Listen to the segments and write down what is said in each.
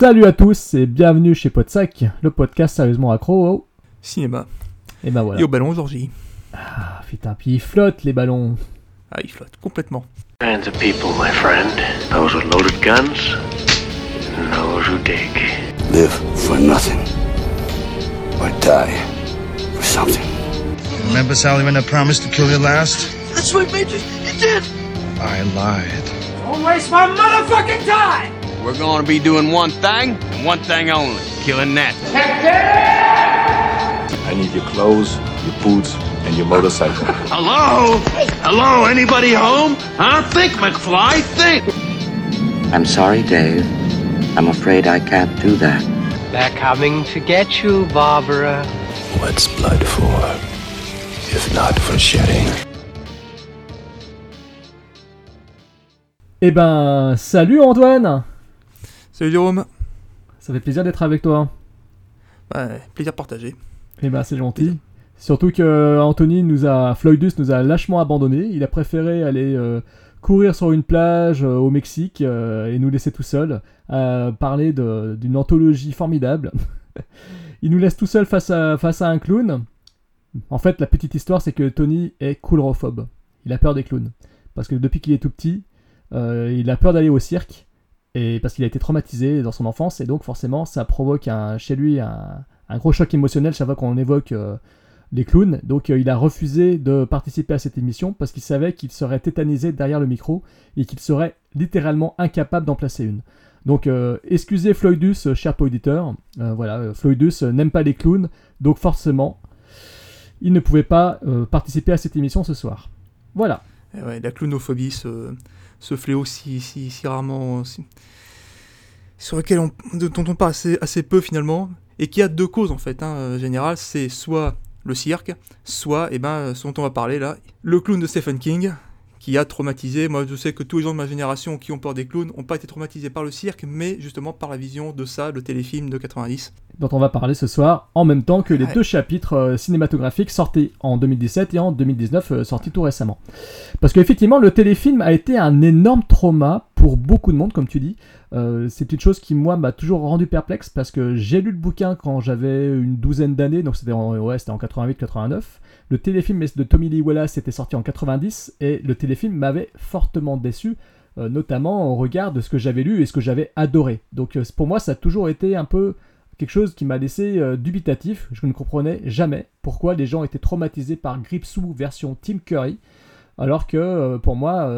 Salut à tous et bienvenue chez Podsac, le podcast sérieusement accro au Cinéma. Et ben voilà. Et au ballon aujourd'hui. Ah putain, puis ils flottent les ballons. Ah, il flotte complètement. kinds of people, my friend. Those with loaded guns, and those who dig. Live for nothing. Or die for something. Remember, Sally, when I promised to kill you last? That's what made you. You did! I lied. Don't waste my motherfucking time! We're going to be doing one thing and one thing only killing that. I need your clothes, your boots, and your motorcycle. Hello? Hello? Anybody home? Huh? Think, McFly, think. I'm sorry, Dave. I'm afraid I can't do that. They're coming to get you, Barbara. What's blood for? If not for shedding. Eh ben, salut Antoine Salut Jérôme. Ça fait plaisir d'être avec toi. Ouais, plaisir partagé. Eh ben, c'est gentil. Surtout que Anthony nous a, Floydus nous a lâchement abandonné. Il a préféré aller euh, courir sur une plage euh, au Mexique euh, et nous laisser tout seuls à parler d'une anthologie formidable. Il nous laisse tout seul face à, face à un clown. En fait, la petite histoire, c'est que Tony est coulrophobe. Il a peur des clowns. Parce que depuis qu'il est tout petit, euh, il a peur d'aller au cirque. Et parce qu'il a été traumatisé dans son enfance. Et donc, forcément, ça provoque chez lui un, gros choc émotionnel chaque fois qu'on évoque euh, les clowns. Donc, euh, il a refusé de participer à cette émission parce qu'il savait qu'il serait tétanisé derrière le micro et qu'il serait littéralement incapable d'en placer une. Donc, euh, excusez Floydus, euh, cher auditeur. Euh, voilà, euh, Floydus euh, n'aime pas les clowns. Donc, forcément, il ne pouvait pas euh, participer à cette émission ce soir. Voilà. Eh la clownophobie, ce, ce fléau si, si, rarement. sur lequel on, dont on parle assez, peu finalement, et qui a deux causes en fait, hein, euh, générales. C'est soit le cirque, soit, eh ben, ce dont on va parler là, le clown de Stephen King, qui a traumatisé. Moi, je sais que tous les gens de ma génération qui ont peur des clowns n'ont pas été traumatisés par le cirque, mais justement par la vision de ça, le téléfilm de 90. dont on va parler ce soir, en même temps que les Ouais. deux chapitres euh, cinématographiques sortis en 2017 et en 2019, euh, sortis tout récemment. Parce qu'effectivement, le téléfilm a été un énorme trauma pour beaucoup de monde, comme tu dis. Euh, c'est une chose qui, moi, m'a toujours rendu perplexe parce que j'ai lu le bouquin quand j'avais une douzaine d'années, donc c'était en, ouais, en 88-89. Le téléfilm de Tommy Lee Wallace était sorti en 90 et le téléfilm m'avait fortement déçu, euh, notamment au regard de ce que j'avais lu et ce que j'avais adoré. Donc euh, pour moi, ça a toujours été un peu quelque chose qui m'a laissé euh, dubitatif. Je ne comprenais jamais pourquoi les gens étaient traumatisés par Gripsou version Tim Curry, alors que pour moi,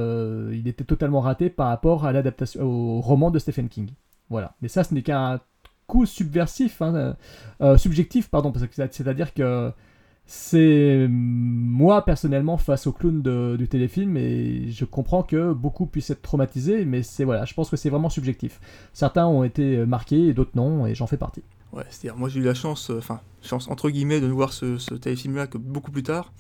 il était totalement raté par rapport à l'adaptation au roman de Stephen King. Voilà. Mais ça, ce n'est qu'un coup subversif, hein, subjectif, pardon, parce que c'est- c'est-à-dire que c'est moi personnellement face au clown du téléfilm et je comprends que beaucoup puissent être traumatisés, mais c'est voilà, je pense que c'est vraiment subjectif. Certains ont été marqués et d'autres non, et j'en fais partie. Ouais, c'est-à-dire, moi j'ai eu la chance, euh, enfin, chance entre guillemets, de voir ce, ce téléfilm-là que beaucoup plus tard.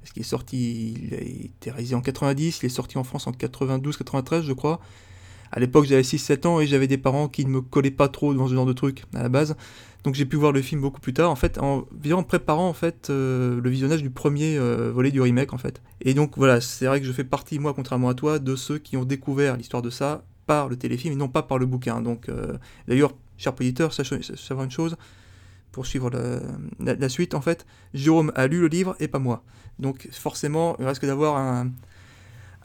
Parce qu'il est sorti, il a été réalisé en 90, il est sorti en France en 92-93, je crois. À l'époque, j'avais 6-7 ans et j'avais des parents qui ne me collaient pas trop dans ce genre de truc à la base. Donc j'ai pu voir le film beaucoup plus tard, en fait, en, préparant en fait euh, le visionnage du premier euh, volet du remake, en fait. Et donc voilà, c'est vrai que je fais partie, moi, contrairement à toi, de ceux qui ont découvert l'histoire de ça par le téléfilm et non pas par le bouquin. Donc euh, d'ailleurs, cher auditeur, savoir une chose, pour suivre la suite, en fait, Jérôme a lu le livre et pas moi. Donc forcément, il risque d'avoir un,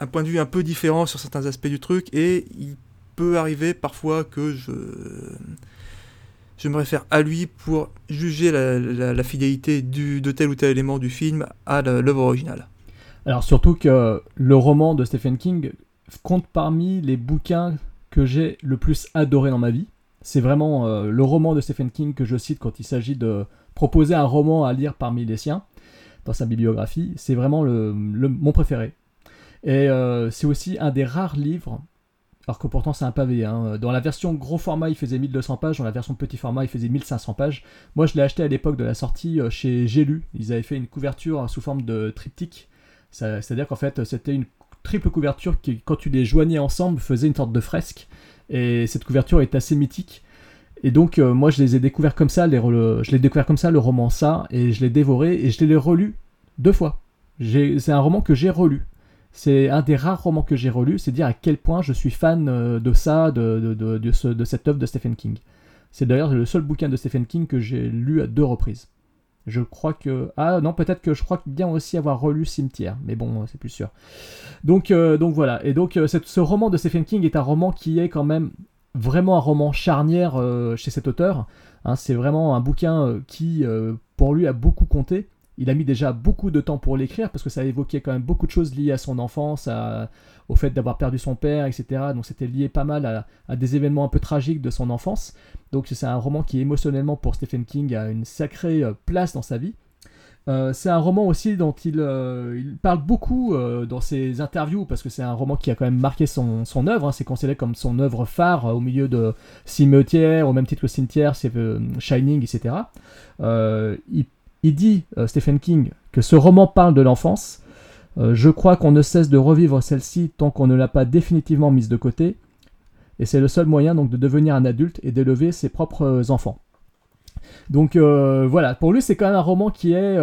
un point de vue un peu différent sur certains aspects du truc, et il peut arriver parfois que je, je me réfère à lui pour juger la, fidélité de tel ou tel élément du film à l'œuvre originale. Alors surtout que le roman de Stephen King compte parmi les bouquins que j'ai le plus adoré dans ma vie. C'est vraiment euh, le roman de Stephen King que je cite quand il s'agit de proposer un roman à lire parmi les siens dans sa bibliographie. C'est vraiment le- mon préféré. Et euh, c'est aussi un des rares livres, alors que pourtant c'est un pavé. hein. Dans la version gros format, il faisait 1200 pages. Dans la version petit format, il faisait 1500 pages. Moi, je l'ai acheté à l'époque de la sortie euh, chez J'ai. Ils avaient fait une couverture sous forme de triptyque. C'est-à-dire qu'en fait, c'était une triple couverture qui, quand tu les joignais ensemble, faisait une sorte de fresque. Et cette couverture est assez mythique. Et donc, euh, moi, je les ai découverts comme ça, les je l'ai découvert comme ça, le roman ça, et je l'ai dévoré, et je l'ai relu deux fois. C'est un roman que j'ai relu. C'est un des rares romans que j'ai relus, c'est dire à quel point je suis fan euh, de ça, de, de, de, de ce- de cette œuvre de Stephen King. C'est d'ailleurs le seul bouquin de Stephen King que j'ai lu à deux reprises. Je crois que... Ah non, peut-être que je crois bien aussi avoir relu Cimetière, mais bon, c'est plus sûr. Donc, euh, donc voilà, et donc euh, ce roman de Stephen King est un roman qui est quand même vraiment un roman charnière chez cet auteur. Hein, c'est vraiment un bouquin qui, pour lui, a beaucoup compté. Il a mis déjà beaucoup de temps pour l'écrire parce que ça évoquait quand même beaucoup de choses liées à son enfance, au fait d'avoir perdu son père, etc. Donc c'était lié pas mal à, des événements un peu tragiques de son enfance. Donc c'est un roman qui émotionnellement pour Stephen King a une sacrée euh, place dans sa vie. Euh, c'est un roman aussi dont il, euh, parle beaucoup dans ses interviews parce que c'est un roman qui a quand même marqué son, œuvre. hein. C'est considéré comme son œuvre phare au milieu de Cimetière, au même titre que Cimetière, c'est Shining, etc. Il, il dit, euh, Stephen King, que ce roman parle de l'enfance. Euh, je crois qu'on ne cesse de revivre celle-ci tant qu'on ne l'a pas définitivement mise de côté. Et c'est le seul moyen donc de devenir un adulte et d'élever ses propres enfants. Donc euh, voilà, pour lui c'est quand même un roman qui est,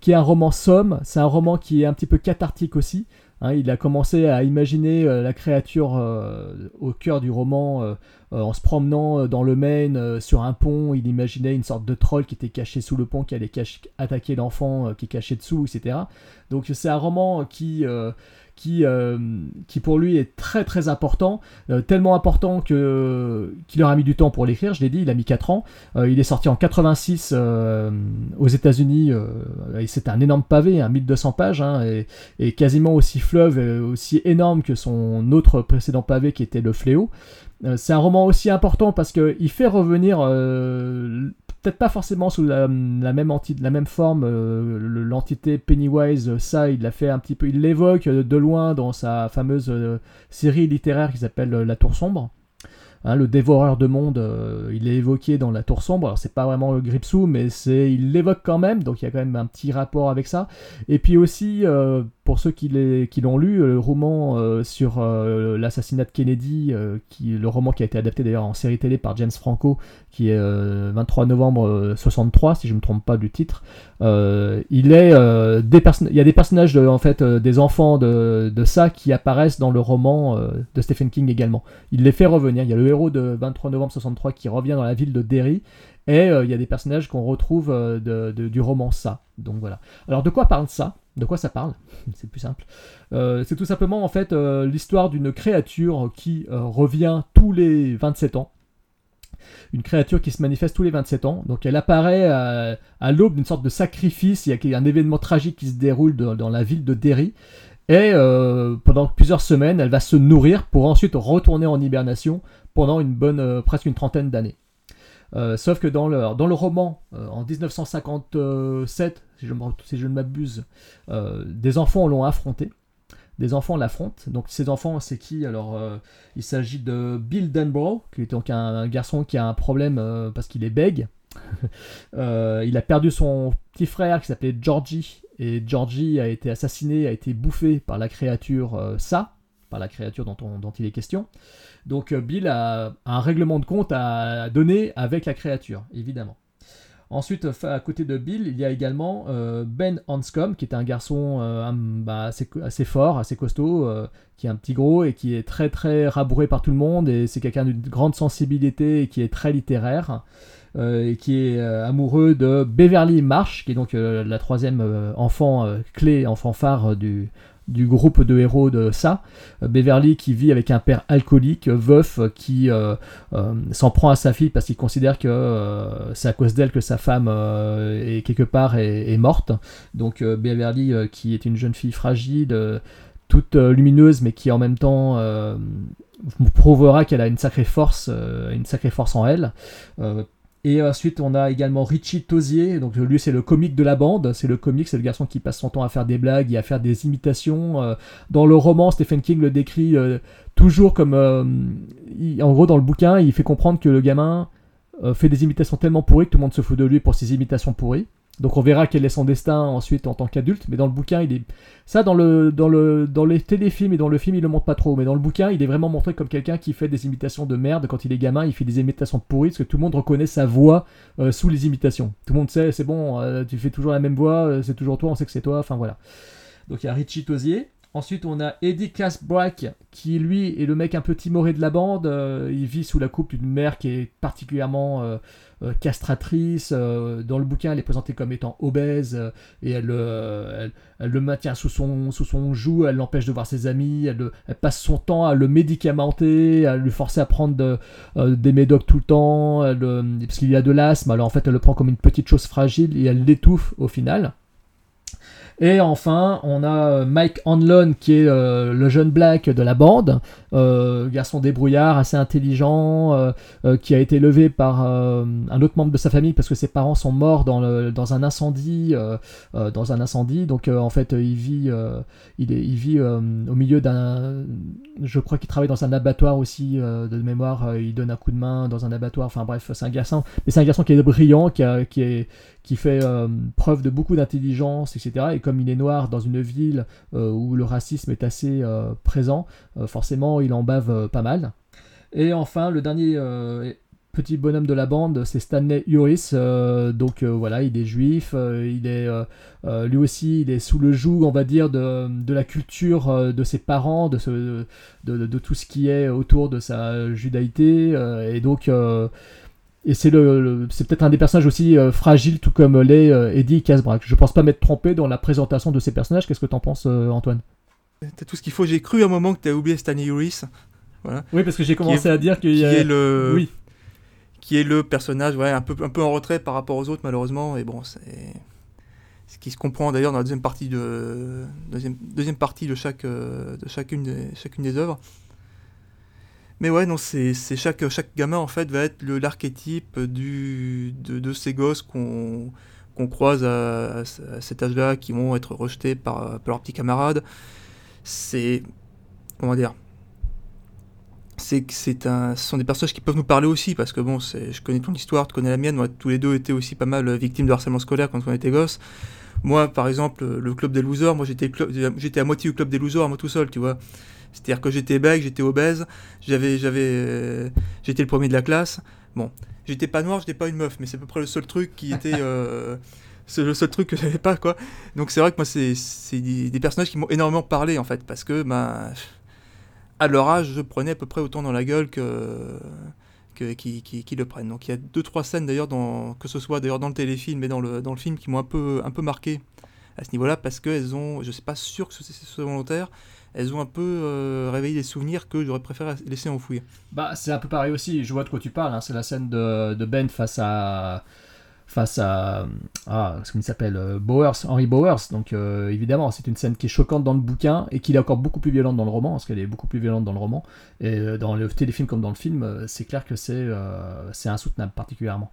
qui est un roman somme, c'est un roman qui est un petit peu cathartique aussi. Hein, il a commencé à imaginer la créature au cœur du roman en se promenant euh, dans le Maine euh, sur un pont. Il imaginait une sorte de troll qui était caché sous le pont, qui allait attaquer l'enfant euh, qui est caché dessous, etc. Donc c'est un roman qui, euh, qui, euh, qui pour lui est très très important, euh, tellement important que qu'il aura mis du temps pour l'écrire. Je l'ai dit, il a mis 4 ans. Euh, il est sorti en 86 euh, aux États-Unis. euh, et c'est un énorme pavé, un 1200 pages, hein, et, et quasiment aussi fleuve, aussi énorme que son autre précédent pavé qui était Le Fléau. Euh, c'est un roman aussi important parce qu'il fait revenir, euh, peut-être pas forcément sous la, même, forme, euh, le- l'entité Pennywise, ça il l'a fait un petit peu, il l'évoque de loin dans sa fameuse série littéraire qui s'appelle La Tour Sombre. Hein, le dévoreur de monde, il est évoqué dans La Tour Sombre. Alors, c'est pas vraiment le Gripsou, mais c'est, il l'évoque quand même, donc il y a quand même un petit rapport avec ça. Et puis aussi, pour ceux qui, l'ont lu, le roman euh, sur euh, l'assassinat de Kennedy, euh, qui, le roman qui a été adapté d'ailleurs en série télé par James Franco, qui est euh, 23 novembre euh, 63, si je me trompe pas du titre. Euh, il est euh, des il y a des personnages en fait euh, des enfants de, de ça qui apparaissent dans le roman euh, de Stephen King également. Il les fait revenir. Il y a le héros de 23 novembre 63 qui revient dans la ville de Derry et euh, il y a des personnages qu'on retrouve euh, du roman ça. Donc voilà. Alors de quoi parle ça? De quoi ça parle? C'est plus simple. Euh, c'est tout simplement en fait l'histoire d'une créature qui revient tous les 27 ans. Une créature qui se manifeste tous les 27 ans. Donc elle apparaît à, l'aube d'une sorte de sacrifice. Il y a un événement tragique qui se déroule dans, la ville de Derry. Et pendant plusieurs semaines, elle va se nourrir pour ensuite retourner en hibernation pendant une bonne, presque une trentaine d'années. Euh, sauf que dans le, dans le roman, euh, en 1957, si je, ne m'abuse, euh, des enfants l'ont affronté. Des enfants l'affrontent. Donc ces enfants, c'est qui? Alors, il s'agit de Bill Denbrough, qui est donc un, un garçon qui a un problème parce qu'il est bègue. Il a perdu son petit frère qui s'appelait Georgie, et Georgie a été assassiné, a été bouffé par la créature ça, par la créature dont, on- dont il est question. Donc euh, Bill a un règlement de compte à donner avec la créature, évidemment. Ensuite, à côté de Bill, il y a également euh, Ben Hanscom, qui est un garçon euh, bah, assez, fort, assez costaud, qui est un petit gros et qui est très très rabouré par tout le monde. Et c'est quelqu'un d'une grande sensibilité et qui est très littéraire. et qui est amoureux de Beverly Marsh, qui est donc la troisième enfant clé, enfant phare du, du groupe de héros de ça. Euh, Beverly qui vit avec un père alcoolique, veuf, euh, qui euh, s'en prend à sa fille parce qu'il considère que c'est à cause d'elle que sa femme est quelque part est, morte. Donc Beverly qui est une jeune fille fragile, toute lumineuse mais qui en même temps prouvera qu'elle a une sacrée force en elle. Et ensuite, on a également Richie Tosier. Donc, lui, c'est le comique de la bande. C'est le comique, c'est le garçon qui passe son temps à faire des blagues et à faire des imitations. Euh, Dans le roman, Stephen King le décrit euh, toujours comme. euh, en gros, dans le bouquin, il fait comprendre que le gamin fait des imitations tellement pourries que tout le monde se fout de lui pour ses imitations pourries. Donc on verra quel est son destin ensuite en tant qu'adulte, mais dans le bouquin, il est ça dans le dans le dans les téléfilms et dans le film, il le montre pas trop, mais dans le bouquin, il est vraiment montré comme quelqu'un qui fait des imitations de merde quand il est gamin, il fait des imitations pourries parce que tout le monde reconnaît sa voix euh, sous les imitations. Tout le monde sait, c'est bon, euh, tu fais toujours la même voix, euh, c'est toujours toi, on sait que c'est toi, enfin voilà. Donc il y a Richie Tosier. Ensuite, on a Eddie Casbrack, qui lui est le mec un peu timoré de la bande. Euh, il vit sous la coupe d'une mère qui est particulièrement euh, euh, castratrice. Dans le bouquin, elle est présentée comme étant obèse et elle, le maintient sous son, joug. Elle l'empêche de voir ses amis. Elle, le- elle passe son temps à le médicamenter, à lui forcer à prendre de- des médocs tout le temps. Parce qu'il y a de l'asthme. Alors en fait, elle le prend comme une petite chose fragile et elle l'étouffe au final. Et enfin, on a euh, Mike Hanlon qui est euh, le jeune black de la bande, euh, garçon débrouillard, assez intelligent, euh, euh, qui a été élevé par euh, un autre membre de sa famille parce que ses parents sont morts dans, un incendie, euh, euh, dans un incendie. Donc euh, en fait, euh, il vit, euh, il, vit euh, au milieu d'un, je crois qu'il travaille dans un abattoir aussi euh, de mémoire. euh, il donne un coup de main dans un abattoir. Enfin bref, c'est un garçon, mais c'est un garçon qui est brillant, qui est qui fait euh, preuve de beaucoup d'intelligence, etc. Et comme il est noir dans une ville euh, où le racisme est assez euh, présent, forcément il en bave pas mal. Et enfin, le dernier petit bonhomme de la bande, c'est Stanley Uris. donc voilà, il est juif, il est lui aussi, il est sous le joug, on va dire, de, de la culture de ses parents, de, ce, de, tout ce qui est autour de sa judaïté. et donc, et c'est le, le- c'est peut-être un des personnages aussi euh, fragiles, tout comme l'est euh, Eddie Casbrack. Je pense pas m'être trompé dans la présentation de ces personnages. Qu'est-ce que t'en penses, euh, Antoine? T'as tout ce qu'il faut. J'ai cru à un moment que t'as oublié Stanley Uris. Voilà. Oui, parce que j'ai commencé est- à dire qu'il Qui y a... est le. Oui. Qui est le personnage, ouais, un peu, un peu en retrait par rapport aux autres, malheureusement. Et bon, c'est. Ce qui se comprend d'ailleurs dans la deuxième partie de. Deuxième, deuxième partie de, chaque, euh, de chacune, des, chacune des œuvres. Mais ouais, non, c'est chaque, gamin en fait va être l'archétype de, ces gosses qu'on croise à, à ce- à cet âge-là, qui vont être rejetés par, leurs petits camarades. C'est. Comment dire c'est que c'est ce sont des personnages qui peuvent nous parler aussi, parce que bon, je connais ton histoire, tu connais la mienne, moi, tous les deux étaient aussi pas mal victimes de harcèlement scolaire quand on était gosses. Moi, par exemple, le club des losers, moi j'étais, j'étais à moitié au club des losers, moi tout seul, tu vois. C'est-à-dire que j'étais bec, j'étais obèse, j'avais, j'avais, euh, j'étais le premier de la classe. Bon, j'étais pas noir, j'étais pas une meuf, mais c'est à peu près le seul truc qui était, euh, c'est le seul truc que j'avais pas, quoi. Donc c'est vrai que moi, c'est, c'est des, des personnages qui m'ont énormément parlé, en fait, parce que, ben, à leur âge, je prenais à peu près autant dans la gueule que, que qui, qui, qui le prennent. Donc il y a deux trois scènes d'ailleurs, dans, que ce soit d'ailleurs dans le téléfilm et dans le, dans le film, qui m'ont un peu, un peu marqué à ce niveau-là, parce qu'elles ont, je sais pas sûr que c'est c'est volontaire, elles ont un peu euh, réveillé des souvenirs que j'aurais préféré laisser enfouir. Bah, c'est un peu pareil aussi. Je vois de quoi tu parles. hein. C'est la scène de, Ben face à face à ah, ce qu'il s'appelle euh, Bowers, Henry Bowers. Donc euh, évidemment, c'est une scène qui est choquante dans le bouquin et qui est encore beaucoup plus violente dans le roman, parce qu'elle est beaucoup plus violente dans le roman et dans le téléfilm comme dans le film, c'est clair que c'est c'est insoutenable particulièrement.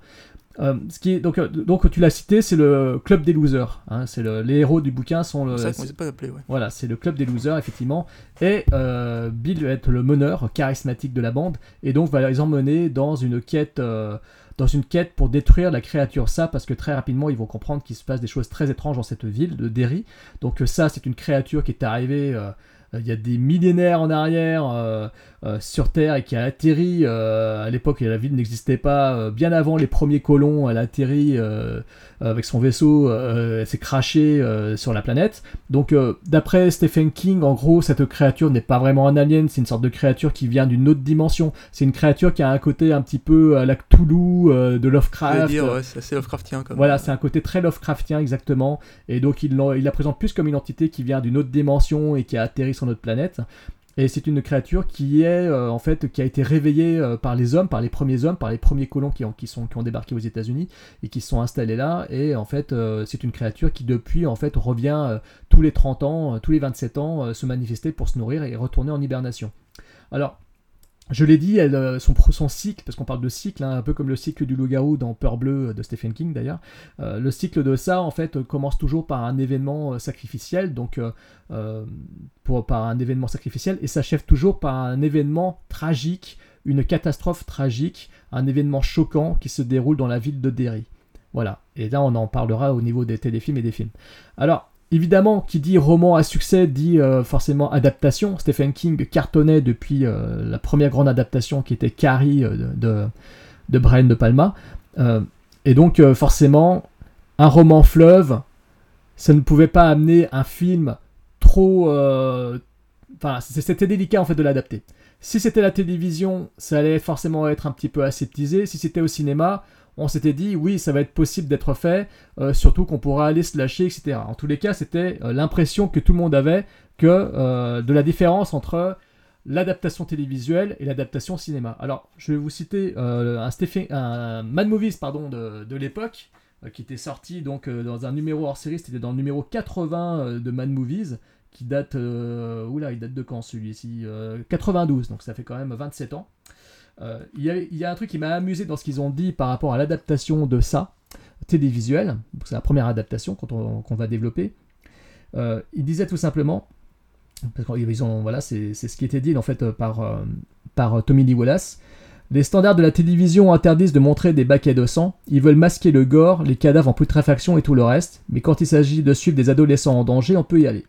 Euh, ce qui est, donc, euh, donc tu l'as cité, c'est le club des losers. hein. c'est le- les héros du bouquin sont le, C'est ça pas ouais. voilà, c'est le club des losers, effectivement. Et euh, Bill va être le meneur charismatique de la bande, et donc va les emmener dans une quête, dans une quête pour détruire la créature. Ça, parce que très rapidement, ils vont comprendre qu'il se passe des choses très étranges dans cette ville de Derry. Donc ça, c'est une créature qui est arrivée. Euh, il y a des millénaires en arrière euh, euh, sur Terre et qui a atterri à l'époque la ville n'existait pas, bien avant les premiers colons, elle a atterri avec son vaisseau, elle s'est crashée euh, sur la planète. Donc, d'après Stephen King, en gros, cette créature n'est pas vraiment un alien, c'est une sorte de créature qui vient d'une autre dimension. C'est une créature qui a un côté un petit peu à la Cthulhu de Lovecraft. dire, ouais, c'est assez Lovecraftien. Voilà, c'est un côté très Lovecraftien exactement. Et donc il, il la présente plus comme une entité qui vient d'une autre dimension et qui a atterri sur notre planète. Et c'est une créature qui est euh, en fait qui a été réveillée euh, par les hommes, par les premiers hommes, par les premiers colons qui ont, qui ont débarqué aux États-Unis et qui se sont installés là. Et en fait, euh, c'est une créature qui depuis en fait revient tous les 30 ans, tous les 27 ans, se manifester pour se nourrir et retourner en hibernation. Alors, je l'ai dit, euh, son, cycle, parce qu'on parle de cycle, hein, un peu comme le cycle du loup-garou dans Peur bleue de Stephen King d'ailleurs, euh, le cycle de ça, en fait, euh, commence toujours par un événement euh, sacrificiel, donc euh, euh, par un événement sacrificiel, et s'achève toujours par un événement tragique, une catastrophe tragique, un événement choquant qui se déroule dans la ville de Derry. Voilà, et là on en parlera au niveau des téléfilms et des films. Alors, évidemment, qui dit roman à succès dit euh, forcément adaptation. Stephen King cartonnait depuis euh, la première grande adaptation qui était Carrie euh, de, Brian De Palma. Et donc, forcément, un roman fleuve, ça ne pouvait pas amener un film trop. Enfin, c'était délicat en fait de l'adapter. Si c'était la télévision, ça allait forcément être un petit peu aseptisé. Si c'était au cinéma, on s'était dit oui, ça va être possible d'être fait, euh, surtout qu'on pourra aller se lâcher, etc. En tous les cas, c'était euh, l'impression que tout le monde avait que euh, de la différence entre l'adaptation télévisuelle et l'adaptation cinéma. Alors, je vais vous citer un, Stephen, Mad Movies pardon, de, l'époque, qui était sorti donc dans un numéro hors série, c'était dans le numéro 80 euh, de Mad Movies, qui date, oula, il date de quand celui-ci? Euh, 92, donc ça fait quand même 27 ans. Euh, Il y, a- un truc qui m'a amusé dans ce qu'ils ont dit par rapport à l'adaptation de ça, télévisuel, c'est la première adaptation qu'on on- qu'on va développer. Euh, ils disaient tout simplement, parce voilà, c'est ce qui était dit en fait par, euh, par Tommy Lee Wallace. Les standards de la télévision interdisent de montrer des baquets de sang, ils veulent masquer le gore, les cadavres en putréfaction et tout le reste, mais quand il s'agit de suivre des adolescents en danger, on peut y aller.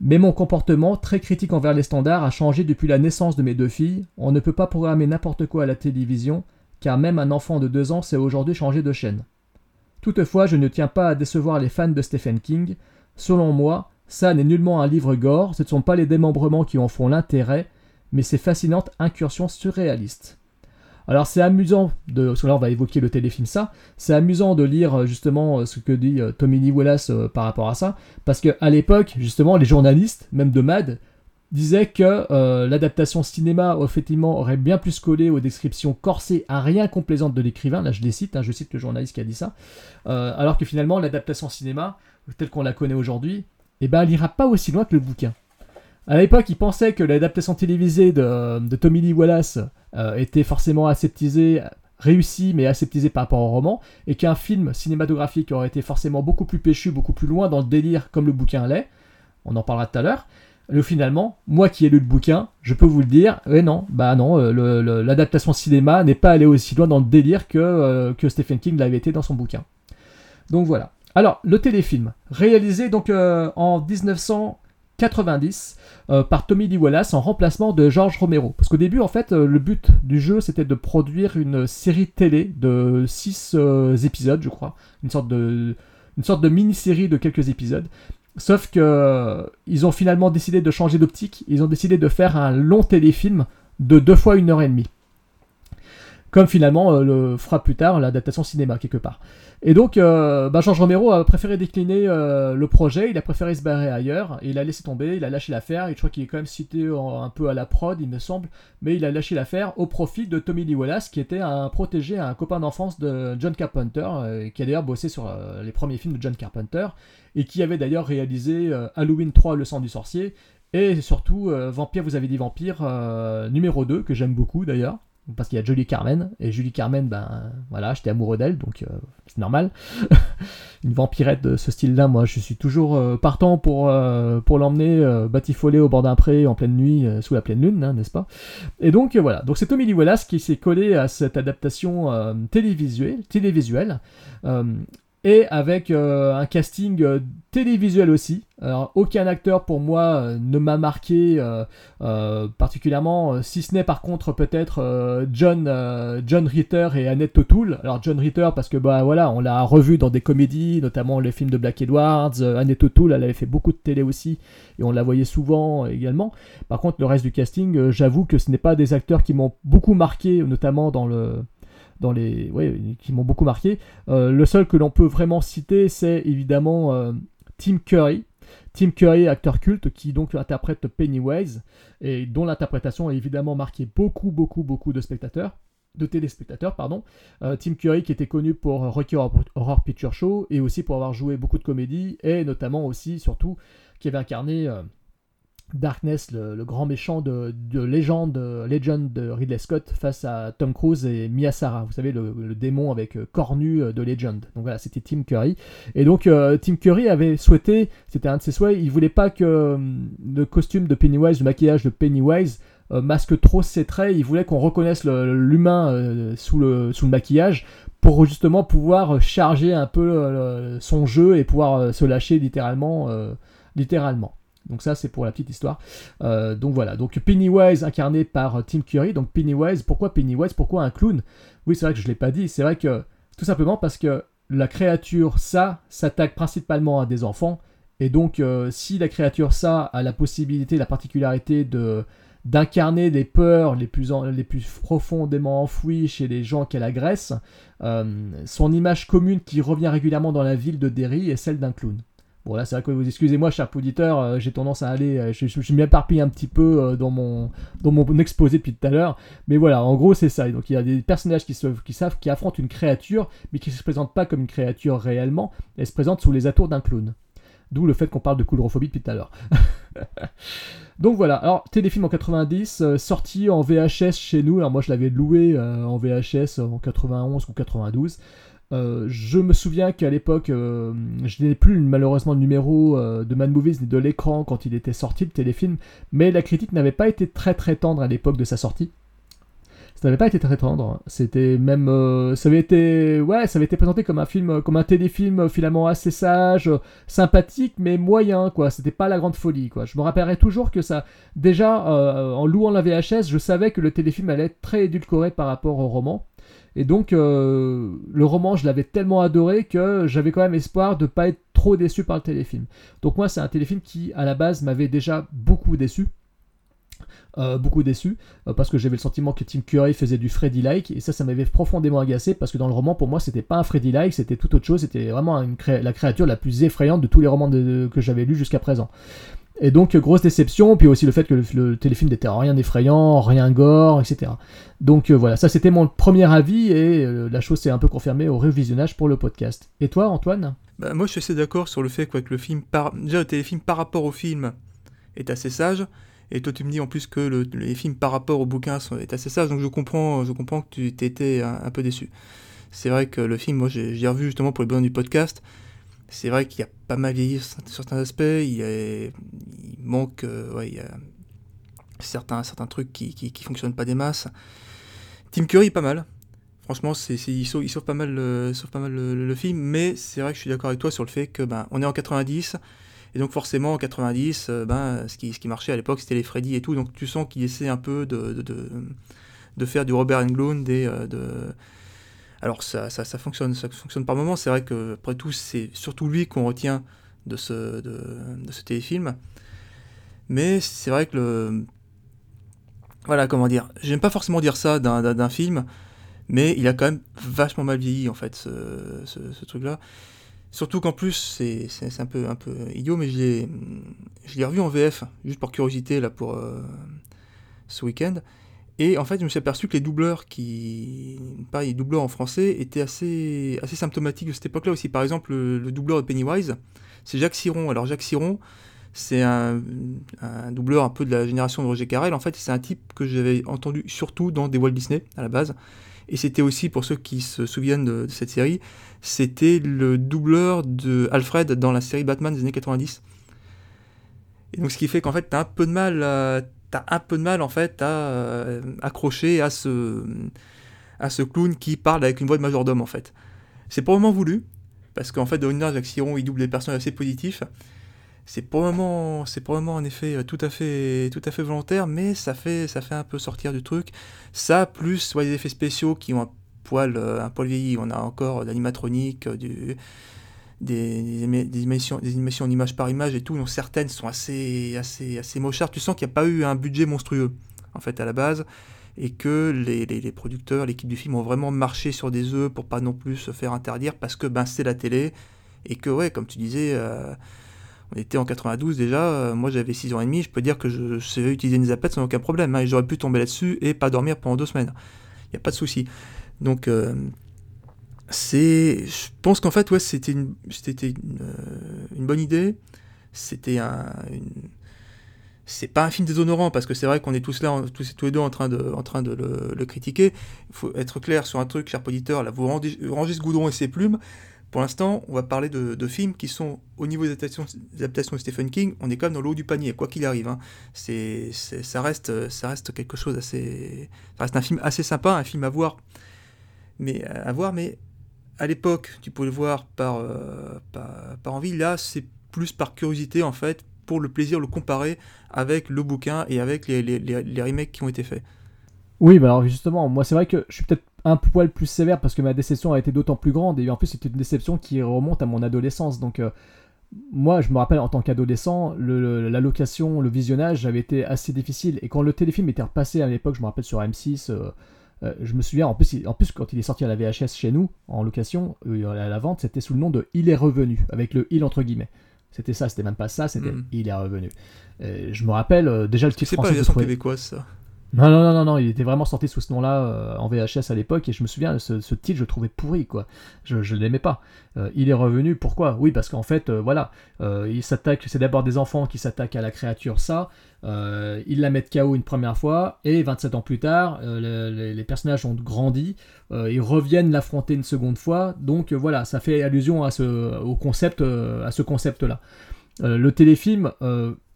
Mais mon comportement, très critique envers les standards, a changé depuis la naissance de mes deux filles. On ne peut pas programmer n'importe quoi à la télévision, car même un enfant de 2 ans sait aujourd'hui changer de chaîne. Toutefois, je ne tiens pas à décevoir les fans de Stephen King. Selon moi, ça n'est nullement un livre gore, ce ne sont pas les démembrements qui en font l'intérêt, mais ces fascinantes incursions surréalistes. Alors c'est amusant, de, on va évoquer le téléfilm ça, c'est amusant de lire euh, justement euh, ce que dit euh, Tommy Lee Wallace par rapport à ça, parce que à l'époque, justement, les journalistes, même de Mad, disaient que l'adaptation cinéma, effectivement, aurait bien plus collé aux descriptions corsées à rien complaisantes de l'écrivain, là je les cite, hein, je cite le journaliste qui a dit ça, alors que finalement l'adaptation cinéma, telle qu'on la connaît aujourd'hui, eh ben, elle ira pas aussi loin que le bouquin. À l'époque, ils pensaient que l'adaptation télévisée de, Tommy Lee Wallace euh, était forcément aseptisée, réussie, mais aseptisée par rapport au roman, et qu'un film cinématographique aurait été forcément beaucoup plus péchu, beaucoup plus loin dans le délire comme le bouquin l'est. On en parlera tout à l'heure. Finalement, moi qui ai lu le bouquin, je peux vous le dire, eh non, bah non, euh, l'adaptation cinéma n'est pas allée aussi loin dans le délire que, euh, que Stephen King l'avait été dans son bouquin. Donc voilà. Alors, le téléfilm, réalisé donc en 1990 euh, par Tommy Lee Wallace en remplacement de George Romero. Parce qu'au début, en fait, euh, le but du jeu, c'était de produire une série télé de 6 épisodes, je crois. Une sorte de, mini-série de quelques épisodes. Sauf que euh, ils ont finalement décidé de changer d'optique. Ils ont décidé de faire un long téléfilm de deux fois une heure et demie. Comme finalement euh, le fera plus tard l'adaptation cinéma quelque part. Et donc, euh, bah, Georges Romero a préféré décliner euh, le projet, il a préféré se barrer ailleurs, il a laissé tomber, il a lâché l'affaire, et je crois qu'il est quand même cité en- un peu à la prod, il me semble, mais il a lâché l'affaire au profit de Tommy Lee Wallace, qui était un protégé, un copain d'enfance de John Carpenter, euh, qui a d'ailleurs bossé sur euh, les premiers films de John Carpenter, et qui avait d'ailleurs réalisé euh, Halloween 3, Le sang du sorcier, et surtout euh, Vampire, vous avez dit Vampire, euh, numéro 2, que j'aime beaucoup d'ailleurs, parce qu'il y a Julie Carmen, et Julie Carmen, ben voilà, j'étais amoureux d'elle, donc euh, c'est normal. Une vampirette de ce style-là, moi je suis toujours euh, partant pour, euh, l'emmener batifoler au bord d'un pré en pleine nuit, sous la pleine lune, hein, n'est-ce pas? Et donc voilà, donc c'est Tommy Lee Wallace qui s'est collé à cette adaptation télévisuelle, et avec euh, un casting euh, télévisuel aussi. Alors, aucun acteur pour moi euh, ne m'a marqué particulièrement, si ce n'est par contre peut-être John, John Ritter et Annette O'Toole. Alors John Ritter parce que bah voilà, on l'a revu dans des comédies, notamment les films de Black Edwards. Annette O'Toole, elle avait fait beaucoup de télé aussi et on la voyait souvent également. Par contre, le reste du casting, j'avoue que ce n'est pas des acteurs qui m'ont beaucoup marqué, notamment dans le dans les ouais, qui m'ont beaucoup marqué. Euh, le seul que l'on peut vraiment citer, c'est évidemment euh, Tim Curry. Tim Curry, acteur culte, qui donc interprète Pennywise, et dont l'interprétation a évidemment marqué beaucoup, beaucoup, beaucoup de spectateurs, de téléspectateurs, pardon. Euh, Tim Curry qui était connu pour Rocky Horror, Picture Show, et aussi pour avoir joué beaucoup de comédies, et notamment aussi, surtout, qui avait incarné Darkness, le, grand méchant de, de légende, Legend de Ridley Scott face à Tom Cruise et Mia Sara. Vous savez, le, démon avec euh, cornu euh, de Legend. Donc voilà, c'était Tim Curry. Et donc, euh, Tim Curry avait souhaité, c'était un de ses souhaits, il voulait pas que euh, le costume de Pennywise, le maquillage de Pennywise, euh, masque trop ses traits. Il voulait qu'on reconnaisse l'humain euh, sous, le, sous le maquillage pour justement pouvoir charger un peu euh, son jeu et pouvoir euh, se lâcher littéralement. euh, littéralement. Donc ça c'est pour la petite histoire. Euh, donc voilà, donc Pennywise incarné par euh, Tim Curry. Donc Pennywise, pourquoi Pennywise? Pourquoi un clown? Oui c'est vrai que je ne l'ai pas dit, c'est vrai que tout simplement parce que la créature, ça, s'attaque principalement à des enfants Et donc, euh, si la créature ça a la possibilité, la particularité de d'incarner des peurs les plus, les plus profondément enfouies chez les gens qu'elle agresse, son image commune qui revient régulièrement dans la ville de Derry est celle d'un clown. Bon là c'est vrai que vous excusez-moi cher auditeur, euh, j'ai tendance à aller, euh, je, je, m'éparpille un petit peu euh, dans, mon, dans mon exposé depuis tout à l'heure, mais voilà en gros c'est ça. Il y a des personnages qui, savent, qui affrontent une créature, mais qui ne se présentent pas comme une créature réellement, elle se présente sous les atours d'un clown. D'où le fait qu'on parle de coulrophobie depuis tout à l'heure. Donc voilà, alors téléfilm en 90, euh, sorti en VHS chez nous, alors moi je l'avais loué en VHS en 91 ou 92. Euh, je me souviens qu'à l'époque, euh, je n'ai plus malheureusement le numéro euh, de Mad Movies ni de l'écran quand il était sorti, le téléfilm, mais la critique n'avait pas été très très tendre à l'époque de sa sortie. Ça n'avait pas été très tendre. C'était même, ça avait été, ouais, ça avait été présenté comme un film, comme un téléfilm finalement assez sage, sympathique, mais moyen, quoi. C'était pas la grande folie, quoi. Je me rappellerai toujours que ça, déjà, en louant la VHS, je savais que le téléfilm allait être très édulcoré par rapport au roman. Et donc, euh, le roman, je l'avais tellement adoré que j'avais quand même espoir de pas être trop déçu par le téléfilm. Donc moi, c'est un téléfilm qui, à la base, m'avait déjà beaucoup déçu. Euh, beaucoup déçu euh, parce que j'avais le sentiment que Tim Curry faisait du Freddy-like et ça ça m'avait profondément agacé parce que dans le roman pour moi c'était pas un Freddy-like c'était tout autre chose c'était vraiment la créature la plus effrayante de tous les romans que j'avais lus jusqu'à présent et donc grosse déception puis aussi le fait que le, téléfilm n'était rien d'effrayant rien gore etc donc euh, voilà ça c'était mon premier avis et euh, la chose s'est un peu confirmée au révisionnage pour le podcast et toi Antoine? Bah, moi, je suis assez d'accord sur le fait que le film, par... déjà le téléfilm par rapport au film est assez sage. Et toi, tu me dis en plus que le, les films par rapport au bouquin sont, est assez sage, donc je comprends, je comprends que tu étais un, un peu déçu. C'est vrai que le film, moi, j'ai revu justement pour les besoins du podcast. C'est vrai qu'il y a pas mal vieilli sur certains aspects. Il, manque, euh, ouais, certains, certains trucs qui, qui, fonctionnent pas des masses. Tim Curry pas mal. Franchement, c'est, il, sauve, pas mal, le, sauve pas mal le, film, mais c'est vrai que je suis d'accord avec toi sur le fait que ben, on est en 90, et donc forcément en 90, euh, ben, ce, qui, ce qui marchait à l'époque c'était les Freddy et tout, donc tu sens qu'il essaie un peu de, de, de, faire du Robert Englund et euh, de... Alors ça, fonctionne, ça fonctionne par moments, c'est vrai que après tout c'est surtout lui qu'on retient de ce, téléfilm, mais c'est vrai que le... Voilà, comment dire, j'aime pas forcément dire ça d'un, film, mais il a quand même vachement mal vieilli en fait ce, ce, ce truc-là. Surtout qu'en plus c'est, un peu un peu idiot, mais je l'ai je l'ai revu en VF juste par curiosité là pour euh, ce week-end. Et en fait, je me suis aperçu que les doubleurs qui, pareil, les doubleurs en français étaient assez assez symptomatiques de cette époque-là aussi. Par exemple, le, le doubleur de Pennywise, c'est Jacques Siron. Alors Jacques Siron, c'est un, un doubleur un peu de la génération de Roger Carrel. En fait, c'est un type que j'avais entendu surtout dans des Walt Disney à la base. Et c'était aussi, pour ceux qui se souviennent de, de cette série, c'était le doubleur de Alfred dans la série Batman des années 90. Et donc ce qui fait qu'en fait, t'as un peu de mal, à, t'as un peu de mal en fait à euh, accrocher à ce, clown qui parle avec une voix de majordome en fait. C'est vraiment voulu, parce qu'en fait, dans une Jacques Siron, il double des personnages assez positifs. C'est probablement, c'est probablement un effet tout à fait, tout à fait volontaire, mais ça fait, ça fait un peu sortir du truc. Ça, plus ouais, des effets spéciaux qui ont un poil, euh, un poil vieilli. On a encore l'animatronique, euh, du, des, des, éma- des animations en image par image et tout. Donc certaines sont assez, assez, assez mochardes. Tu sens qu'il n'y a pas eu un budget monstrueux, en fait, à la base. Et que les, les, producteurs, l'équipe du film ont vraiment marché sur des œufs pour pas non plus se faire interdire parce que ben, c'est la télé. Et que, ouais, comme tu disais, euh, on était en 92 déjà. euh, moi j'avais 6 ans et demi. Je peux dire que je, savais utiliser une zapette sans aucun problème. hein, j'aurais pu tomber là-dessus et pas dormir pendant deux semaines. Il n'y a pas de souci. Donc, euh, c'est. Je pense qu'en fait, ouais, c'était une, c'était une, euh, bonne idée. C'était un. C'est pas un film déshonorant parce que c'est vrai qu'on est tous là, tous, tous les deux en train de, en train de le, critiquer. Il faut être clair sur un truc, cher auditeur. Là, vous rangez, ce goudron et ses plumes. Pour l'instant, on va parler de, de films qui sont, au niveau des adaptations, des adaptations de Stephen King, on est quand même dans le haut du panier, quoi qu'il arrive. hein. C'est- ça, reste, ça reste quelque chose assez. Ça reste un film assez sympa, un film à voir. Mais, à voir, mais à l'époque, tu pouvais le voir par, euh, par, par envie. Là, c'est plus par curiosité, en fait, pour le plaisir de le comparer avec le bouquin et avec les, les, les, remakes qui ont été faits. Oui, bah alors justement, moi c'est vrai que je suis peut-être un poil plus sévère parce que ma déception a été d'autant plus grande et en plus c'est une déception qui remonte à mon adolescence. Donc euh, moi, je me rappelle en tant qu'adolescent, le- le- la location, le visionnage avait été assez difficile. Et quand le téléfilm était repassé à l'époque, je me rappelle sur M6, euh, euh, je me souviens, en plus, il- en plus, quand il est sorti à la VHS chez nous, en location, euh, à la vente, c'était sous le nom de Il est revenu, avec le il entre guillemets. C'était ça, c'était même pas ça, c'était Mhm. Il est revenu. Et je me rappelle, euh, déjà le titre C'est pas français, la version québécoise, ça? Non, non, non, non, non, il était vraiment sorti sous ce nom-là euh, en VHS à l'époque et je me souviens, ce, titre, je trouvais pourri, quoi. Je, je l'aimais pas. Euh, il est revenu, pourquoi? Oui, parce qu'en fait, euh, voilà, c'est d'abord des enfants qui s'attaquent à la créature, ça. Ils la mettent KO une première fois et 27 ans plus tard, le- le- les personnages ont grandi, ils reviennent l'affronter une seconde fois, donc voilà, ça fait allusion à ce, au concept, à ce concept-là. Le téléfilm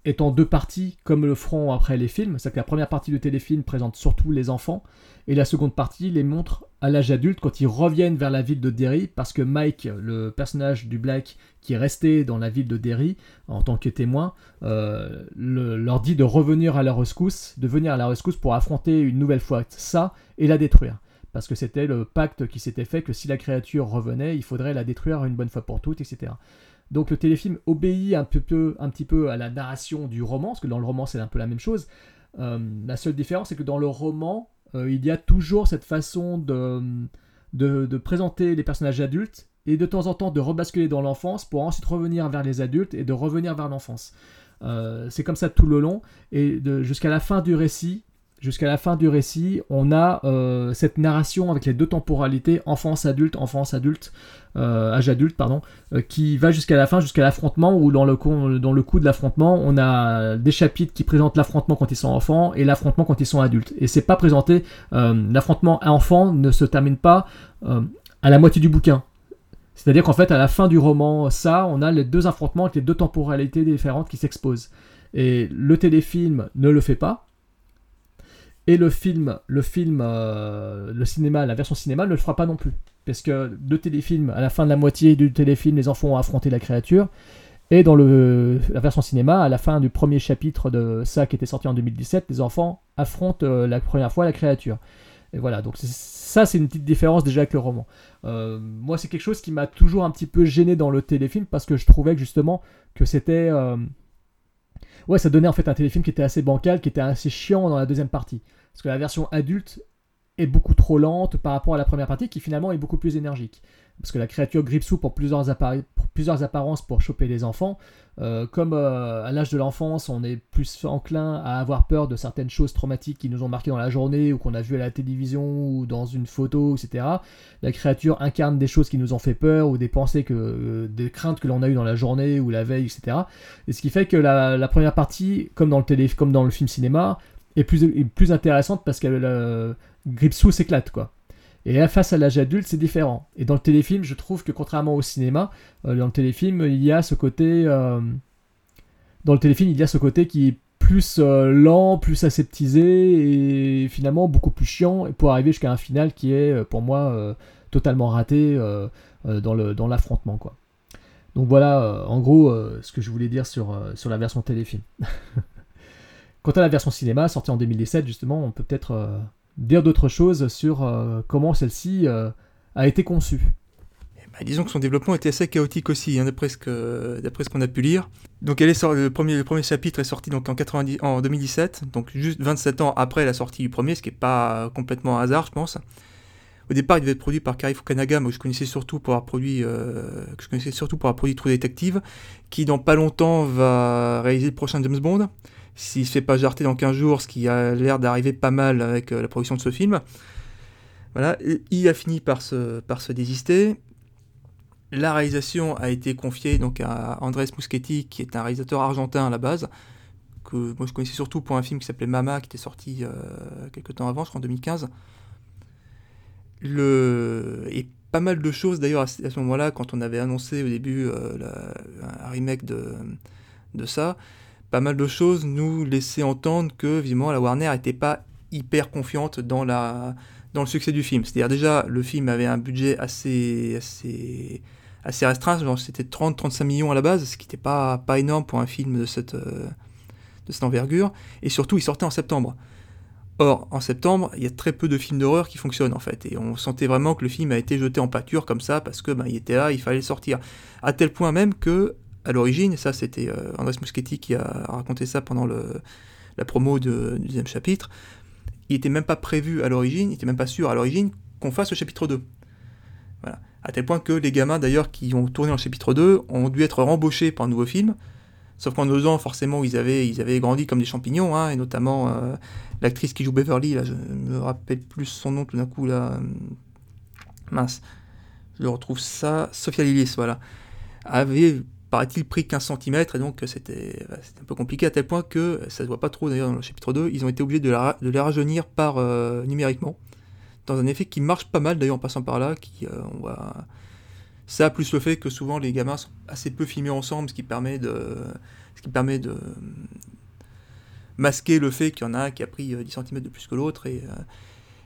est en deux parties, comme le feront après les films. C'est-à-dire que la première partie du téléfilm présente surtout les enfants, et la seconde partie les montre à l'âge adulte quand ils reviennent vers la ville de Derry, parce que Mike, le personnage du Black qui est resté dans la ville de Derry en tant que témoin, euh, le- leur dit de revenir à la rescousse, de venir à la rescousse pour affronter une nouvelle fois ça et la détruire. Parce que c'était le pacte qui s'était fait que si la créature revenait, il faudrait la détruire une bonne fois pour toutes, etc. Donc le téléfilm obéit un, peu, un petit peu à la narration du roman, parce que dans le roman c'est un peu la même chose. Euh, la seule différence c'est que dans le roman, euh, il y a toujours cette façon de, de, présenter les personnages adultes et de temps en temps de rebasculer dans l'enfance pour ensuite revenir vers les adultes et de revenir vers l'enfance. Euh, c'est comme ça tout le long et jusqu'à la fin du récit. Jusqu'à la fin du récit, on a cette narration avec les deux temporalités, enfance-adulte, enfance-adulte, euh, âge adulte, pardon, euh, qui va jusqu'à la fin, jusqu'à l'affrontement, où dans le, con- dans le coup de l'affrontement, on a des chapitres qui présentent l'affrontement quand ils sont enfants et l'affrontement quand ils sont adultes. Et c'est pas présenté, euh, l'affrontement à enfant ne se termine pas à la moitié du bouquin. C'est-à-dire qu'en fait, à la fin du roman, ça, on a les deux affrontements avec les deux temporalités différentes qui s'exposent. Et le téléfilm ne le fait pas. Et le film, le film, le cinéma, la version cinéma ne le fera pas non plus. Parce que le téléfilm, à la fin de la moitié du téléfilm, les enfants ont affronté la créature. Et dans la version cinéma, à la fin du premier chapitre de ça qui était sorti en 2017, les enfants affrontent euh, la première fois la créature. Et voilà, donc ça c'est une petite différence déjà avec le roman. Euh, moi c'est quelque chose qui m'a toujours un petit peu gêné dans le téléfilm parce que je trouvais que justement que c'était... euh, Ouais, ça donnait en fait un téléfilm qui était assez bancal, qui était assez chiant dans la deuxième partie. Parce que la version adulte est beaucoup trop lente par rapport à la première partie qui finalement est beaucoup plus énergique. Parce que la créature grippe sous pour plusieurs, pour plusieurs apparences pour choper les enfants. Euh, comme euh, à l'âge de l'enfance, on est plus enclin à avoir peur de certaines choses traumatiques qui nous ont marqué dans la journée ou qu'on a vu à la télévision ou dans une photo, etc. La créature incarne des choses qui nous ont fait peur ou des pensées, que, euh, des craintes que l'on a eues dans la journée ou la veille, etc. Et ce qui fait que la, première partie, comme dans le télé, comme dans le film cinéma, est plus, est plus intéressante parce que le Gripsou s'éclate, quoi. Et là, face à l'âge adulte, c'est différent. Et dans le téléfilm, je trouve que contrairement au cinéma, euh, dans le téléfilm, il y a ce côté. euh, dans le téléfilm, il y a ce côté qui est plus euh, lent, plus aseptisé et finalement beaucoup plus chiant pour arriver jusqu'à un final qui est, pour moi, totalement raté dans l'affrontement, quoi. Donc voilà, en gros, ce que je voulais dire sur, sur la version téléfilm. Quant à la version cinéma, sortie en 2017, justement, on peut peut-être dire d'autres choses sur euh, comment celle-ci euh, a été conçue. Bah, disons que son développement était assez chaotique aussi, hein, d'après ce que- qu'on a pu lire. Donc elle est sor- le, premier, le premier chapitre est sorti donc en, 90, en 2017, donc juste 27 ans après la sortie du premier, ce qui n'est pas complètement un hasard, je pense. Au départ, il devait être produit par Kari Fukanaga, moi je connaissais surtout pour avoir produit, euh, que je connaissais surtout pour avoir produit True Detective, qui dans pas longtemps va réaliser le prochain James Bond. S'il se fait pas jarter dans 15 jours, ce qui a l'air d'arriver pas mal avec euh, la production de ce film. Voilà, il a fini par se, par se désister. La réalisation a été confiée donc à Andrés Muschietti, qui est un réalisateur argentin à la base, que moi je connaissais surtout pour un film qui s'appelait Mama, qui était sorti euh, quelques temps avant, je crois en 2015. Le... Et pas mal de choses d'ailleurs à ce moment-là, quand on avait annoncé au début euh, un remake de, de ça, pas mal de choses nous laissaient entendre que vivement la Warner n'était pas hyper confiante dans, la, dans le succès du film. C'est-à-dire déjà le film avait un budget assez, assez, assez restreint, c'était 30-35 millions à la base, ce qui n'était pas, pas énorme pour un film de cette, de cette envergure, et surtout il sortait en septembre. Or, en septembre, il y a très peu de films d'horreur qui fonctionnent en fait, et on sentait vraiment que le film a été jeté en pâture comme ça, parce que ben, il était là, il fallait le sortir. À tel point même que à l'origine, ça c'était euh, Andrés Muschietti qui a raconté ça pendant le, la promo du deuxième chapitre, il était même pas prévu à l'origine, il était même pas sûr à l'origine qu'on fasse le chapitre 2. Voilà. À tel point que les gamins d'ailleurs qui ont tourné le chapitre 2 ont dû être rembauchés pour un nouveau film. Sauf qu'en deux ans, forcément, ils avaient, ils avaient grandi comme des champignons, hein, et notamment euh, l'actrice qui joue Beverly, là, je me rappelle plus son nom tout d'un coup, là. euh, Mince, je retrouve ça. Sophia Lillis, voilà. Avait, paraît-il, pris 15 cm, et donc euh, c'était bah, c'était un peu compliqué à tel point que, ça se voit pas trop d'ailleurs dans le chapitre 2, ils ont été obligés de, les rajeunir par euh, numériquement, dans un effet qui marche pas mal d'ailleurs en passant par là, qui, euh, on voit. Ça, plus le fait que souvent les gamins sont assez peu filmés ensemble, ce qui permet de, ce qui permet de masquer le fait qu'il y en a un qui a pris euh, 10 cm de plus que l'autre. Et, euh,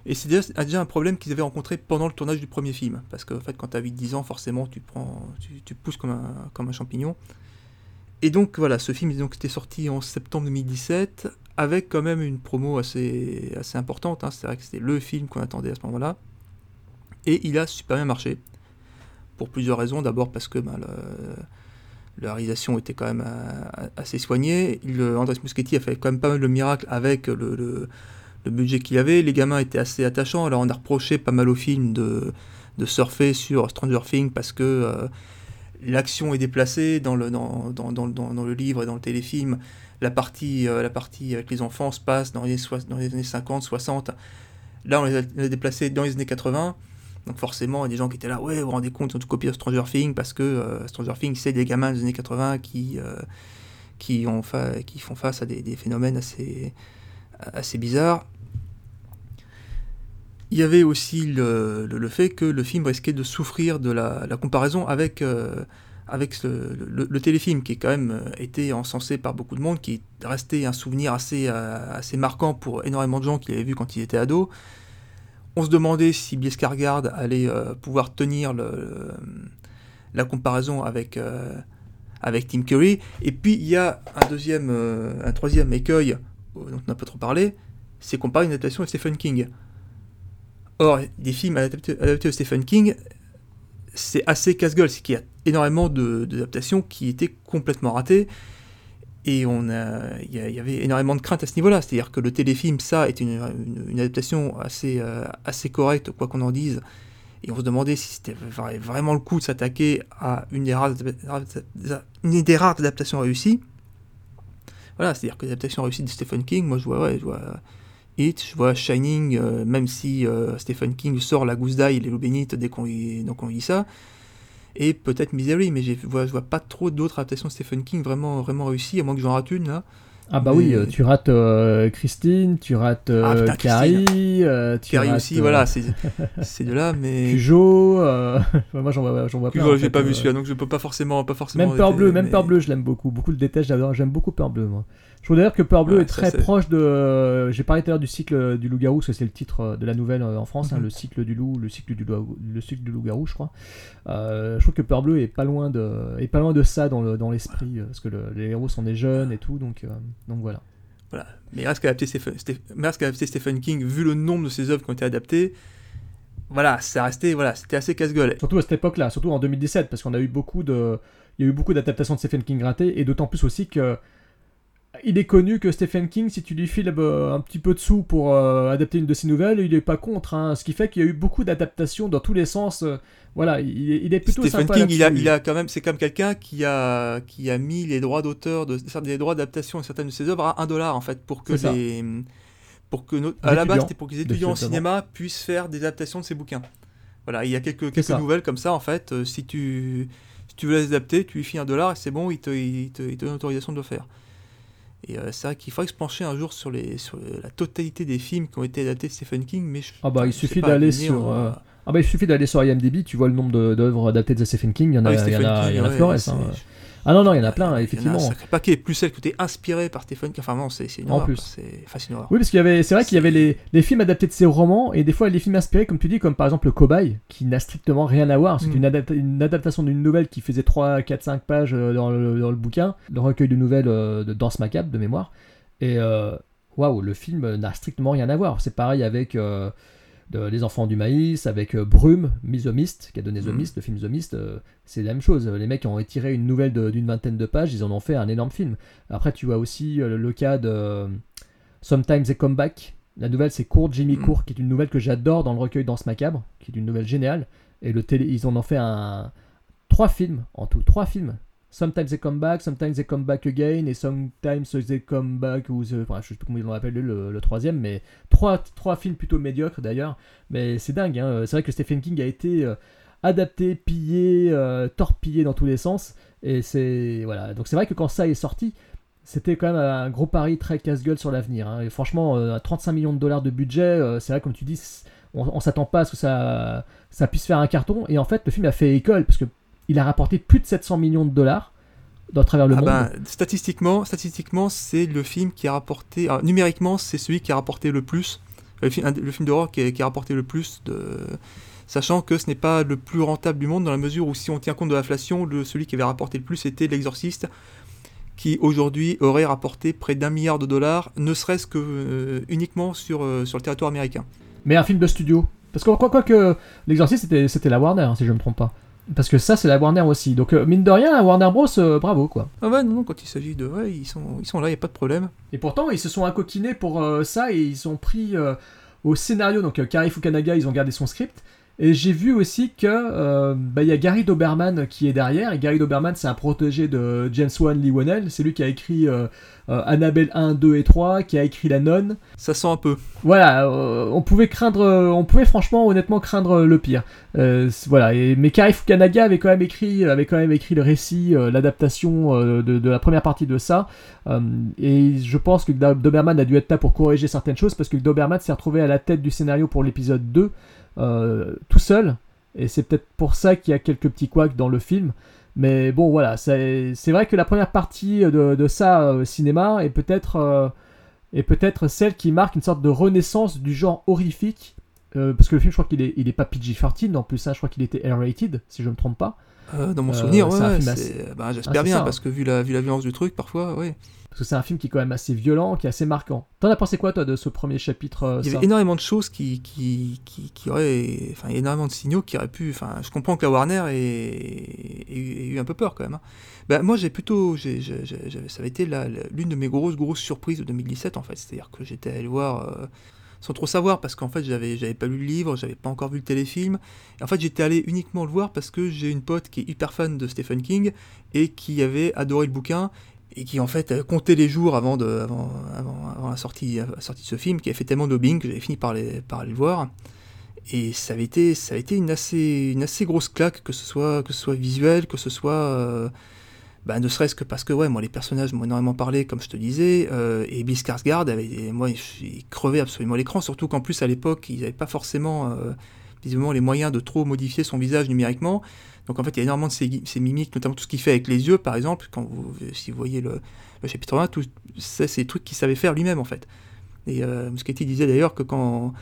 et c'est déjà, un problème qu'ils avaient rencontré pendant le tournage du premier film. Parce qu'en fait, quand tu as 8-10 ans, forcément, tu, prends, pousses comme un, champignon. Et donc voilà, ce film donc, était sorti en septembre 2017, avec quand même une promo assez, assez importante. hein. C'est vrai que c'était le film qu'on attendait à ce moment-là. Et il a super bien marché pour plusieurs raisons. D'abord parce que ben, la réalisation était quand même euh, assez soignée. Il, euh, Andrés Muschietti a fait quand même pas mal de miracles avec le- le budget qu'il avait. Les gamins étaient assez attachants. Alors on a reproché pas mal au film de, de surfer sur Stranger Things parce que euh, l'action est déplacée dans le, dans, dans, dans, dans- le livre et dans le téléfilm. La partie, euh, la partie avec les enfants se passe dans les, soix- dans les années 50, 60. Là, on les a, déplacés dans les années 80. Donc forcément, il y a des gens qui étaient là, ouais, vous vous rendez compte, ils ont tout copié Stranger Things parce que euh, Stranger Things, c'est des gamins des années 80 qui, qui, ont fa- qui font face à des phénomènes assez, assez bizarres. Il y avait aussi le, le- fait que le film risquait de souffrir de la, comparaison avec, euh, avec le, téléfilm, qui est quand même euh, été encensé par beaucoup de monde, qui est resté un souvenir assez, euh, assez marquant pour énormément de gens qui l'avaient vu quand ils étaient ados. On se demandait si Bill Skarsgård allait pouvoir tenir la comparaison avec, avec Tim Curry. Et puis il y a un deuxième, un troisième écueil dont on n'a pas trop parlé, c'est comparer une adaptation de Stephen King. Or, des films adaptés, adaptés Stephen King, c'est assez casse-gueule, c'est qu'il y a énormément d'adaptations qui étaient complètement ratées. Et on a, il y, avait énormément de craintes à ce niveau-là. C'est-à-dire que le téléfilm, ça, est une, adaptation assez, euh, assez correcte, quoi qu'on en dise. Et on se demandait si c'était vra- vraiment le coup de s'attaquer à une des rares adaptations réussies. Voilà, c'est-à-dire que l'adaptation réussie de Stephen King, moi je vois, ouais, je vois It, je vois Shining, euh, même si euh, Stephen King sort la gousse d'ail et les loups bénites dès qu'on lit ça. Et peut-être Misery, mais je vois, je vois pas trop d'autres adaptations de Stephen King vraiment, vraiment réussies, à moins que j'en rate une là. Ah bah oui, euh, tu rates euh, Christine, tu rates euh, Ah, putain, Carrie, euh, tu Carrie rates, aussi, voilà, c'est de là, mais. Cujo, moi j'en vois, j'en vois. Cujo, j'ai pas vu celui-là, donc je peux pas forcément. Pas forcément Même Peur Bleu, même mais- Peur Bleu, je l'aime beaucoup. Beaucoup le j'adore. J'aime beaucoup Peur Bleu, moi. Je trouve d'ailleurs que Peur Bleu Ouais, est très proche de. euh, J'ai parlé tout à l'heure du cycle du loup-garou, parce que c'est le titre euh, de la nouvelle euh, en France, hein, Mhm. le cycle du loup, le cycle du loup, le cycle du loup-garou, je crois. Euh, je trouve que Peur Bleu est pas loin de, est pas loin de ça dans le dans l'esprit, euh, parce que le- les héros sont des jeunes et tout, donc euh, donc voilà. Voilà. Mais reste qu'à adapter Stephen, Stephen King, vu le nombre de ses œuvres qui ont été adaptées, voilà, ça restait, voilà, c'était assez casse-gueule. Surtout à cette époque-là, surtout en 2017, parce qu'on a eu beaucoup de, il y a eu beaucoup d'adaptations de Stephen King ratées, et d'autant plus aussi que il est connu que Stephen King, si tu lui files euh, un petit peu de sous pour euh, adapter une de ses nouvelles, il est pas contre. hein. ce qui fait qu'il y a eu beaucoup d'adaptations dans tous les sens. euh, voilà, il, est- il est plutôt Stephen sympa King, il a, il a quand même, c'est comme quelqu'un qui a, qui a mis les droits d'auteur, de, des droits d'adaptation de certaines de ses œuvres à 1 dollar en fait, pour que les, pour que nos- à la base étudiants, c'était pour que les étudiants en cinéma puissent faire des adaptations de ses bouquins. Voilà, il y a quelques, nouvelles comme ça en fait. euh, si tu, si tu veux les adapter, tu lui files un dollar et c'est bon, il te, il te, il te donne l'autorisation de le faire. Et euh, c'est vrai qu'il faudrait se pencher un jour sur, les, sur la totalité des films qui ont été adaptés de Stephen King, mais je- Ah bah il suffit d'aller sur. euh, Ah bah il suffit d'aller sur IMDb, tu vois le nombre d'œuvres adaptées de Stephen King, il y en a, ah oui, il y en a, King, il y en a ouais, Flores. hein. Ah non non, il y en a plein Il y en a effectivement. un sacré paquet, plus celles qui ont été inspirées par Stephen King. Enfin, non, c'est une En horreur. plus. quoi. C'est horreur. Oui, parce qu'il y avait, c'est vrai qu'il y avait les, les films adaptés de ses romans et des fois les films inspirés, comme tu dis, comme par exemple le Cobaye, qui n'a strictement rien à voir. C'est Mm. une, adapta- une adaptation d'une nouvelle qui faisait 3, 4, 5 pages euh, dans le, dans le bouquin, le recueil de nouvelles euh, de Danse Macabre de mémoire. Et euh, waouh, le film n'a strictement rien à voir. C'est pareil avec. euh, de Les Enfants du Maïs, avec euh, Brume, Mist, qui a donné The Mhm. Mist, le film The Mist, euh, c'est la même chose. Les mecs ont étiré une nouvelle d'une vingtaine de pages, ils en ont fait un énorme film. Après, tu as aussi euh, le cas de Sometimes They Come Back. La nouvelle, c'est Court Jimmy Mhm. Court, qui est une nouvelle que j'adore dans le recueil Danse Macabre, qui est une nouvelle géniale. Et le télé, ils en ont fait un trois films en tout, trois films. Sometimes they come back, sometimes they come back again, et sometimes they come back, ou the- enfin, je sais plus comment ils l'ont appelé le, troisième, mais trois, trois films plutôt médiocres d'ailleurs. Mais c'est dingue, hein. c'est vrai que Stephen King a été euh, adapté, pillé, euh, torpillé dans tous les sens. Et c'est voilà. Donc c'est vrai que quand ça est sorti, c'était quand même un gros pari très casse-gueule sur l'avenir. hein. Et franchement, euh, à 35 millions de dollars de budget, euh, c'est vrai comme tu dis, on, on s'attend pas à ce que ça puisse faire un carton. Et en fait, le film a fait école parce que il a rapporté plus de 700 millions de dollars dans travers le Ah monde. ben, statistiquement, statistiquement, c'est le film qui a rapporté. alors, numériquement, c'est celui qui a rapporté le plus. Le film, le film d'horreur qui, a- qui a rapporté le plus de. Sachant que ce n'est pas le plus rentable du monde, dans la mesure où, si on tient compte de l'inflation, le- celui qui avait rapporté le plus était L'Exorciste, qui aujourd'hui aurait rapporté près d'un milliard de dollars, ne serait-ce que euh, uniquement sur, euh, sur le territoire américain. Mais un film de studio. Parce que quoi, quoi que l'exorciste c'était, c'était la Warner, hein, si je ne me trompe pas. Parce que ça, c'est la Warner aussi. Donc, euh, mine de rien, la Warner Bros, euh, bravo quoi. Ah ouais, non, non, quand il s'agit de. Ouais, ils sont, ils sont là, il n'y a pas de problème. Et pourtant, ils se sont incoquinés pour euh, ça et ils ont pris au scénario. Donc, Kari Fukanaga, ils ont gardé son script. Et j'ai vu aussi que euh, bah, il y a Gary Doberman qui est derrière. Et Gary Doberman, c'est un protégé de James Wan Lee Whannell. C'est lui qui a écrit euh, euh, Annabelle 1, 2 et 3, qui a écrit La Nonne. Ça sent un peu. Voilà, euh, on pouvait craindre, on pouvait franchement, honnêtement craindre le pire. Voilà, et, mais Kari Fukanaga avait quand même écrit, avait quand même écrit le récit, l'adaptation de, de la première partie de ça. Et je pense que Doberman a dû être là pour corriger certaines choses parce que Doberman s'est retrouvé à la tête du scénario pour l'épisode 2 euh, tout seul. Et c'est peut-être pour ça qu'il y a quelques petits couacs dans le film. Mais bon, voilà, c'est vrai que la première partie de, de ça euh, cinéma est peut-être euh, peut-être celle qui marque une sorte de renaissance du genre horrifique. Euh, parce que le film, je crois qu'il est, il est pas PG-13 en plus, ça, je crois qu'il était R-rated, si je me trompe pas. Euh, dans mon Euh, souvenir, ouais, c'est- bah, Ah, j'espère c'est bien, ça. parce que vu la, vu la violence du truc, parfois, oui. Parce que c'est un film qui est quand même assez violent, qui est assez marquant. T'en as pensé quoi, toi, de ce premier chapitre euh, Il y avait énormément de choses qui, qui, qui, qui auraient. Enfin, énormément de signaux qui auraient pu. Enfin, je comprends que la Warner ait, eu un peu peur quand même. hein. Ben, moi, j'ai plutôt. j'ai- j'ai- j'ai- j'avais- ça avait été la- la- l'une de mes grosses, grosses surprises de 2017, en fait. C'est-à-dire que j'étais allé voir. euh, sans trop savoir, parce qu'en fait, j'avais, j'avais pas lu le livre, j'avais pas encore vu le téléfilm. En fait, j'étais allé uniquement le voir parce que j'ai une pote qui est hyper fan de Stephen King et qui avait adoré le bouquin et qui en fait comptait les jours avant, la, sortie, de ce film, qui avait fait tellement de lobbying que j'avais fini par, aller le voir. Et ça avait été, avait été une, assez, une assez grosse claque, que ce soit, que ce soit visuel, que ce soit... euh, bah, ne serait-ce que parce que ouais, moi les personnages m'ont énormément parlé, comme je te disais, euh, et Bill Skarsgård avait, moi, il crevait absolument l'écran, surtout qu'en plus à l'époque, ils n'avaient pas forcément euh, visiblement les moyens de trop modifier son visage numériquement. Donc en fait, il y a énormément de ces, ces mimiques, notamment tout ce qu'il fait avec les yeux, par exemple, quand vous, si vous voyez le, chapitre 1, tout ça, c'est des trucs qu'il savait faire lui-même, en fait. Et euh, disait d'ailleurs que quand,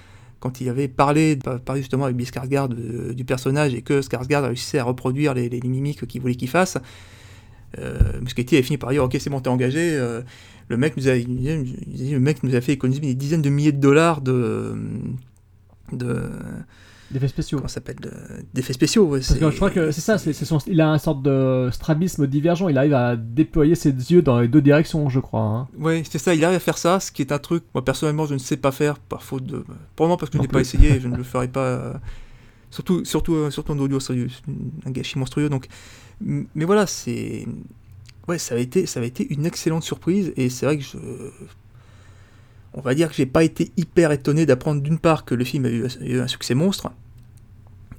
quand il avait parlé, parlé justement avec Bill Skarsgård euh, du personnage et que Skarsgård réussissait à reproduire les mimiques qu'il voulait qu'il fasse, euh, Muschietti avait fini par dire Ok, c'est bon, t'es engagé. euh, le, mec nous a, le mec nous a fait économiser des dizaines de milliers de dollars de. de D'effets spéciaux. comment s'appelle de- D'effets spéciaux. ouais, Parce que c'est- je crois que c'est ça, c'est, son, il a un sorte de strabisme divergent, il arrive à déployer ses yeux dans les deux directions, je crois. hein. Ouais, c'est ça, il arrive à faire ça, ce qui est un truc, moi personnellement, je ne sais pas faire par faute de. Probablement parce que je n'ai pas essayé je ne le ferai pas. euh, Surtout, surtout, euh, surtout en audio, c'est un gâchis monstrueux. Donc, mais voilà, c'est. Ouais, ça avait, été, ça été une excellente surprise et c'est vrai que je. On va dire que j'ai pas été hyper étonné d'apprendre d'une part que le film a eu, a un succès monstre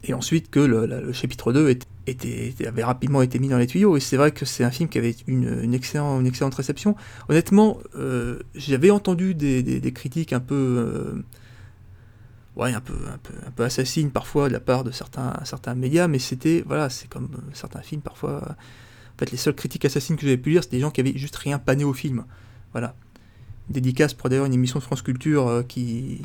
et ensuite que le, chapitre 2 était, était- était- avait rapidement été mis dans les tuyaux. Et c'est vrai que c'est un film qui avait une, excellente, réception. Honnêtement, euh, j'avais entendu des critiques un peu, euh, ouais, un peu, un peu, un peu assassines parfois de la part de certains, certains médias, mais c'était, voilà, c'est comme euh, certains films parfois. euh, en fait, les seules critiques assassines que j'avais pu lire, c'était des gens qui avaient juste rien pané au film. Voilà. Dédicace pour d'ailleurs une émission de France Culture euh, qui,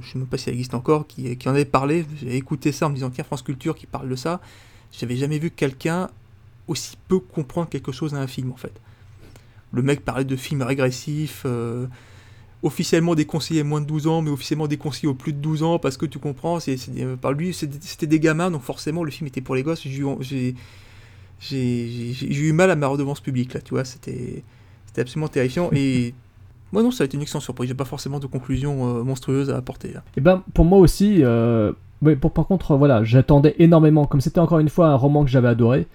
je sais même pas si elle existe encore, qui, qui en avait parlé. J'ai écouté ça en me disant tiens France Culture qui parle de ça. J'avais jamais vu quelqu'un aussi peu comprendre quelque chose à un film en fait. Le mec parlait de films régressifs. Officiellement déconseillé moins de 12 ans, mais officiellement déconseillé aux plus de 12 ans, parce que tu comprends, c'est, euh, par lui, c'était des gamins, donc forcément le film était pour les gosses. J'ai eu, mal à ma redevance publique, là, tu vois, c'était, c'était absolument terrifiant. Et moi, non, ça a été une excellente surprise. J'ai pas forcément de conclusion euh, monstrueuse à apporter. Là. Et ben pour moi aussi, euh, ouais, pour, par contre, voilà, j'attendais énormément. Comme c'était encore une fois un roman que j'avais adoré,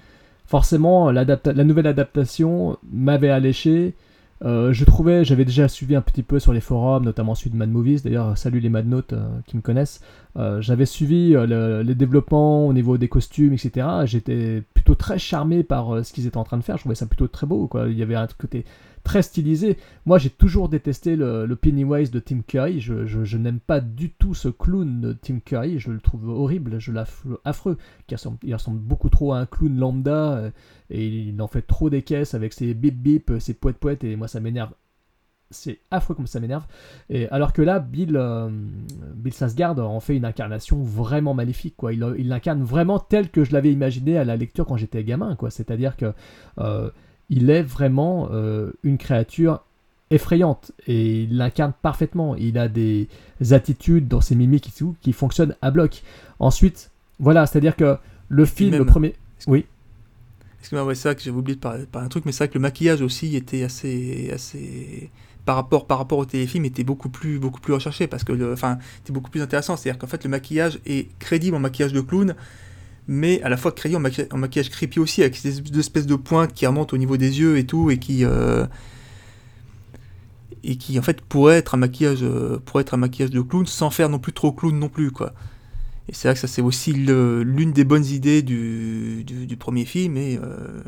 forcément, la nouvelle adaptation m'avait alléché. Euh, je trouvais, j'avais déjà suivi un petit peu sur les forums, notamment celui de Mad Movies. D'ailleurs, salut les Mad Notes euh, qui me connaissent. Euh, j'avais suivi le- les développements au niveau des costumes, etc. J'étais plutôt très charmé par ce qu'ils étaient en train de faire. Je trouvais ça plutôt très beau. Il y avait un côté très stylisé. Moi, j'ai toujours détesté le, Pennywise de Tim Curry. Je, n'aime pas du tout ce clown de Tim Curry. Je le trouve horrible, je l'affreux, affreux. Il ressemble, beaucoup trop à un clown lambda euh, et il en fait trop des caisses avec ses bip bip, ses poètes poètes et moi ça m'énerve. C'est affreux comme ça m'énerve. Et alors que là, Bill, euh, Bill Sasgard en fait une incarnation vraiment maléfique. Quoi. Il, l'incarne vraiment tel que je l'avais imaginé à la lecture quand j'étais gamin. Quoi. C'est-à-dire que euh, il est vraiment euh, une créature effrayante et il l'incarne parfaitement. Il a des attitudes dans ses mimiques et tout qui fonctionnent à bloc. Ensuite, voilà, c'est-à-dire que le film, même- le premier. Oui. Excuse-moi, ouais, c'est vrai que j'avais oublié de parler, de parler un truc, mais c'est vrai que le maquillage aussi était assez, assez par rapport, par rapport au téléfilm était beaucoup plus, beaucoup plus recherché parce que, le- enfin, était beaucoup plus intéressant. C'est-à-dire qu'en fait, le maquillage est crédible en maquillage de clown, mais à la fois crédible en, maqui- en maquillage creepy aussi, avec ces espèces de pointes qui remontent au niveau des yeux et tout, et qui, euh, et qui en fait pourrait être un maquillage, euh, pourrait être un maquillage de clown sans faire non plus trop clown non plus, quoi. Et c'est vrai que ça c'est aussi l'une des bonnes idées du, du, premier film et euh,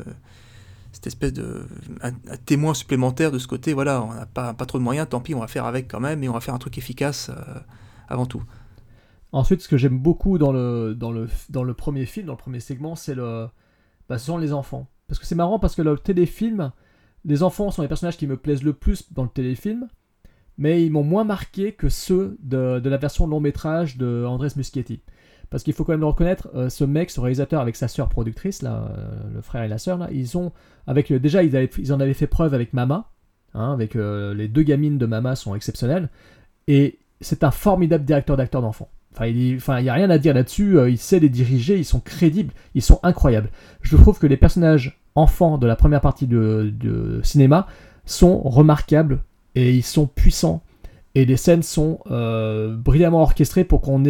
cette espèce de un, témoin supplémentaire de ce côté. Voilà, on n'a pas, pas trop de moyens, tant pis, on va faire avec quand même et on va faire un truc efficace avant tout. Ensuite, ce que j'aime beaucoup dans le, dans, le, dans le premier film, dans le premier segment, c'est le. Bah, ce sont les enfants. Parce que c'est marrant parce que le téléfilm, les enfants sont les personnages qui me plaisent le plus dans le téléfilm, mais ils m'ont moins marqué que ceux de, de la version long métrage de Andrés Muschietti. Parce qu'il faut quand même le reconnaître, euh, ce mec, ce réalisateur avec sa sœur productrice, là, euh, le frère et la sœur, là, ils ont, avec euh, déjà ils, avaient- ils en avaient fait preuve avec Mama, hein, avec les deux gamines de Mama sont exceptionnelles, et c'est un formidable directeur d'acteurs d'enfants. Enfin, il n'y a rien à dire là-dessus, euh, il sait les diriger, ils sont crédibles, ils sont incroyables. Je trouve que les personnages enfants de la première partie de, cinéma sont remarquables et ils sont puissants. Et les scènes sont euh, brillamment orchestrées pour qu'on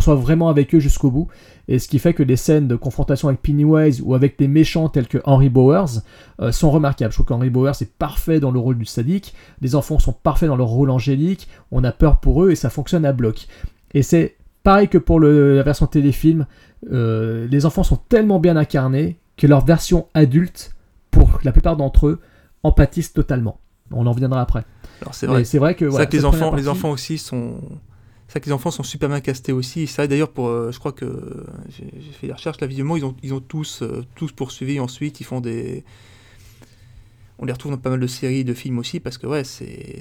soit vraiment avec eux jusqu'au bout. Et ce qui fait que les scènes de confrontation avec Pennywise ou avec des méchants tels que Henry Bowers euh, sont remarquables. Je trouve qu'Henry Bowers est parfait dans le rôle du sadique. Les enfants sont parfaits dans leur rôle angélique. On a peur pour eux et ça fonctionne à bloc. Et c'est pareil que pour le- la version téléfilm. euh, les enfants sont tellement bien incarnés que leur version adulte, pour la plupart d'entre eux, empathise totalement. On en reviendra après. Alors c'est vrai. c'est vrai que, voilà, les enfants, les partie- enfants aussi sont. C'est que les enfants sont super bien castés aussi. Vrai d'ailleurs pour, euh, je crois que euh, j'ai j'ai fait des recherches là visiblement ils ont, ils ont tous, euh, tous poursuivi ensuite. Ils font des, on les retrouve dans pas mal de séries, de films aussi parce que ouais c'est,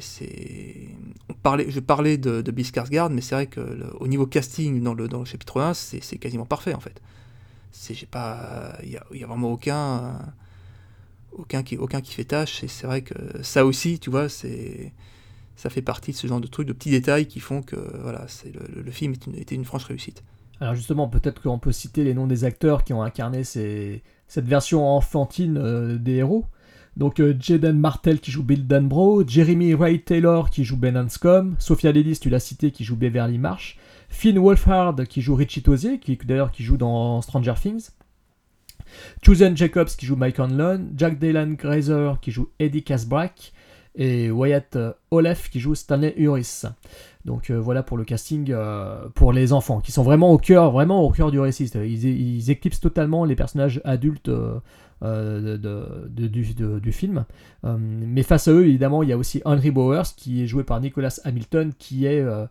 parlait, je parlais de, de Bill mais c'est vrai que au niveau casting dans le dans le chapitre 1 c'est, quasiment parfait en fait. Pas, il y a, a vraiment aucun, aucun qui, aucun qui fait tâche. Et c'est vrai que ça aussi, tu vois, ça fait partie de ce genre de trucs, de petits détails qui font que voilà, le, le- film était une franche réussite. Alors justement, peut-être qu'on peut citer les noms des acteurs qui ont incarné cette version enfantine euh, des héros. Donc euh, Jaden Martell qui joue Bill Danbro, Jeremy Ray Taylor qui joue Ben Hanscom, Sophia Lillis, tu l'as cité, qui joue Beverly Marsh, Finn Wolfhard qui joue Richie Tozier, qui d'ailleurs qui joue dans Stranger Things, Susan Jacobs qui joue Mike Hanlon, Jack Dylan Grazer qui joue Eddie Casbrack, et Wyatt euh, Olef qui joue Stanley Uris. Donc euh, voilà pour le casting pour les enfants, qui sont vraiment au cœur, vraiment au cœur du récit. Ils, éclipsent totalement les personnages adultes de- de- du, film. Euh, mais face à eux, évidemment, il y a aussi Henry Bowers, qui est joué par Nicholas Hamilton, qui est, euh,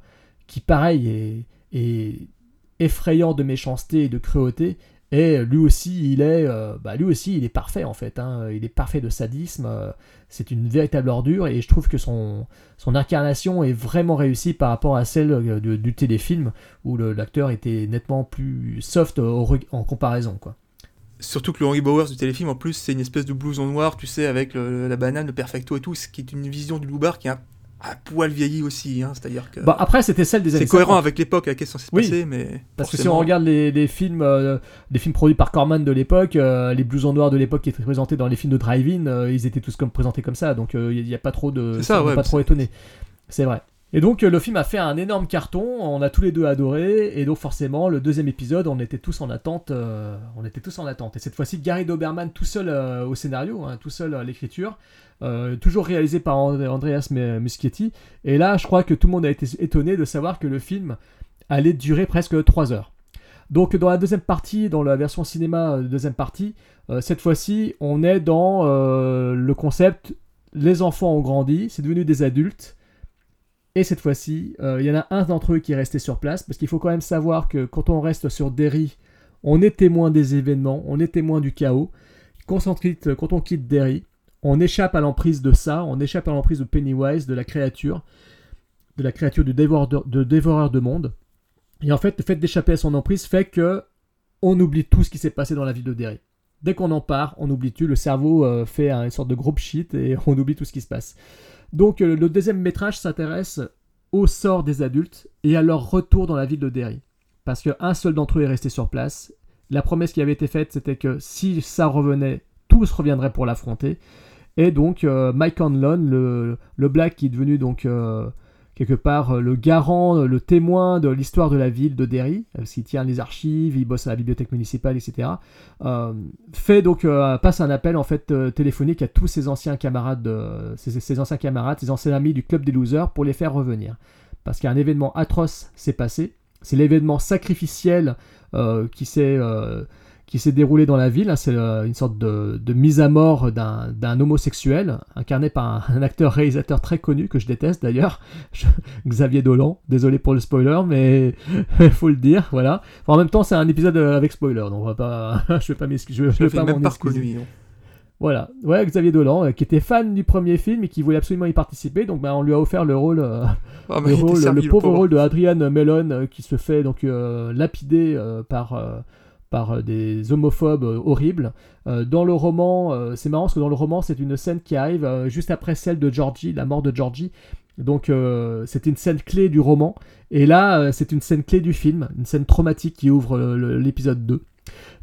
qui pareil, est, effrayant de méchanceté et de cruauté. Et lui aussi, il est, euh, bah, lui aussi, il est parfait en fait. hein. Il est parfait de sadisme. euh, c'est une véritable ordure et je trouve que son, son incarnation est vraiment réussie par rapport à celle euh, du téléfilm où l'acteur était nettement plus soft en comparaison. Quoi. Surtout que le Henry Bowers du téléfilm, en plus, c'est une espèce de blouson noir, tu sais, avec le- la banane, le perfecto et tout, ce qui est une vision du loubar qui est un, poil vieilli aussi, hein, c'est-à-dire que Bah, après, c'était celle des années c'est cohérent 50. avec l'époque à laquelle c'est censé se Oui. mais Parce que si on regarde les, les films, euh, les films produits par Corman de l'époque, euh, les blousons noirs de l'époque qui étaient présentés dans les films de drive-in, euh, ils étaient tous comme présentés comme ça, donc il n'y a pas trop de, C'est ça, ouais, pas trop étonné. C'est vrai. Et donc euh, le film a fait un énorme carton, on a tous les deux adoré, et donc forcément le deuxième épisode, on était tous en attente, euh, on était tous en attente. Et cette fois-ci, Gary Doberman tout seul euh, au scénario, hein, tout seul à l'écriture, toujours réalisé par And- Andreas Muschietti. Et là, je crois que tout le monde a été étonné de savoir que le film allait durer presque 3 heures. Donc dans la deuxième partie, dans la version cinéma deuxième partie, cette fois-ci, on est dans le concept les enfants ont grandi, c'est devenu des adultes. Et cette fois-ci, euh, il y en a un d'entre eux qui est resté sur place, parce qu'il faut quand même savoir que quand on reste sur Derry, on est témoin des événements, on est témoin du chaos. Quand on quitte, Derry, on échappe à l'emprise de ça, on échappe à l'emprise de Pennywise, de la créature, de la créature du dévoreur de, monde. Et en fait, le fait d'échapper à son emprise fait que on oublie tout ce qui s'est passé dans la ville de Derry. Dès qu'on en part, on oublie tout. Le cerveau euh, fait un- une sorte de groupe shit et on oublie tout ce qui se passe. Donc euh, le deuxième métrage s'intéresse au sort des adultes et à leur retour dans la ville de Derry. Parce qu'un seul d'entre eux est resté sur place. La promesse qui avait été faite, c'était que si ça revenait, tous reviendraient pour l'affronter. Et donc euh, Mike Hanlon, le, le Black qui est devenu donc euh, quelque part euh, le garant, euh, le témoin de l'histoire de la ville de Derry, euh, parce qu'il tient les archives, il bosse à la bibliothèque municipale, etc. fait donc passe un appel en fait téléphonique à tous ses anciens camarades, de, ses, anciens camarades, ses anciens amis du club des losers pour les faire revenir, parce qu'un événement atroce s'est passé. C'est l'événement sacrificiel qui s'est qui s'est déroulé dans la ville. hein. C'est euh, une sorte de, de mise à mort d'un homosexuel, incarné par un, un acteur-réalisateur très connu, que je déteste d'ailleurs, Je- Xavier Dolan. Désolé pour le spoiler, mais il faut le dire, voilà. Enfin, en même temps, c'est un épisode euh, avec spoiler, donc on va pas, je vais pas m'excuser. Je, je vais l'avais pas même m'en pas non. Voilà, ouais, Xavier Dolan, euh, qui était fan du premier film et qui voulait absolument y participer, donc bah, on lui a offert le rôle, euh, Ah, le, il était rôle- servi, le pauvre pauvre. rôle de Adrian Mellon euh, qui se fait donc lapider par, par euh, des homophobes euh, horribles. Euh, dans le roman, c'est marrant parce que dans le roman, c'est une scène qui arrive juste après celle de Georgie, la mort de Georgie. Donc euh, c'est une scène clé du roman. Et là, c'est une scène clé du film, une scène traumatique qui ouvre l'épisode 2.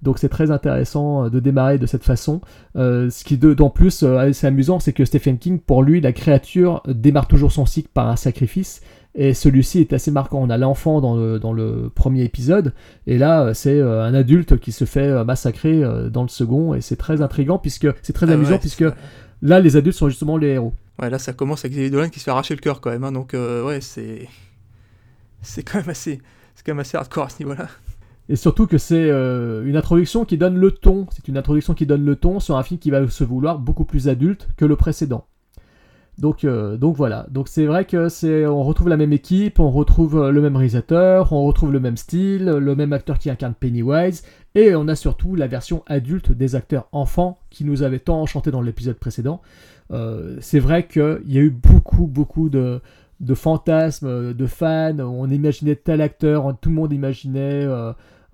Donc c'est très intéressant de démarrer de cette façon. Ce qui d'autant plus assez amusant, c'est que Stephen King, pour lui, la créature démarre toujours son cycle par un sacrifice. Et celui-ci est assez marquant. On a l'enfant dans le, dans le premier épisode, et là, euh, c'est euh, un adulte qui se fait euh, massacrer dans le second, et c'est très intriguant, puisque c'est très Ah amusant, ouais, puisque là, les adultes sont justement les héros. Ouais, là, ça commence avec Xavier Dolan qui se fait arracher le cœur quand même. hein, donc, euh, ouais, c'est. C'est quand même assez. C'est quand même assez hardcore à ce niveau-là. Et surtout que c'est euh, une introduction qui donne le ton. C'est une introduction qui donne le ton sur un film qui va se vouloir beaucoup plus adulte que le précédent. Donc, euh, donc voilà. Donc c'est vrai que c'est, on retrouve la même équipe, on retrouve euh, le même réalisateur, on retrouve le même style, le même acteur qui incarne Pennywise, et on a surtout la version adulte des acteurs enfants qui nous avaient tant enchanté dans l'épisode précédent. Euh, c'est vrai qu'il y a eu beaucoup, beaucoup de, fantasmes, de fans. On imaginait tel acteur, tout le monde imaginait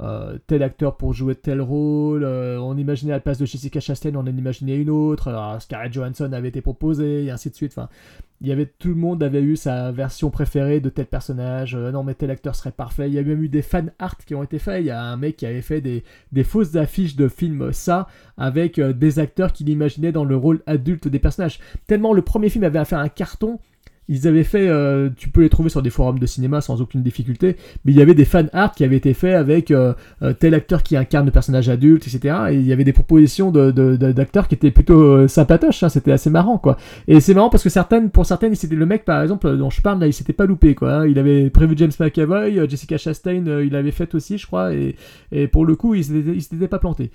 euh, tel acteur pour jouer tel rôle. euh, on imaginait à la place de Jessica Chastain, on en imaginait une autre. Alors, Scarlett Johansson avait été proposée, et ainsi de suite. Enfin, il y avait tout le monde avait eu sa version préférée de tel personnage. Euh, non, mais tel acteur serait parfait. Il y a même eu des fan art qui ont été faits. Il y a un mec qui avait fait des, des fausses affiches de films ça avec des acteurs qu'il imaginait dans le rôle adulte des personnages. Tellement le premier film avait fait un carton. Ils avaient fait, euh, tu peux les trouver sur des forums de cinéma sans aucune difficulté, mais il y avait des fan art qui avaient été faits avec euh, euh, tel acteur qui incarne le personnage adulte, etc. Et il y avait des propositions d'acteurs qui étaient plutôt euh, sympatoches, hein, c'était assez marrant, quoi. Et c'est marrant parce que certaines, pour certaines, c'était le mec, par exemple, dont je parle, là, il s'était pas loupé, quoi. hein. Il avait prévu James McAvoy, Jessica Chastain, il l'avait fait aussi, je crois, et, et pour le coup, il s'était pas planté.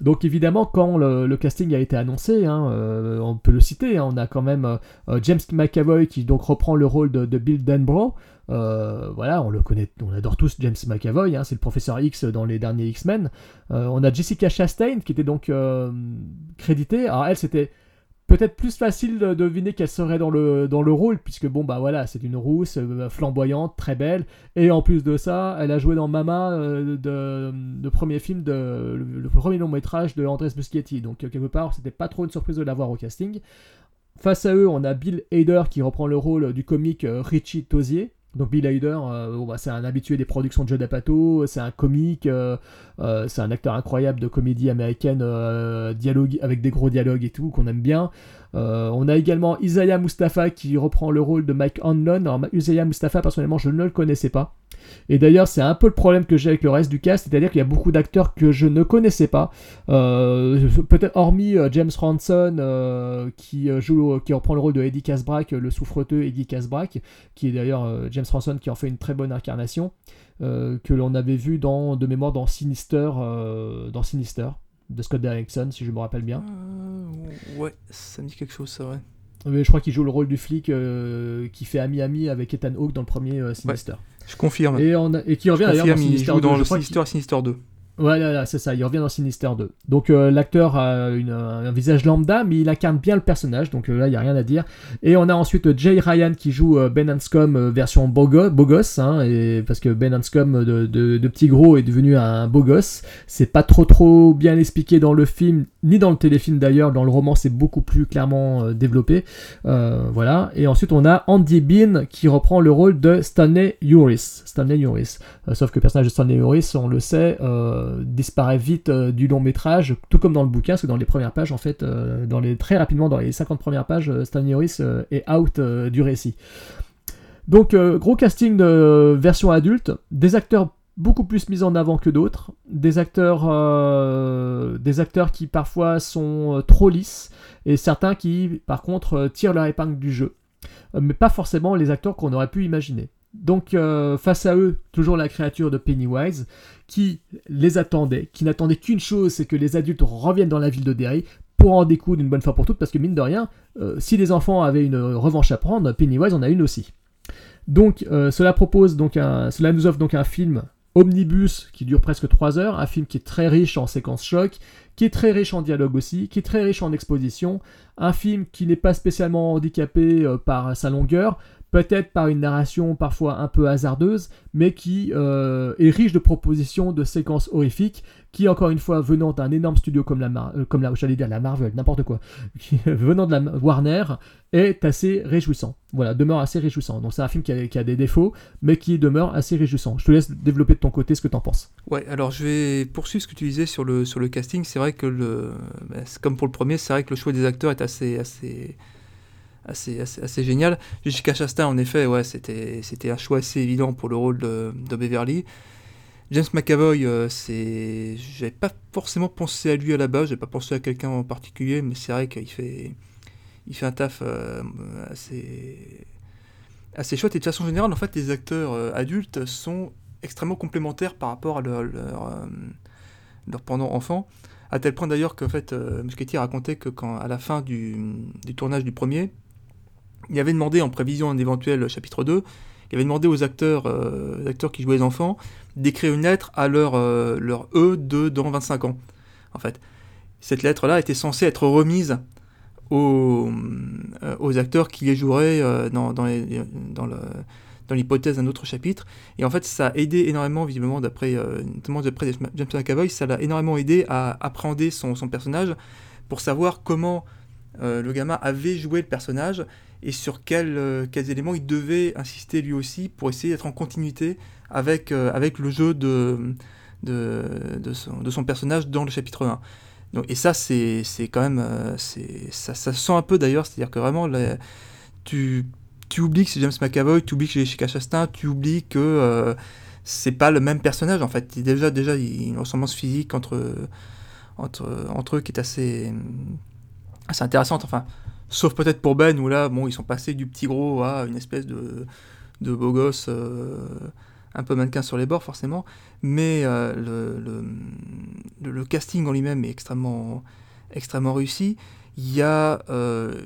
Donc évidemment, quand le, casting a été annoncé, hein, euh, on peut le citer, hein, on a quand même euh, James McAvoy qui donc reprend le rôle de, Bill Denbrough. Euh, voilà, on le connaît, on adore tous James McAvoy, hein, c'est le professeur X dans les derniers X-Men. Euh, on a Jessica Chastain qui était donc euh, créditée. Alors elle, c'était peut-être plus facile de deviner qu'elle serait dans le, rôle, puisque bon, bah voilà, c'est une rousse, euh, flamboyante, très belle, et en plus de ça, elle a joué dans Mama, euh, le premier film, le, premier long métrage de Andrés Muschietti, donc euh, quelque part, c'était pas trop une surprise de l'avoir au casting. Face à eux, on a Bill Hader qui reprend le rôle du comique euh, Richie Tozier. Donc Bill Hader, euh, bah, c'est un habitué des productions de Joe D'Apato, c'est un comique, euh, euh, c'est un acteur incroyable de comédie américaine, dialogue avec des gros dialogues et tout qu'on aime bien. Euh, on a également Isaiah Mustafa qui reprend le rôle de Mike Hanlon. Alors Isaiah Mustafa, personnellement, je ne le connaissais pas. Et d'ailleurs, c'est un peu le problème que j'ai avec le reste du cast, c'est-à-dire qu'il y a beaucoup d'acteurs que je ne connaissais pas. Euh, Peut-être hormis euh, James Ranson qui joue, qui reprend le rôle de Eddie Casbrack, le souffreteux Eddie Casbrack, qui est d'ailleurs James Ranson qui en fait une très bonne incarnation, que l'on avait vu dans de mémoire dans Sinister, dans Sinister de Scott Derrickson, si je me rappelle bien. Euh, ouais, ça me dit quelque chose, ça, ouais. Mais je crois qu'il joue le rôle du flic euh, qui fait ami-ami avec Ethan Hawke dans le premier euh, Sinister. Je confirme. Et, on a- et qui revient d'ailleurs dans confirme, il Sinister joue 2. dans je le Sinister Sinister 2. Voilà, là, c'est ça, il revient dans Sinister 2. Donc euh, l'acteur a un visage lambda, mais il incarne bien le personnage, donc euh, là, il n'y a rien à dire. Et on a ensuite Jay Ryan qui joue euh, Ben Hanscom version beau, hein, parce que Ben Hanscom de, petit gros est devenu un beau gosse. C'est pas trop trop bien expliqué dans le film, ni dans le téléfilm d'ailleurs, dans le roman c'est beaucoup plus clairement développé. Voilà. Et ensuite on a Andy Bean qui reprend le rôle de Stanley Uris. Stanley Uris. Sauf que le personnage de Stanley Uris, on le sait, disparaît vite euh, du long métrage, tout comme dans le bouquin, parce que dans les premières pages, en fait, euh, dans les, très rapidement, dans les 50 premières pages, euh, Stanley Uris euh, est out euh, du récit. Donc, euh, gros casting de version adulte, des acteurs beaucoup plus mis en avant que d'autres, des acteurs, euh, des acteurs qui parfois sont euh, trop lisses, et certains qui, par contre, euh, tirent leur épingle du jeu. Euh, mais pas forcément les acteurs qu'on aurait pu imaginer. Donc euh, face à eux, toujours la créature de Pennywise, qui les attendait, qui n'attendait qu'une chose, c'est que les adultes reviennent dans la ville de Derry pour en découdre une bonne fois pour toutes, parce que mine de rien, euh, si les enfants avaient une revanche à prendre, Pennywise en a une aussi. Donc euh, cela propose donc cela nous offre donc un film omnibus qui dure presque 3 heures, un film qui est très riche en séquences choc, qui est très riche en dialogue aussi, qui est très riche en exposition, un film qui n'est pas spécialement handicapé par sa longueur, peut-être par une narration parfois un peu hasardeuse, mais qui euh, est riche de propositions de séquences horrifiques, qui encore une fois venant d'un énorme studio comme la, euh, comme la, la Marvel, n'importe quoi, venant de la Warner, est assez réjouissant. Voilà, demeure assez réjouissant. Donc c'est un film qui a, des défauts, mais qui demeure assez réjouissant. Je te laisse développer de ton côté ce que t'en penses. Ouais, alors je vais poursuivre ce que tu disais sur le, sur le casting. C'est vrai que, le, bah, comme pour le premier, c'est vrai que le choix des acteurs est assez, assez, assez, assez, génial. Jessica Chastain, en effet, ouais, c'était, c'était un choix assez évident pour le rôle de, de Beverly. James McAvoy, euh, c'est, j'avais pas forcément pensé à lui à la base, j'ai pas pensé à quelqu'un en particulier, mais c'est vrai qu'il fait, il fait un taf euh, assez, assez chouette. Et de façon générale, en fait, les acteurs euh, adultes sont extrêmement complémentaires par rapport à leur, leur, euh, pendant enfant. À tel point d'ailleurs qu'en fait, euh, Muschietti racontait que quand, à la fin du, du tournage du premier, il avait demandé, en prévision d'un éventuel chapitre 2, il avait demandé aux acteurs, euh, acteurs qui jouaient les enfants d'écrire une lettre à leur, euh, leur E de dans 25 ans. En fait, cette lettre-là était censée être remise aux, euh, aux acteurs qui les joueraient euh, dans, dans, dans l'hypothèse d'un autre chapitre. Et en fait, ça a aidé énormément, visiblement, d'après notamment d'après James McAvoy, ça l'a énormément aidé à appréhender son, son personnage pour savoir comment le gamin avait joué le personnage et sur quels, euh, quels éléments il devait insister lui aussi pour essayer d'être en continuité avec, euh, avec le jeu de, de, de, son, personnage dans le chapitre 1. Donc, et ça, c'est quand même. euh, ça, ça se sent un peu d'ailleurs, c'est-à-dire que vraiment, tu, tu oublies que c'est James McAvoy, tu oublies que c'est Jessica Chastain, tu oublies que euh, c'est pas le même personnage en fait. Il- Déjà, déjà, il y a une ressemblance physique entre, entre, entre eux qui est assez, assez intéressante. Enfin, sauf peut-être pour Ben où là, bon, ils sont passés du petit gros à une espèce de, de beau gosse. euh, un peu mannequin sur les bords forcément, mais euh, le, le, casting en lui-même est extrêmement, extrêmement réussi. Il y a euh,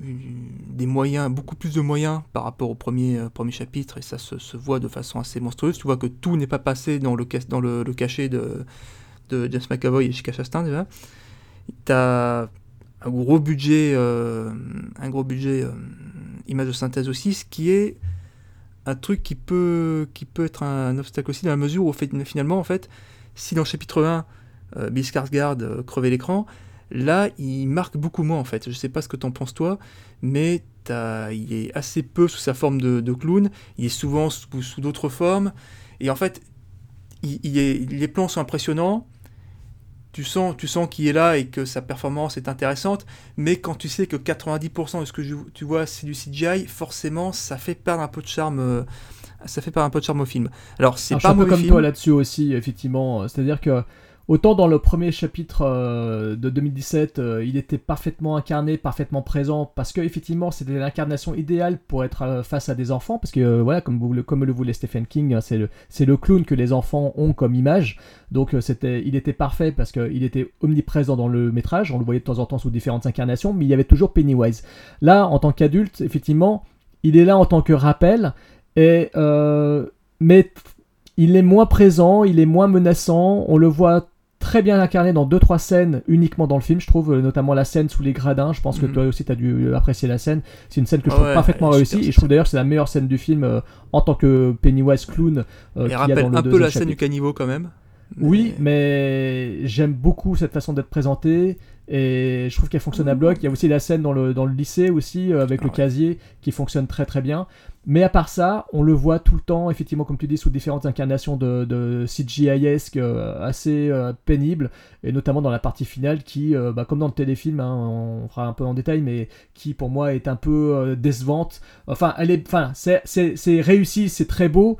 des moyens, beaucoup plus de moyens par rapport au premier, premier chapitre, et ça se, se voit de façon assez monstrueuse. Tu vois que tout n'est pas passé dans le, dans le cachet de, de James McAvoy et Jessica Chastain déjà. T'as un gros budget, euh, un gros budget euh, image de synthèse aussi, ce qui est un truc qui peut, qui peut être un, obstacle aussi dans la mesure où finalement, en fait, si dans chapitre 1, euh, Bill Skarsgård euh, crevait l'écran, Là, il marque beaucoup moins en fait. Je sais pas ce que t'en penses toi, mais il est assez peu sous sa forme de, clown. Il est souvent sous, d'autres formes. Et en fait, les plans sont impressionnants. Tu sens, tu sens qu'il est là et que sa performance est intéressante, mais quand tu sais que 90% de ce que tu vois c'est du CGI, forcément ça fait perdre un peu de charme, euh, ça fait perdre un peu de charme au film. Alors c'est pas un peu comme toi là-dessus aussi, effectivement. C'est-à-dire que Autant dans le premier chapitre euh, de 2017, euh, il était parfaitement incarné, parfaitement présent, parce que effectivement c'était l'incarnation idéale pour être euh, face à des enfants, parce que voilà, comme, comme le voulait Stephen King, hein, c'est le, le clown que les enfants ont comme image, donc c'était, il était parfait parce qu'il était omniprésent dans le métrage, on le voyait de temps en temps sous différentes incarnations, mais il y avait toujours Pennywise. Là, en tant qu'adulte, effectivement, il est là en tant que rappel, et, mais il est moins présent, il est moins menaçant, on le voit très bien incarné dans deux trois scènes uniquement dans le film, je trouve, euh, notamment la scène sous les gradins. Je pense que mhm. toi aussi tu as dû euh, apprécier la scène. C'est une scène que je trouve parfaitement réussie et je trouve d'ailleurs c'est la meilleure scène du film euh, en tant que Pennywise clown. Euh, rappelle un peu la scène du caniveau quand même. Oui, mais j'aime beaucoup cette façon d'être présentée et je trouve qu'elle fonctionne à bloc. Il y a aussi la scène dans le, dans le lycée aussi avec le casier qui fonctionne très très bien. Mais à part ça, on le voit tout le temps, effectivement, comme tu dis, sous différentes incarnations de, de CGI-esque euh, assez euh, pénibles, et notamment dans la partie finale qui, euh, bah, comme dans le téléfilm, hein, on fera un peu en détail, mais qui pour moi est un peu décevante. Enfin, elle est, enfin, c'est réussi, c'est très beau,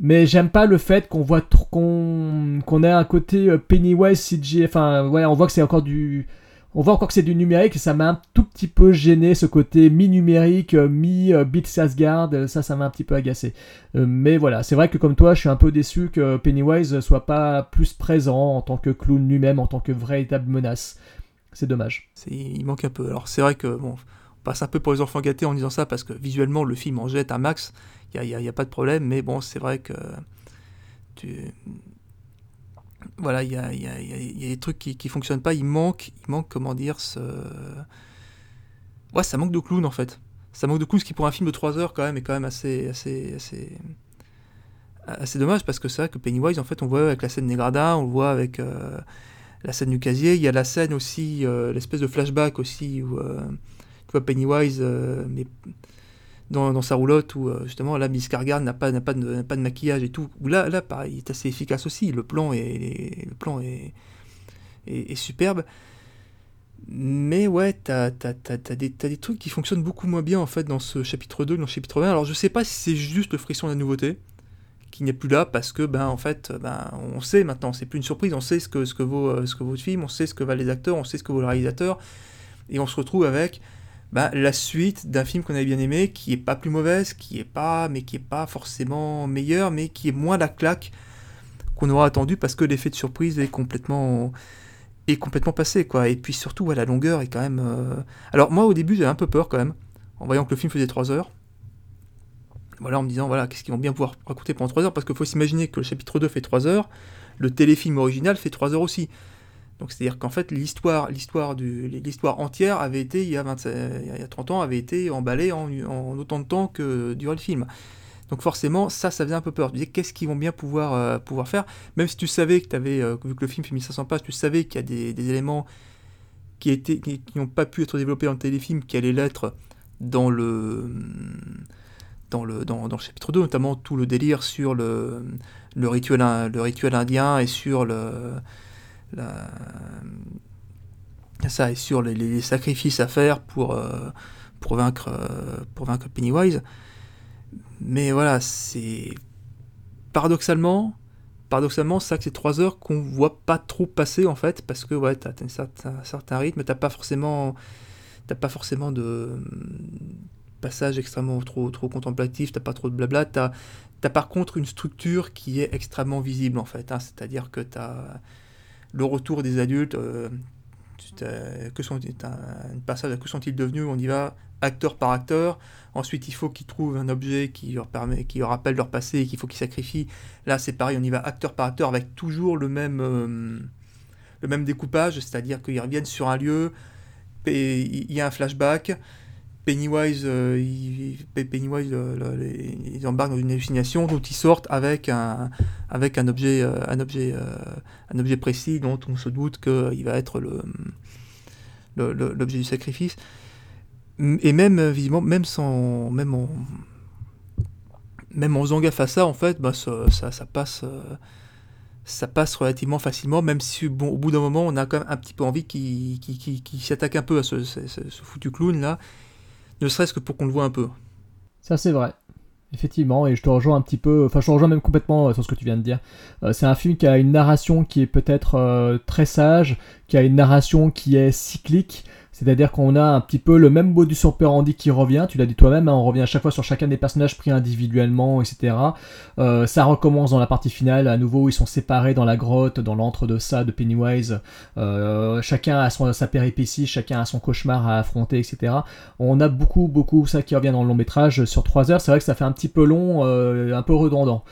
mais j'aime pas le fait qu'on voit qu'on qu'on ait un côté Pennywise CGI. Enfin, ouais, on voit que c'est encore du on voit encore que c'est du numérique et ça m'a un tout petit peu gêné ce côté mi-numérique, euh, mi-bit Sasgard, euh, ça, ça m'a un petit peu agacé. Euh, mais voilà, c'est vrai que comme toi, je suis un peu déçu que Pennywise soit pas plus présent en tant que clown lui-même, en tant que véritable menace. C'est dommage. Il manque un peu. Alors c'est vrai que bon, on passe un peu pour les enfants gâtés en disant ça parce que visuellement le film en jette un max, il n'y a, a, pas de problème, mais bon, c'est vrai que tu voilà, il y a, y, y a, des trucs qui, qui fonctionnent pas. Il manque, il manque, comment dire, ce. Ouais, ça manque de clown en fait. Ça manque de clown, ce qui pour un film de 3 heures quand même est quand même assez, assez, assez, assez dommage parce que c'est vrai que Pennywise, en fait, on voit avec la scène des gradins, on voit avec euh, la scène du casier. Il y a la scène aussi, euh, l'espèce de flashback aussi où euh, tu vois Pennywise, mais dans, sa roulotte où euh, justement là Miss n'a pas, pas, de, pas de maquillage et tout. Où là, là pareil, il est assez efficace aussi. Le plan est, le plan est, est, superbe. Mais ouais, t'as, t'as, t'as, des, des, trucs qui fonctionnent beaucoup moins bien en fait dans ce chapitre 2 dans le chapitre 20. Alors je sais pas si c'est juste le frisson de la nouveauté qui n'est plus là parce que ben en fait ben on sait maintenant, c'est plus une surprise, on sait ce que ce que vaut euh, ce que vaut le film, on sait ce que valent les acteurs, on sait ce que vaut le réalisateur et on se retrouve avec bah, la suite d'un film qu'on avait bien aimé, qui est pas plus mauvaise, qui est pas, mais qui est pas forcément meilleure, mais qui est moins la claque qu'on aura attendu parce que l'effet de surprise est complètement est complètement passé quoi. Et puis surtout, la longueur est quand même. Euh, alors moi au début j'avais un peu peur quand même, en voyant que le film faisait 3 heures. Voilà, en me disant voilà qu'est-ce qu'ils vont bien pouvoir raconter pendant 3 heures parce qu'il faut s'imaginer que le chapitre 2 fait 3 heures, le téléfilm original fait 3 heures aussi. Donc c'est-à-dire qu'en fait l'histoire, l'histoire, du, l'histoire entière avait été il y, a il y a 30 ans avait été emballée en, autant de temps que durait le film. Donc forcément ça ça faisait un peu peur. Tu disais qu'est-ce qu'ils vont bien pouvoir, euh, pouvoir faire, même si tu savais que tu avais euh, vu que le film fait 1500 pages, tu savais qu'il y a des, éléments qui étaient qui n'ont pas pu être développés dans le téléfilm qui allaient l'être dans le dans le, dans, dans, le chapitre 2, notamment tout le délire sur le, le, rituel, le rituel indien et sur le, ça et sur les, sacrifices à faire pour, euh, pour, vaincre, euh, pour vaincre Pennywise. Mais voilà, c'est paradoxalement, paradoxalement, ça que c'est trois heures qu'on voit pas trop passer en fait, parce que ouais, t'as un certain, rythme, t'as pas forcément, t'as pas forcément de passage extrêmement trop, trop contemplatif, t'as pas trop de blabla, t'as as par contre une structure qui est extrêmement visible en fait, hein. c'est-à-dire que t'as le retour des adultes, euh, que sont, un passage que sont-ils devenus On y va acteur par acteur. Ensuite, il faut qu'ils trouvent un objet qui leur permet, qui leur rappelle leur passé et qu'il faut qu'ils sacrifient. Là, c'est pareil, on y va acteur par acteur avec toujours le même, euh, le même découpage, c'est-à-dire qu'ils reviennent sur un lieu, il y a un flashback, Pennywise, euh, euh, ils embarquent dans une hallucination dont ils sortent avec un, avec un objet, euh, un objet, un objet précis dont on se doute qu'il va être le, le- le- l'objet du sacrifice. Et même, visiblement, même sans. Même en, même en faisant gaffe à ça, en fait, bah, ça, ça, passe. ça passe relativement facilement, même si au bout d'un moment, on a quand même un petit peu envie qu'il qu'il s'attaque un peu à ce foutu clown là, ne serait-ce que pour qu'on le voit un peu. Ça, c'est vrai. Effectivement, et je te rejoins un petit peu, enfin, je te rejoins même complètement euh, sur ce que tu viens de dire. Euh, c'est un film qui a une narration qui est peut-être euh, très sage, qui a une narration qui est cyclique, c'est-à-dire qu'on a un petit peu le même modus operandi qui revient, tu l'as dit toi-même, hein, on revient à chaque fois sur chacun des personnages pris individuellement, etc. Euh, ça recommence dans la partie finale, à nouveau, ils sont séparés dans la grotte, dans l'antre de ça de Pennywise. Euh, chacun a son, sa péripétie, chacun a son cauchemar à affronter, etc. On a beaucoup, beaucoup ça qui revient dans le long métrage sur 3 heures. C'est vrai que ça fait un petit peu long, euh, un peu redondant.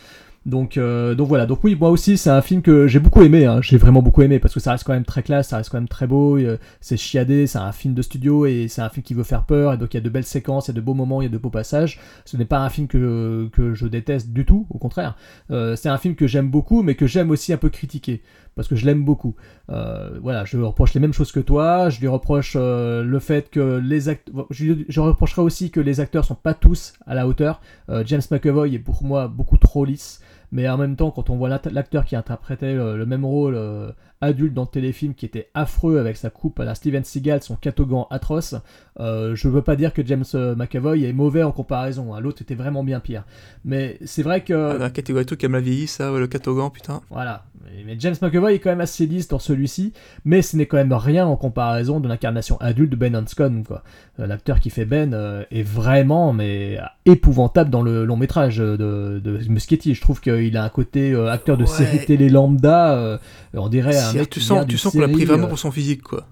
Donc, euh, donc voilà. Donc oui, moi aussi, c'est un film que j'ai beaucoup aimé. hein. J'ai vraiment beaucoup aimé parce que ça reste quand même très classe, ça reste quand même très beau. euh, c'est chiadé, c'est un film de studio et c'est un film qui veut faire peur. Et donc il y a de belles séquences, il y a de beaux moments, il y a de beaux passages. Ce n'est pas un film que, que je déteste du tout, au contraire. Euh, c'est un film que j'aime beaucoup, mais que j'aime aussi un peu critiquer parce que je l'aime beaucoup. Euh, voilà, je lui reproche les mêmes choses que toi. Je lui reproche le fait que les acteurs. Je, je reprocherai aussi que les acteurs sont pas tous à la hauteur. James McAvoy est pour moi beaucoup trop lisse. Mais en même temps, quand on voit l'act- l'acteur qui interprétait le, le même rôle euh, adulte dans le téléfilm, qui était affreux avec sa coupe à la Steven Seagal, son catogan atroce, euh, je veux pas dire que James euh, McAvoy est mauvais en comparaison. hein. L'autre était vraiment bien pire. Mais c'est vrai que. Ah, la catégorie trucs qui me l'a vieilli, ça, le catogan, putain. Voilà. Mais- James McAvoy est quand même assez lisse dans celui-ci, mais ce n'est quand même rien en comparaison de l'incarnation adulte de Ben Hanscom, quoi. Euh, L'acteur qui fait Ben euh, est vraiment, mais épouvantable dans le long métrage de, de Muschietti. Je trouve qu'il a un côté acteur de Ouais. série télé lambda, on dirait un mec tu sens, tu sens qu'on l'a pris vraiment euh, pour son physique, quoi.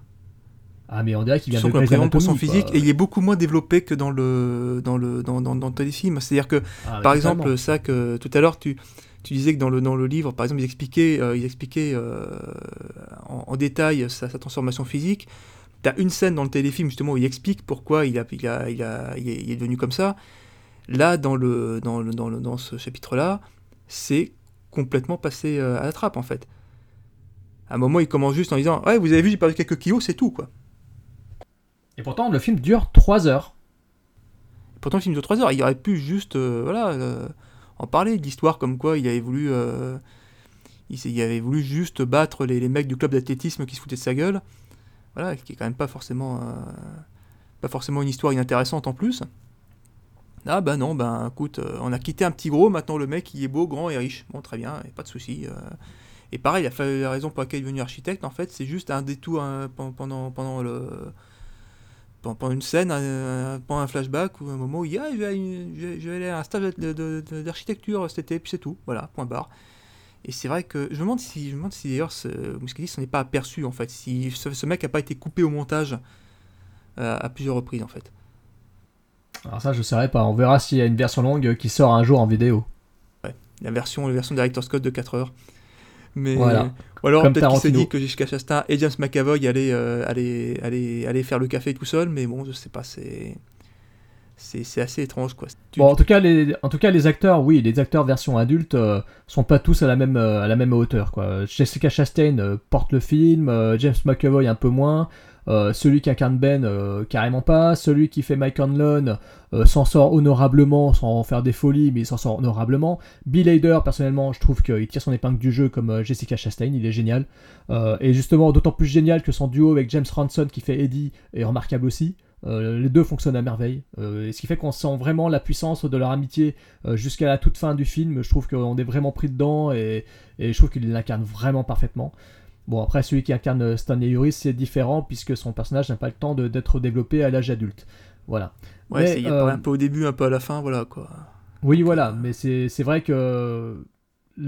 Ah, mais on dirait qu'il Tu vient de pris vraiment pour son physique et il est beaucoup moins développé que dans le dans le dans, dans, dans le téléfilm. C'est-à-dire que Ah, par totalement. exemple ça que tout à l'heure tu tu disais que dans le dans le livre par exemple ils expliquaient euh, ils expliquaient euh, en, en détail sa, sa transformation physique. T'as une scène dans le téléfilm justement où il explique pourquoi il a il a il a il est, il est devenu comme ça. Là dans le dans le dans le dans ce chapitre là c'est complètement passé euh, à la trappe en fait. À un moment, il commence juste en disant Ouais, vous avez vu, j'ai perdu quelques kilos, c'est tout, quoi. Et pourtant, le film dure 3 heures. Pourtant, le film de 3 heures, il aurait pu juste euh, voilà, euh, en parler d'histoire comme quoi il avait voulu. euh, il, avait voulu juste battre les, les mecs du club d'athlétisme qui se foutaient de sa gueule. Voilà, qui est quand même pas forcément. pas forcément une histoire inintéressante en plus. Ah bah non, ben écoute, euh, on a quitté un petit gros, maintenant le mec il est beau, grand et riche. Bon, très bien, pas de souci. Et pareil, la, fa- la raison pour laquelle il est devenu architecte, en fait, c'est juste un détour hein, pen- pendant, pendant le pendant une scène, un- pendant un flashback ou un moment où il y a, je vais, aller- je vais- aller à un stage d'architecture cet été, puis c'est tout, voilà, point barre. Et c'est vrai que je me demande si, je me demande si d'ailleurs ce Muscadis s'en est pas aperçu en fait, si ce, ce mec a pas été coupé au montage euh, à plusieurs reprises en fait. Alors ça, je saurais pas. On verra s'il y a une version longue qui sort un jour en vidéo. La version, la version Director Scott de 4 heures. Mais Voilà. ou alors peut-être qu'il s'est dit que Jessica Chastain et James McAvoy allaient, euh, allaient, allaient, allaient faire le café tout seul, mais bon, je sais pas, c'est c'est assez étrange quoi. Bon, en tout cas, les, en tout cas, les acteurs, oui, les acteurs version adulte euh, sont pas tous à la même, euh, à la même hauteur. Quoi. Jessica Chastain porte le film, James McAvoy un peu moins, euh, celui qui incarne Ben euh, carrément pas, celui qui fait Mike Hanlon euh, s'en sort honorablement sans faire des folies, mais il s'en sort honorablement. Bill Hader, personnellement, je trouve qu'il tire son épingle du jeu comme Jessica Chastain, il est génial. Et justement, d'autant plus génial que son duo avec James Ranson qui fait Eddie est remarquable aussi. Les deux fonctionnent à merveille. Et ce qui fait qu'on sent vraiment la puissance de leur amitié jusqu'à la toute fin du film. Je trouve qu'on est vraiment pris dedans et, et je trouve qu'il l'incarne vraiment parfaitement. Bon, après, celui qui incarne Stanley Uris, c'est différent puisque son personnage n'a pas le temps d'être développé à l'âge adulte. Voilà. Ouais, il euh, un peu au début, un peu à la fin, voilà quoi. oui, voilà, mais c'est vrai que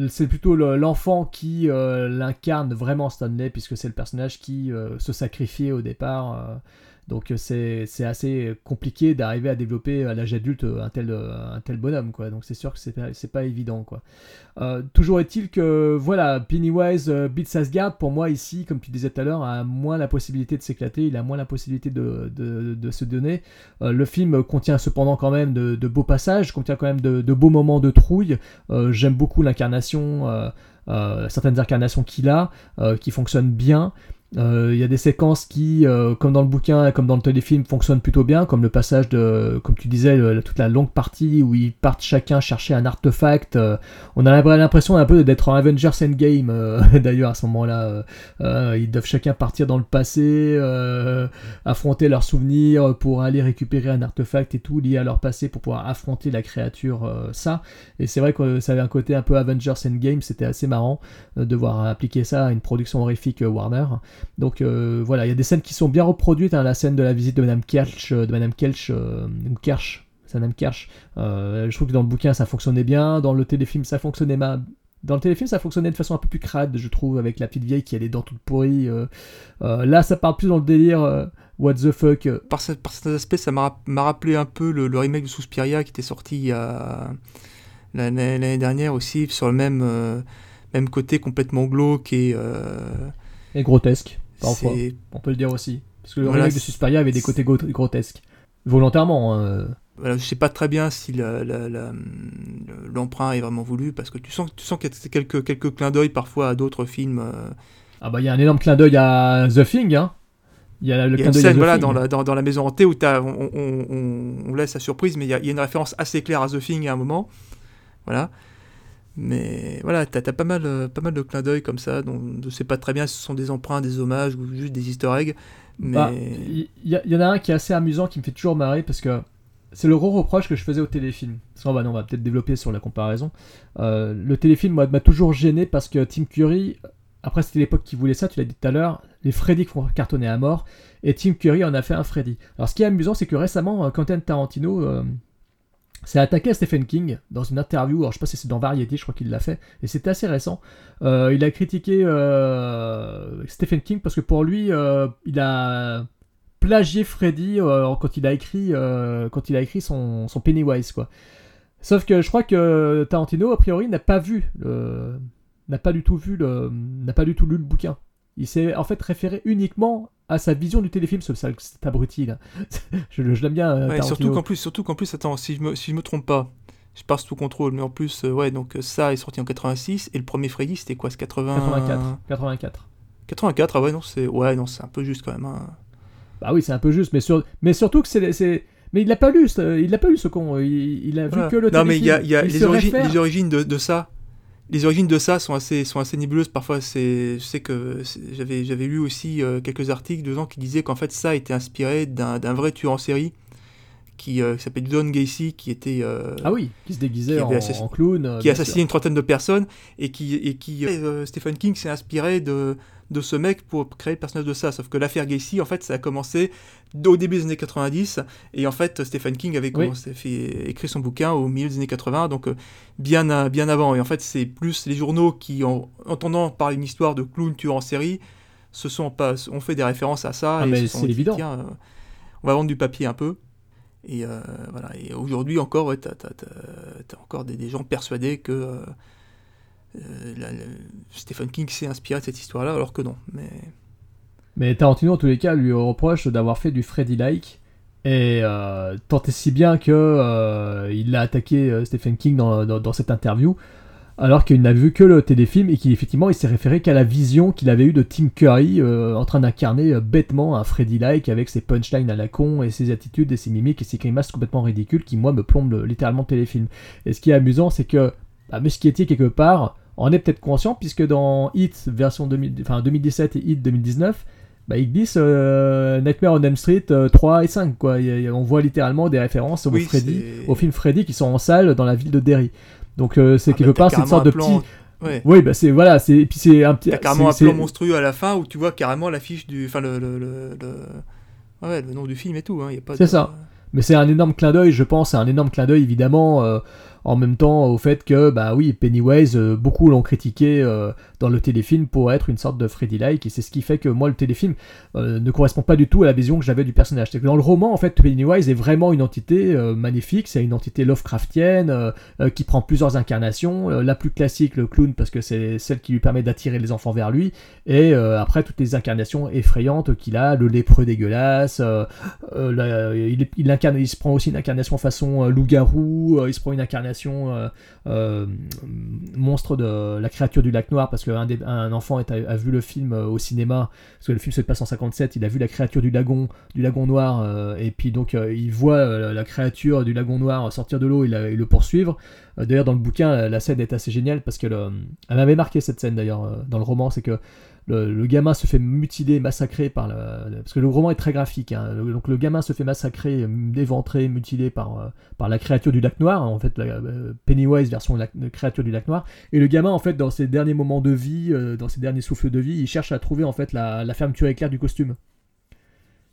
c'est plutôt le- l'enfant qui euh, l'incarne vraiment Stanley, puisque c'est le personnage qui euh, se sacrifiait au départ. Euh, donc euh, c'est assez compliqué d'arriver à développer à l'âge adulte un tel, euh, un tel bonhomme, quoi. Donc c'est sûr que c'est pas, pas évident, quoi. Euh, toujours est-il que, voilà, Pennywise euh, beats Asgard, pour moi ici, comme tu disais tout à l'heure, a moins la possibilité de s'éclater, il a moins la possibilité de, de, de se donner. Euh, le film contient cependant quand même de, de beaux passages, contient quand même de, beaux moments de trouille. Euh, J'aime beaucoup l'incarnation, euh, euh, certaines incarnations qu'il a, euh, qui fonctionnent bien. Euh, Il y a des séquences qui, euh, comme dans le bouquin, comme dans le téléfilm, fonctionnent plutôt bien, comme le passage de, comme tu disais, toute la longue partie où ils partent chacun chercher un artefact. euh, on a l'impression un peu d'être en Avengers Endgame, d'ailleurs, à ce moment-là. ils doivent chacun partir dans le passé, affronter leurs souvenirs pour aller récupérer un artefact et tout lié à leur passé pour pouvoir affronter la créature, ça. Et c'est vrai que ça avait un côté un peu Avengers Endgame, c'était assez marrant de voir appliquer ça à une production horrifique Warner. Donc euh, voilà, il y a des scènes qui sont bien reproduites, hein, la scène de la visite de Madame Kelch, euh, de Madame Kelch, euh, ou Kersh, c'est Madame Kersh. Euh, je trouve que dans le bouquin ça fonctionnait bien, dans le téléfilm ça fonctionnait mal. Dans le téléfilm, ça fonctionnait de façon un peu plus crade, je trouve, avec la petite vieille qui a les dents toutes pourries. là, ça part plus dans le délire what the fuck. Par, ce- certains aspects, ça m'a rap- m'a rappelé un peu le, remake de Suspiria qui était sorti l'année dernière aussi, sur le même, côté complètement glauque et. Et grotesque, parfois. On peut le dire aussi. Parce que le Voilà, remake de Suspiria avait des côtés gro- grotesques. Volontairement. hein, euh. voilà, je sais pas très bien si l'emprunt est vraiment voulu parce que tu sens, tu sens qu'il y a quelques, quelques clins d'œil parfois à d'autres films. euh, Ah bah il y a un énorme clin d'œil à The Thing, hein. Il y a le y a une scène The voilà, dans, la, dans, dans la maison hantée où t'as- on, on, on- on laisse la surprise, mais il y, y a une référence assez claire à The Thing à un moment. Voilà. Mais voilà, t'as as pas mal, euh, pas mal de clins d'œil comme ça, dont je sais pas très bien si ce sont des emprunts, des hommages ou juste des easter eggs. Mais Bah, Il y, y en a un qui est assez amusant, qui me fait toujours marrer, parce que c'est le gros reproche que je faisais au téléfilm. Parce qu'on va, non, on va peut-être développer sur la comparaison. Euh, le téléfilm m'a toujours gêné parce que Tim Curry, après c'était l'époque qui voulait ça, tu l'as dit tout à l'heure, les Freddy font cartonner à mort, et Tim Curry en a fait un Freddy. Alors ce qui est amusant, c'est que récemment, euh, Quentin Tarantino s'est attaqué à Stephen King dans une interview, alors je sais pas si c'est dans Variety, je crois qu'il l'a fait, et c'était assez récent. Euh, il a critiqué euh, Stephen King parce que pour lui, euh, il a plagié Freddy quand il a écrit, quand il a écrit son, Pennywise, quoi. Sauf que je crois que Tarantino, a priori, n'a pas vu n'a pas du tout vu le, n'a pas du tout lu le bouquin. Il s'est en fait référé uniquement à sa vision du téléfilm, ce sale- cet abruti là. je je l'aime bien. euh, ouais, surtout qu'en plus, surtout qu'en plus, attends, si je me, si je me trompe pas, je passe sous contrôle, mais en plus, euh, ouais, donc euh, ça est sorti en 86 et le premier Freddy c'était quoi, c'est 80... 84. 84. 84, ah ouais, non, c'est ouais, non, c'est un peu juste quand même. hein. Bah oui, c'est un peu juste, mais, sur... mais surtout que c'est. Mais il l'a pas lu, il l'a pas lu ce con. Il, il a Voilà. vu que le non, mais il y a, téléfilm. y les, réfère- les origines de, de ça. Les origines de ça sont assez, sont assez nébuleuses. Parfois, c'est, je sais que j'avais, j'avais lu aussi euh, quelques articles de gens qui disaient qu'en fait, ça été inspiré d'un, vrai tueur en série qui, euh, qui s'appelait Don Gacy, qui était. euh, Ah oui, qui se déguisait qui en, clown. qui a bien assassiné une trentaine de personnes et qui, et qui Stephen King s'est inspiré de, de ce mec pour créer le personnage de ça. Sauf que l'affaire Gacy, en fait, ça a commencé au début des années 90 et en fait, Stephen King avait Oui. commencé, fait, écrit son bouquin au milieu des années 80, donc euh, bien, bien avant. Et en fait, c'est plus les journaux qui, en entendant parler une histoire de clown tueur en série, se sont pas, ont fait des références à ça. Ah, et mais c'est dit, évident. Tiens, euh, on va vendre du papier un peu. Et euh, voilà. Et aujourd'hui encore, ouais, t'as, t'as encore des, des gens persuadés que euh, la- Stephen King s'est inspiré de cette histoire-là, alors que non. Mais Mais Tarantino, en tous les cas, lui reproche d'avoir fait du Freddy-like. Et euh, tant et si bien que euh, il a attaqué euh, Stephen King dans, dans- cette interview, alors qu'il n'a vu que le téléfilm et qu'effectivement il s'est référé qu'à la vision qu'il avait eue de Tim Curry euh, en train d'incarner euh, bêtement un Freddy-like avec ses punchlines à la con et ses attitudes et ses mimiques et ses grimaces complètement ridicules qui, moi, me plombent le- littéralement le téléfilm. Et ce qui est amusant, c'est que bah, Muschietti, quelque part, en est peut-être conscient puisque dans Hit version 2000 enfin, 2017 et Hit 2019, bah, ils glissent euh, Nightmare on Elm Street euh, 3 et 5. Quoi. Il y a- il y a- on voit littéralement des références au, Oui, Freddy, au film Freddy qui sont en salle dans la ville de Derry. Donc euh, c'est Ah, quelque part c'est une sorte de petit. plan- ouais. Oui, bah c'est voilà, c'est puis c'est un petit. T'as carrément un plan monstrueux à la fin où tu vois carrément l'affiche du. Enfin, le. le, le, le- Ouais, le nom du film et tout. Hein, y a pas C'est de- ça. Mais c'est un énorme clin d'œil, je pense, c'est un énorme clin d'œil évidemment euh, en même temps au fait que bah oui, Pennywise, euh, beaucoup l'ont critiqué euh, dans le téléfilm pour être une sorte de Freddy-like et c'est ce qui fait que moi le téléfilm euh, ne correspond pas du tout à la vision que j'avais du personnage. Dans le roman en fait Pennywise est vraiment une entité magnifique, c'est une entité Lovecraftienne qui prend plusieurs incarnations, la plus classique le clown parce que c'est celle qui lui permet d'attirer les enfants vers lui et après toutes les incarnations effrayantes qu'il a, le lépreux dégueulasse, la- il, il incarne, il se prend aussi une incarnation façon loup-garou, il se prend une incarnation euh, euh, monstre de la créature du lac noir, parce qu'un un enfant a, vu le film euh, au cinéma, parce que le film se passe en 57, il a vu la créature du lagon, du lagon noir, et puis donc il voit la créature du lagon noir sortir de l'eau et, le poursuivre. D'ailleurs, dans le bouquin, la, scène est assez géniale, parce que le- elle m'avait marqué cette scène d'ailleurs dans le roman, c'est que le, gamin se fait mutiler, massacrer par le, parce que le roman est très graphique. hein. Le- donc le gamin se fait massacrer, euh, éventré, mutilé par euh, par la créature du lac noir, en fait la euh, Pennywise version lac- de créature du lac noir. Et le gamin en fait dans ses derniers moments de vie, dans ses derniers souffles de vie, il cherche à trouver en fait la, la fermeture éclair du costume.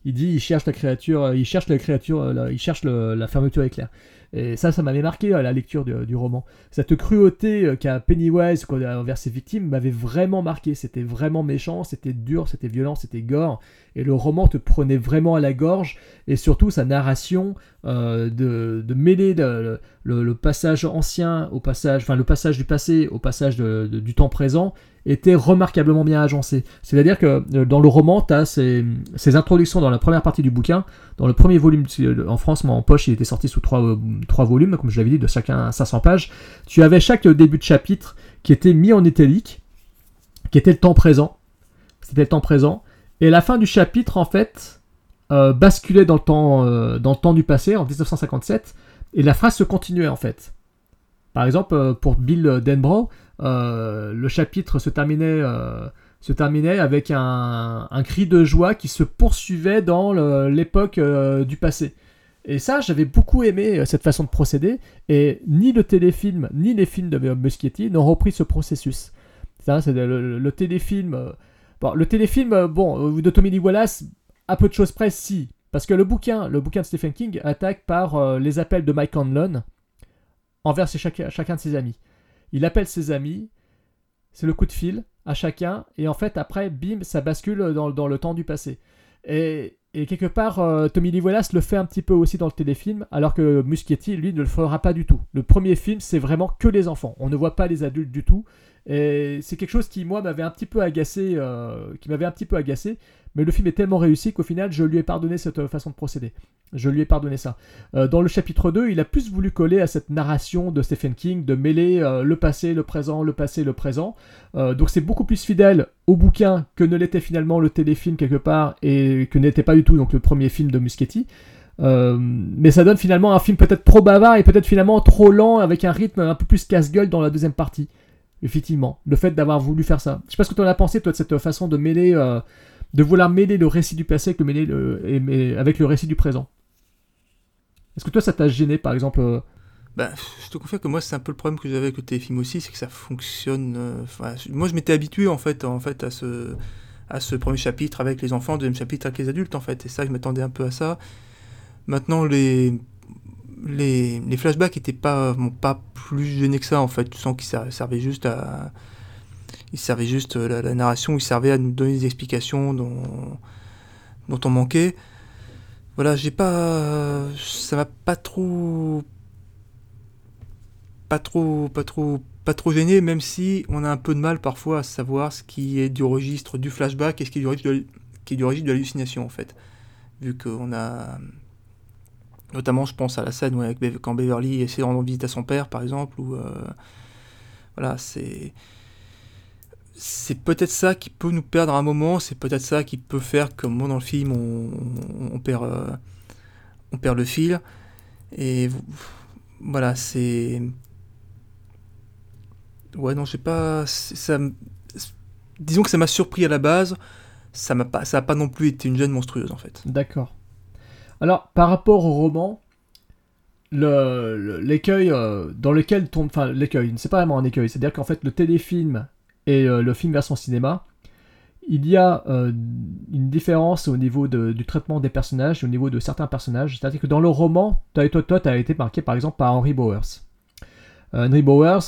Il dit, il cherche la créature, il cherche la créature, la- il cherche la fermeture éclair. Et ça, ça m'avait marqué à la lecture du, roman. Cette cruauté euh, qu'a Pennywise envers ses victimes m'avait vraiment marqué. C'était vraiment méchant, c'était dur, c'était violent, c'était gore. Et le roman te prenait vraiment à la gorge. Et surtout, sa narration euh, de, de mêler le, le- passage ancien au passage, enfin le passage du passé au passage du temps présent était remarquablement bien agencé. C'est-à-dire que euh, dans le roman, tu as ces, introductions dans la première partie du bouquin. Dans le premier volume, euh, en France, moi en poche, il était sorti sous trois, euh, volumes, comme je l'avais dit, de chacun 500 pages. Tu avais chaque début de chapitre qui était mis en italique, qui était le temps présent. C'était le temps présent. Et la fin du chapitre, en fait, basculait dans le, temps, dans le temps du passé, en 1957, et la phrase se continuait, en fait. Par exemple, pour Bill Denbrough, le chapitre se terminait, euh, se terminait avec un, cri de joie qui se poursuivait dans l'époque euh, du passé. Et ça, j'avais beaucoup aimé euh, cette façon de procéder, et ni le téléfilm, ni les films de Muschietti n'ont repris ce processus. C'est le, téléfilm. euh, bon, le téléfilm, euh, bon, euh, de Tommy Lee Wallace, à peu de choses près, si. Parce que le bouquin, le bouquin de Stephen King attaque par euh, les appels de Mike Hanlon envers chacun de ses amis. Il appelle ses amis, c'est le coup de fil à chacun, et en fait, après, bim, ça bascule dans, dans le temps du passé. Et, et quelque part, euh, Tommy Lee Wallace le fait un petit peu aussi dans le téléfilm, alors que Muschietti, lui, ne le fera pas du tout. Le premier film, c'est vraiment que les enfants. On ne voit pas les adultes du tout. Et c'est quelque chose qui, moi, m'avait un petit peu agacé, euh, qui m'avait un petit peu agacé. Mais le film est tellement réussi qu'au final, je lui ai pardonné cette euh, façon de procéder. Je lui ai pardonné ça. Euh, dans le chapitre 2, il a plus voulu coller à cette narration de Stephen King, de mêler euh, le passé, le présent, le passé, le présent. Donc c'est beaucoup plus fidèle au bouquin que ne l'était finalement le téléfilm quelque part, et que n'était pas du tout donc le premier film de Muschietti. Euh, mais ça donne finalement un film peut-être trop bavard et peut-être finalement trop lent, avec un rythme un peu plus casse-gueule dans la deuxième partie. Effectivement, le fait d'avoir voulu faire ça. Je sais pas ce que tu en as pensé, toi, de cette façon de mêler, de vouloir mêler le récit du passé avec le, avec le récit du présent. Est-ce que toi, ça t'a gêné, par exemple euh, Bah, je te confirme que moi, c'est un peu le problème que j'avais avec le téléfilm aussi, c'est que ça fonctionne. euh, moi, je m'étais habitué en fait, en fait, à ce à ce premier chapitre avec les enfants, deuxième chapitre avec les adultes en fait, et ça, je m'attendais un peu à ça. Maintenant, les les, les flashbacks étaient pas pas plus gêné que ça en fait. Tu sens qu'ils ser- servaient juste à ils servaient juste euh, la, narration, ils servaient à nous donner des explications dont dont on manquait. Voilà, j'ai pas ça m'a pas trop pas trop pas trop pas trop gêné même si on a un peu de mal parfois à savoir ce qui est du registre du flashback et ce qui est du registre de, qui est du registre de l'hallucination en fait vu qu'on a notamment je pense à la scène où quand Beverly essaie de rendre visite à son père par exemple ou voilà c'est c'est peut-être ça qui peut nous perdre à un moment, c'est peut-être ça qui peut faire que moi dans le film on, perd, euh, on perd le fil. Et voilà, c'est. Ouais, non, je sais pas. Ça, disons que ça m'a surpris à la base, ça m'a pas, pas non plus été une gêne monstrueuse en fait. D'accord. Alors, par rapport au roman, le- le- l'écueil euh, dans lequel tombe. Enfin, l'écueil, c'est pas vraiment un écueil, c'est-à-dire qu'en fait, le téléfilm et euh, le film version cinéma, il y a euh, une différence au niveau du traitement des personnages, au niveau de certains personnages. C'est-à-dire que dans le roman, toi, toi, toi, tu as été marqué par exemple par Henry Bowers. Euh, Henry Bowers,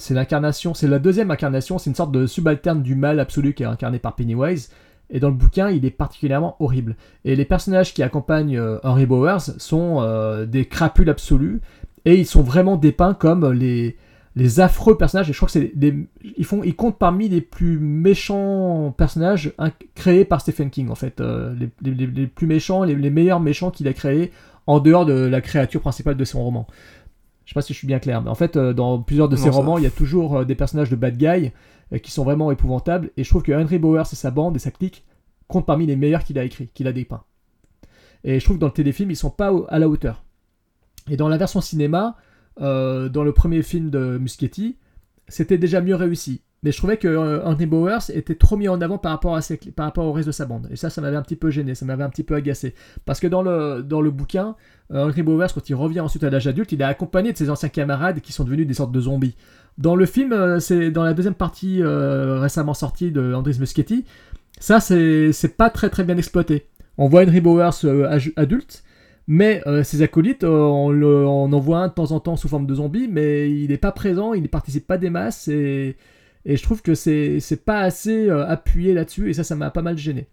c'est l'incarnation, c'est la deuxième incarnation, c'est une sorte de subalterne du mal absolu qui est incarné par Pennywise. Et dans le bouquin, il est particulièrement horrible. Et les personnages qui accompagnent Henry Bowers sont des crapules absolus. Et ils sont vraiment dépeints comme les, les affreux personnages. Et je crois que c'est ils, font, ils comptent parmi les plus méchants personnages hein, créés par Stephen King, en fait. Euh, les, les- les- les plus méchants, les, les meilleurs méchants qu'il a créés en dehors de la créature principale de son roman. Je sais pas si je suis bien clair, mais en fait, euh, dans plusieurs de Non, ses ça- romans, il y a toujours euh, des personnages de bad guy qui sont vraiment épouvantables. Et je trouve que Henry Bowers et sa bande et sa clique comptent parmi les meilleurs qu'il a écrit, qu'il a dépeint. Et je trouve que dans le téléfilm, ils sont pas à la hauteur. Et dans la version cinéma, euh, dans le premier film de Muschietti, c'était déjà mieux réussi. Mais je trouvais que euh, Bowers était trop mis en avant par rapport, à par rapport au reste de sa bande. Et ça, ça m'avait un petit peu gêné, ça m'avait un petit peu agacé. Parce que dans le, dans le bouquin, euh, Henry Bowers, quand il revient ensuite à l'âge adulte, il est accompagné de ses anciens camarades qui sont devenus des sortes de zombies. Dans le film, euh, c'est dans la deuxième partie euh, récemment sortie de Andris Muschietti, ça, c'est pas très très bien exploité. On voit Henry Bowers euh, adulte, mais euh, ses acolytes, euh, on, le- en voit un de temps en temps sous forme de zombie, mais il n'est pas présent, il ne participe pas des masses, et, je trouve que c'est pas assez euh, appuyé là-dessus, et ça, ça m'a pas mal gêné.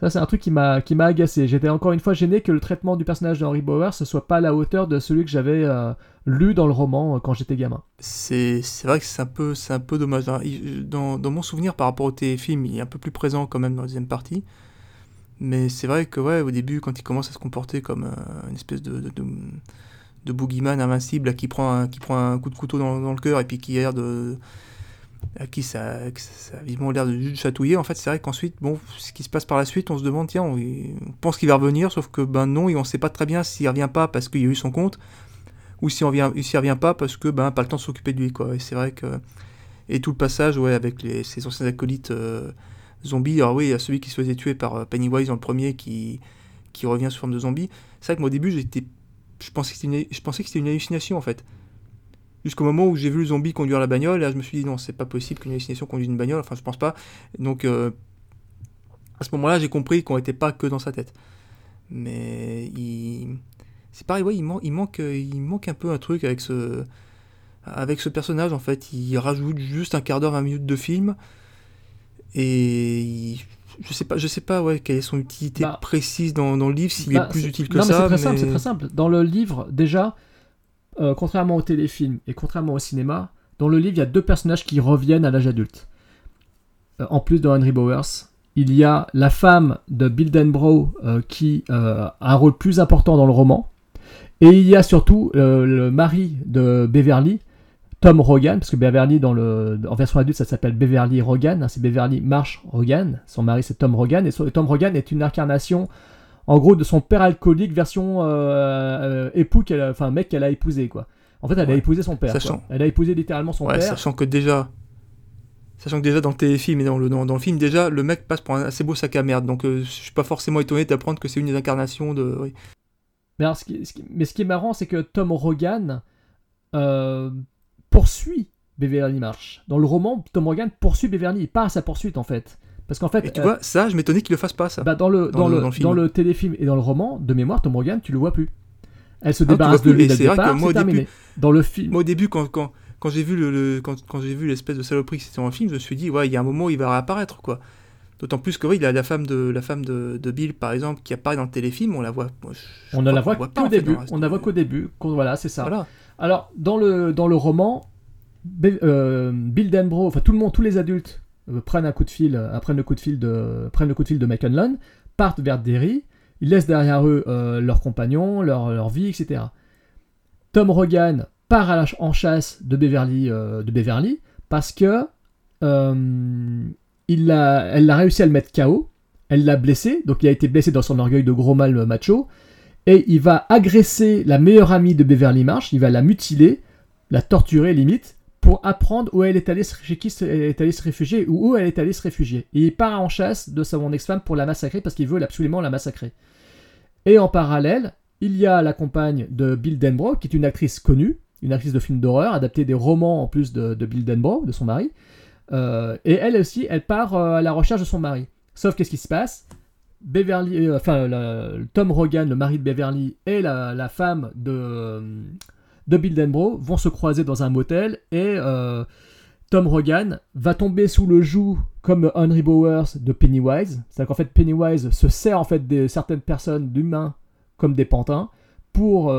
Ça, c'est un truc qui m'a agacé. J'étais encore une fois gêné que le traitement du personnage de Henry Bowers ne soit pas à la hauteur de celui que j'avais euh, lu dans le roman quand j'étais gamin. C'est vrai que c'est un peu, dommage. Dans, dans mon souvenir par rapport au téléfilm, il est un peu plus présent quand même dans la deuxième partie. Mais c'est vrai que ouais, au début, quand il commence à se comporter comme euh, une espèce de, de, de, de boogeyman invincible là, qui, prend un, qui prend un coup de couteau dans, le cœur et puis qui a l'air de. à qui ça, ça a vivement l'air de juste chatouiller, en fait, c'est vrai qu'ensuite, bon, ce qui se passe par la suite, on se demande, tiens, on, pense qu'il va revenir, sauf que ben non, et on sait pas très bien s'il revient pas parce qu'il y a eu son compte, ou s'il revient, revient pas parce que ben pas le temps de s'occuper de lui, quoi. Et c'est vrai que et tout le passage, ouais, avec les, ses anciens acolytes euh, zombies. Alors oui, il y a celui qui se faisait tuer par euh, Pennywise dans le premier qui, qui revient sous forme de zombie. C'est vrai que moi au début, j'étais, je pensais que c'était une, je pensais que c'était une hallucination en fait. Jusqu'au moment où j'ai vu le zombie conduire la bagnole, là je me suis dit non, c'est pas possible qu'une hallucination conduise une bagnole, enfin je pense pas. Donc euh, à ce moment-là, j'ai compris qu'on n'était pas que dans sa tête. Mais c'est pareil, ouais, il, il, manque, euh, il manque un peu un truc avec ce, avec ce personnage en fait. Il rajoute juste un quart d'heure, 20 minutes de film. Et je sais pas, je sais pas ouais, quelle est son utilité Bah, précise dans, dans le livre, s'il Bah, est plus utile que non, ça. c'est très simple, mais- c'est très simple. Dans le livre, déjà, euh, contrairement au téléfilm et contrairement au cinéma, dans le livre, il y a deux personnages qui reviennent à l'âge adulte. Euh, en plus de Henry Bowers, il y a la femme de Bill Denbrough euh, qui a un rôle plus important dans le roman. Et il y a surtout le mari de Beverly, Tom Rogan, parce que Beverly, dans le, en version adulte, ça s'appelle Beverly Rogan, hein, c'est Beverly Marsh Rogan, son mari c'est Tom Rogan, et Tom Rogan est une incarnation, en gros, de son père alcoolique version euh, euh, époux, qu'elle a- enfin mec qu'elle a épousé, quoi. En fait, elle a épousé son père. Sachant-. Elle a épousé littéralement son Ouais, père. sachant que déjà. Sachant que déjà dans le téléfilm et dans le, dans, dans le film, déjà, le mec passe pour un assez beau sac à merde. Donc euh, je suis pas forcément étonné d'apprendre que c'est une des incarnations de. oui. Mais, alors, ce qui, ce qui- mais ce qui est marrant, c'est que Tom Rogan euh, poursuit Beverly Marsh. Dans le roman, Tom Rogan poursuit Beverly, il part à sa poursuite en fait. Parce qu'en fait, Et tu euh, vois, ça, je m'étonnais qu'il le fasse pas, ça. bah, dans, le, dans dans, le- le, dans le film. dans le téléfilm et dans le roman, de mémoire, Tom Rogan, tu le vois plus. Elle se Ah, débarrasse de lui dès c'est le départ, c'est au début- terminé. Dans le film, Moi, au début, quand, quand, quand j'ai vu le, quand, quand j'ai vu l'espèce de saloperie que c'était dans le film, je me suis dit, ouais, il y a un moment où il va réapparaître, quoi. D'autant plus que, oui, il a la femme de, la femme de, de Bill, par exemple, qui apparaît dans le téléfilm, on la voit. moi, je- je on ne la voit qu'au fait, début. reste On ne la voit qu'au début. Voilà, c'est ça. Voilà. Alors, dans le, roman, euh, Bill Denbrough, enfin tout le monde, tous les adultes euh, prennent un coup de fil, euh, le coup de fil de, prennent le coup de fil de McCunlon, partent vers Derry, ils laissent derrière eux leurs compagnons, leur, vie, etc. Tom Rogan part en chasse de Beverly, de Beverly parce que a, elle a réussi à le mettre KO, elle l'a blessé, donc il a été blessé dans son orgueil de gros mâle macho, et il va agresser la meilleure amie de Beverly Marsh, il va la mutiler, la torturer limite, pour apprendre où elle est allée, se- réfugier, ou où elle est allée se réfugier. Et il part en chasse de son ex-femme pour la massacrer, parce qu'il veut absolument la massacrer. Et en parallèle, il y a la compagne de Bill Denbrough, qui est une actrice connue, une actrice de films d'horreur, adaptée des romans en plus de, de Bill Denbrough, de son mari. Euh, et elle aussi, elle part euh, à la recherche de son mari. Sauf qu'est-ce qui se passe? Beverly, euh, enfin, Tom Rogan, le mari de Beverly, et la, la femme de, euh, de Bill Denbrough vont se croiser dans un motel et euh, Tom Rogan va tomber sous le joug comme Henry Bowers de Pennywise. C'est-à-dire qu'en fait Pennywise se sert en fait de certaines personnes d'humains comme des pantins pour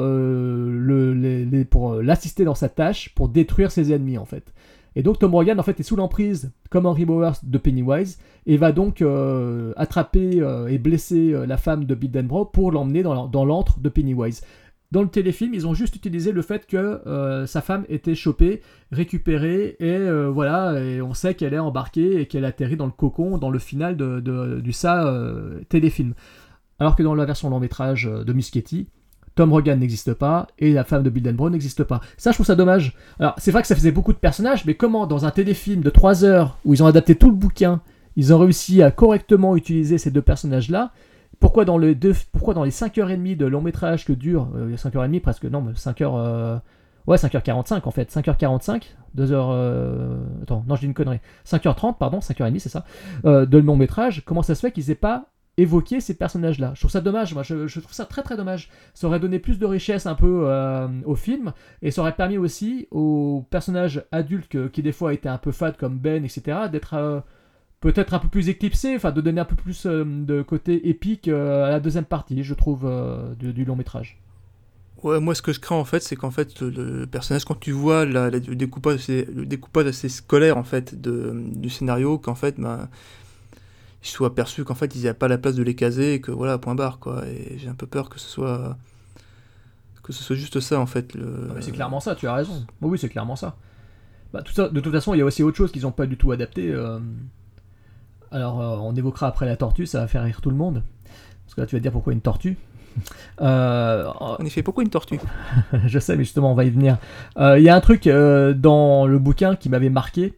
l'assister dans sa tâche pour détruire ses ennemis en fait. Et donc Tom Rogan en fait est sous l'emprise comme Henry Bowers de Pennywise et va donc euh, attraper euh, et blesser euh, la femme de Bill Denbrough pour l'emmener dans la- dans l'antre de Pennywise. Dans le téléfilm, ils ont juste utilisé le fait que sa femme était chopée, récupérée, et voilà, et on sait qu'elle est embarquée et qu'elle atterrit dans le cocon dans le final du ça téléfilm. Alors que dans la version long métrage de Muschietti, Tom Rogan n'existe pas et la femme de Bill Denbrough n'existe pas. Ça, je trouve ça dommage. Alors, c'est vrai que ça faisait beaucoup de personnages, mais comment, dans un téléfilm de 3 heures où ils ont adapté tout le bouquin, ils ont réussi à correctement utiliser ces deux personnages-là pourquoi dans les 5h30 de long métrage que dure, euh, 5h30 presque, non, mais 5h. euh, ouais, 5h45 en fait, 5h45, 2h. euh, attends, non, je dis une connerie. 5h30, pardon, 5h30, c'est ça, euh, de long métrage, comment ça se fait qu'ils aient pas évoqué ces personnages-là Je trouve ça dommage, moi, je, trouve ça très très dommage. Ça aurait donné plus de richesse un peu euh, au film, et ça aurait permis aussi aux personnages adultes qui des fois étaient un peu fades comme Ben, etc., d'être. euh, peut-être un peu plus éclipsé, enfin de donner un peu plus euh, de côté épique à la deuxième partie, je trouve, du, long métrage. Ouais, moi, ce que je crains, en fait, c'est qu'en fait, le, personnage, quand tu vois la- le, découpage, assez- scolaire, en fait, du scénario, qu'en fait, ben, il soit perçu qu'en fait, il n'y a pas la place de les caser, et que voilà, point barre, quoi. Et j'ai un peu peur que ce soit. que ce soit juste ça, en fait. Le... Mais c'est clairement ça, tu as raison. Oui, oui, c'est clairement ça. Bah, tout ça. De toute façon, il y a aussi autre chose qu'ils n'ont pas du tout adapté. euh. Alors, euh, on évoquera après la tortue, ça va faire rire tout le monde. Parce que là, tu vas te dire pourquoi une tortue. Euh, En effet, pourquoi une tortue? Je sais, mais justement, on va y venir. Euh, Il y a un truc euh, dans le bouquin qui m'avait marqué,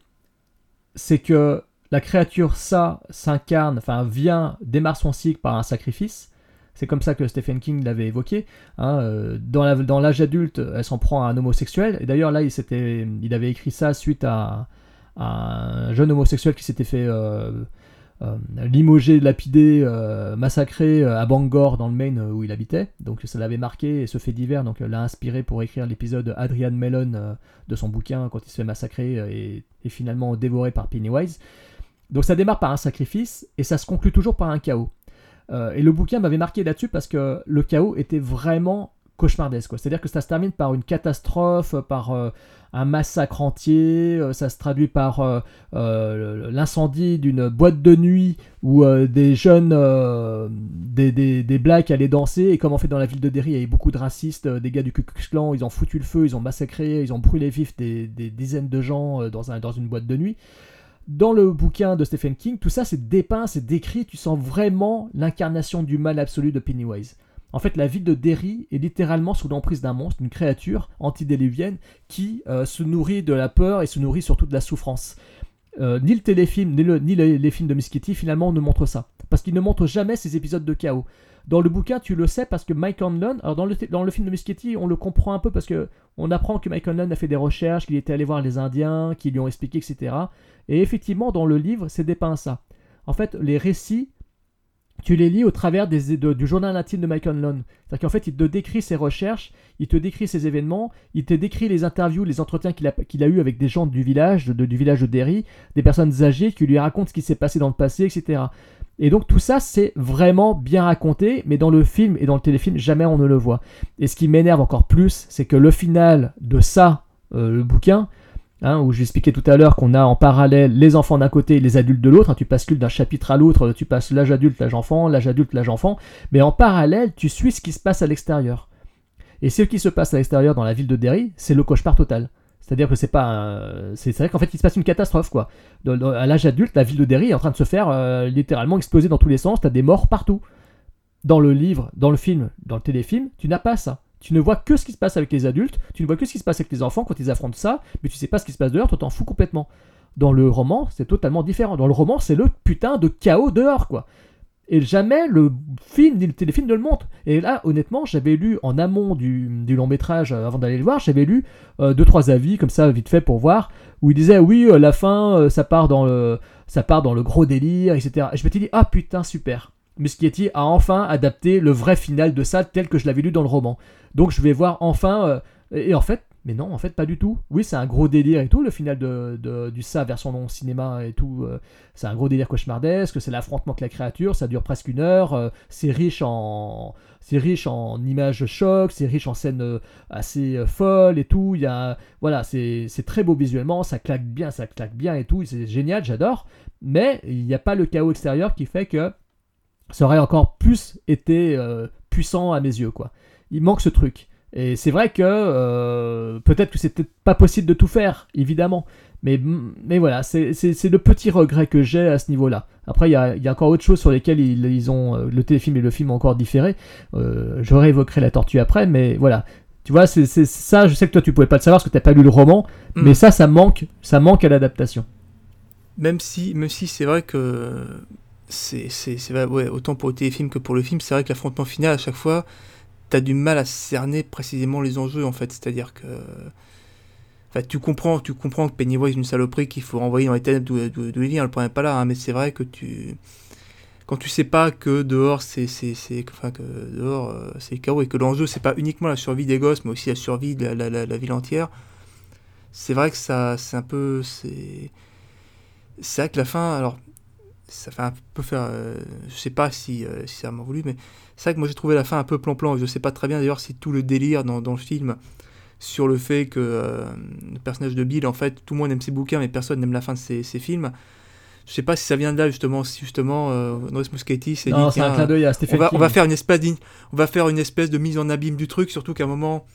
c'est que la créature ça s'incarne, enfin vient, démarre son cycle par un sacrifice. C'est comme ça que Stephen King l'avait évoqué. hein, euh, dans l'âge adulte, elle s'en prend à un homosexuel. Et d'ailleurs, là, il, avait écrit ça suite à, un jeune homosexuel qui s'était fait euh, euh, limoger, lapider, massacrer euh, à Bangor, dans le Maine, où il habitait. Donc ça l'avait marqué et ce fait divers donc, l'a inspiré pour écrire l'épisode Adrian Mellon de son bouquin quand il se fait massacrer et finalement dévoré par Pennywise. Donc ça démarre par un sacrifice et ça se conclut toujours par un chaos. Euh, et le bouquin m'avait marqué là-dessus parce que le chaos était vraiment cauchemardesque. C'est-à-dire que ça se termine par une catastrophe, par euh, un massacre entier, euh, ça se traduit par l'incendie d'une boîte de nuit où des jeunes, des, blacks allaient danser, et comme on fait dans la ville de Derry, il y avait beaucoup de racistes, des gars du Ku Klux Klan, ils ont foutu le feu, ils ont massacré, ils ont brûlé vif des, dizaines de gens dans une boîte de nuit. Dans le bouquin de Stephen King, tout ça c'est dépeint, c'est décrit, tu sens vraiment l'incarnation du mal absolu de Pennywise. En fait, la ville de Derry est littéralement sous l'emprise d'un monstre, d'une créature antidiluvienne qui euh, se nourrit de la peur et se nourrit surtout de la souffrance. Euh, ni le téléfilm, ni, le- les, films de Muschietti finalement ne montrent ça. Parce qu'ils ne montrent jamais ces épisodes de chaos. Dans le bouquin, tu le sais parce que Mike Hanlon, alors dans le, film de Muschietti, on le comprend un peu parce que on apprend que Mike Hanlon a fait des recherches, qu'il était allé voir les Indiens, qu'ils lui ont expliqué, etc. Et effectivement, dans le livre, c'est dépeint ça. En fait, les récits, tu les lis au travers des, de- du journal intime de Mike Hanlon. C'est-à-dire qu'en fait, il te décrit ses recherches, il te décrit ses événements, il te décrit les interviews, les entretiens qu'il a, qu'il a eu avec des gens du village, du village de Derry, des personnes âgées qui lui racontent ce qui s'est passé dans le passé, etc. Et donc tout ça, c'est vraiment bien raconté, mais dans le film et dans le téléfilm, jamais on ne le voit. Et ce qui m'énerve encore plus, c'est que le final de ça, euh, le bouquin, hein, où j'expliquais tout à l'heure qu'on a en parallèle les enfants d'un côté et les adultes de l'autre, hein, tu bascules d'un chapitre à l'autre, tu passes l'âge adulte, l'âge enfant, l'âge adulte, l'âge enfant, mais en parallèle, tu suis ce qui se passe à l'extérieur. Et ce qui se passe à l'extérieur dans la ville de Derry, c'est le cauchemar total. C'est-à-dire que c'est pas. C'est vrai qu'en fait, il se passe une catastrophe, quoi. À l'âge adulte, la ville de Derry est en train de se faire euh, littéralement exploser dans tous les sens. T'as des morts partout. Dans le livre, dans le film, dans le téléfilm, tu n'as pas ça. Tu ne vois que ce qui se passe avec les adultes, tu ne vois que ce qui se passe avec les enfants quand ils affrontent ça, mais tu sais pas ce qui se passe dehors, tu t'en fous complètement. Dans le roman, c'est totalement différent. Dans le roman, c'est le putain de chaos dehors, quoi. Et jamais le film ni téléfilm ne le montre. Et là, honnêtement, j'avais lu en amont du, long métrage, euh, avant d'aller le voir, j'avais lu euh, deux trois avis comme ça vite fait pour voir où il disait oui euh, la fin euh, ça part dans le ça part dans le gros délire etc. Et je m'étais dit ah putain super. Muschietti a enfin adapté le vrai final de ça tel que je l'avais lu dans le roman. Donc je vais voir enfin euh, et en fait mais non, en fait, pas du tout. Oui, c'est un gros délire et tout, le final de, du ça version non cinéma et tout. euh, c'est un gros délire cauchemardesque, c'est l'affrontement avec la créature, ça dure presque une heure, euh, c'est riche en. C'est riche en images choc, c'est riche en scènes assez folles et tout. Il y a, voilà, c'est très beau visuellement, ça claque bien, ça claque bien et tout. C'est génial, j'adore. Mais il n'y a pas le chaos extérieur qui fait que ça aurait encore plus été euh, puissant à mes yeux, quoi. Il manque ce truc. Et c'est vrai que euh, peut-être que c'était pas possible de tout faire, évidemment. Mais, mais voilà, c'est c'est le petit regret que j'ai à ce niveau-là. Après, il y a, y a, encore autre chose sur lesquelles ils, ils, ont euh, le téléfilm et le film ont encore différé. Euh, je réévoquerai la tortue après, mais voilà. Tu vois, c'est ça. Je sais que toi, tu pouvais pas le savoir parce que t'as pas lu le roman, Mm. mais ça, ça manque, ça manque à l'adaptation. Même si, même si c'est vrai que c'est c'est c'est ouais, autant pour le téléfilm que pour le film, c'est vrai que l'affrontement final à chaque fois, t'as du mal à cerner précisément les enjeux en fait. C'est-à-dire que Enfin, tu comprends, tu comprends que Pennywise est une saloperie qu'il faut renvoyer dans les ténèbres d'où d'où- il vient, le problème n'est pas là, hein, mais c'est vrai que tu. Quand tu sais pas que dehors c'est c'est c'est enfin que dehors euh, c'est le chaos et que l'enjeu c'est pas uniquement la survie des gosses mais aussi la survie de la, la, la- la ville entière. C'est vrai que ça c'est un peu c'est c'est vrai que la fin alors ça fait un peu faire euh, je sais pas si euh, si ça m'a voulu mais c'est vrai que moi j'ai trouvé la fin un peu plan-plan, je sais pas très bien d'ailleurs si tout le délire dans, dans le film sur le fait que euh, le personnage de Bill, en fait, tout le monde aime ses bouquins, mais personne n'aime la fin de ses, ses films. Je sais pas si ça vient de là, justement, si justement euh, Norris Muschietti s'est dit, Non, c'est un clin d'œil à on Stephen va, on va faire une espèce on va faire une espèce de mise en abîme du truc, surtout qu'à un moment,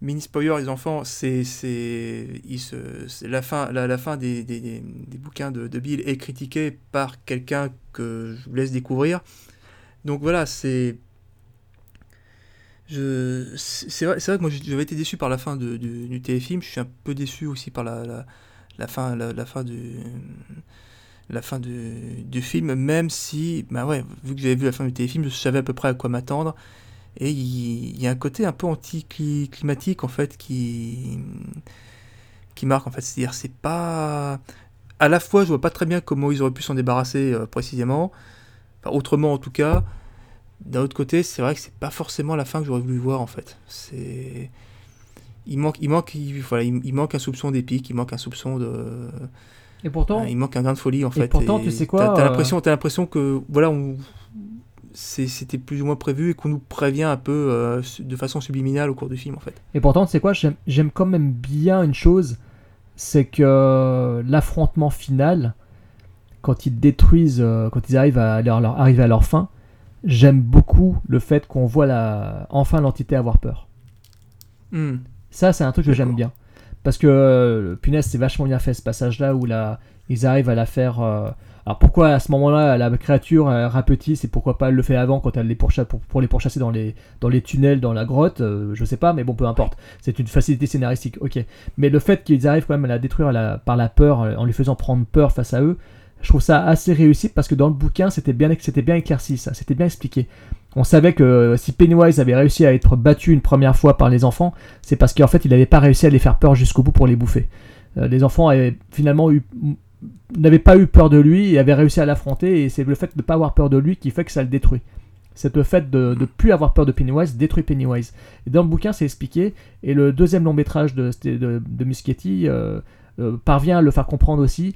mini spoiler, les enfants, c'est la fin la, la fin des, des, des- bouquins de, de Bill est critiquée par quelqu'un que je vous laisse découvrir. Donc voilà, c'est c'est vrai, vrai que moi j'avais été déçu par la fin de, du, téléfilm, je suis un peu déçu aussi par la, la, la fin la fin du la fin du, du film, même si, bah ouais, vu que j'avais vu la fin du téléfilm, je savais à peu près à quoi m'attendre. Et il, il y a un côté un peu anti-climatique, en fait, qui, qui marque, en fait. C'est-à-dire, c'est pas... À la fois, je vois pas très bien comment ils auraient pu s'en débarrasser euh, précisément. Enfin, autrement, en tout cas. D'un autre côté, c'est vrai que c'est pas forcément la fin que j'aurais voulu voir, en fait. C'est... Il manque, il, manque, il, voilà, il, il manque un soupçon d'épique, il manque un soupçon de... Et pourtant, il manque un grain de folie en et fait. pourtant, tu sais quoi, T'as, euh, l'impression, l'impression que voilà, on, c'était plus ou moins prévu et qu'on nous prévient un peu euh, de façon subliminale au cours du film en fait. Et pourtant, sais quoi, j'aime- j'aime quand même bien une chose, c'est que l'affrontement final, quand ils détruisent, euh, quand ils arrivent à leur, à leur fin, j'aime beaucoup le fait qu'on voit la, enfin l'entité avoir peur. Hmm. Ça, c'est un truc que j'aime bien. Parce que, euh, punaise, c'est vachement bien fait ce passage-là où la, ils arrivent à la faire. euh, Alors pourquoi à ce moment-là la créature elle rapetisse et pourquoi pas elle le fait avant quand elle les pourchasse pour, les pourchasser dans les, tunnels, dans la grotte, euh, je sais pas, mais bon, peu importe. C'est une facilité scénaristique, ok. Mais le fait qu'ils arrivent quand même à la détruire par la peur, euh, en lui faisant prendre peur face à eux, je trouve ça assez réussi parce que dans le bouquin, c'était bien, bien éclairci, ça, c'était bien expliqué. On savait que euh, si Pennywise avait réussi à être battu une première fois par les enfants, c'est parce qu'en fait, il n'avait pas réussi à les faire peur jusqu'au bout pour les bouffer. Euh, les enfants avaient finalement eu n'avaient pas eu peur de lui et avaient réussi à l'affronter et c'est le fait de ne pas avoir peur de lui qui fait que ça le détruit. C'est le fait de ne plus avoir peur de Pennywise détruit Pennywise. Et dans le bouquin, c'est expliqué. Et le deuxième long métrage de, de, euh, euh, parvient à le faire comprendre aussi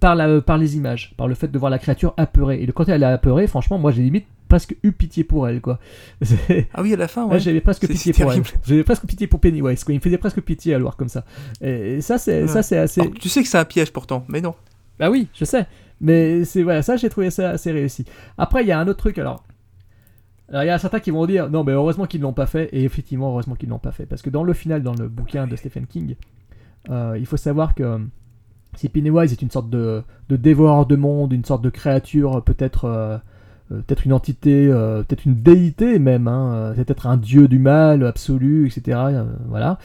par, la, par les images, par le fait de voir la créature apeurée. Et quand elle est apeurée, franchement, moi j'ai limite presque eu pitié pour elle. quoi. Ah oui, à la fin, ouais. J'avais presque pitié pour elle. terrible. J'avais presque pitié pour Pennywise. Quoi. Il me faisait presque pitié à le voir comme ça. Et, ça, c'est Ouais. ça, c'est assez. Alors, tu sais que c'est un piège pourtant, mais non. Bah oui, je sais. Mais c'est voilà, ça j'ai trouvé ça assez réussi. Après, il y a un autre truc alors. Alors il y a certains qui vont dire non mais heureusement qu'ils l'ont pas fait et effectivement heureusement qu'ils l'ont pas fait parce que dans le final dans le bouquin de Stephen King, euh, il faut savoir que euh, si Pennywise est une sorte de, de dévoreur de monde, une sorte de créature peut-être euh, euh, peut-être une entité, euh, peut-être une déité même, hein, euh, peut-être un dieu du mal absolu, etc. euh, voilà.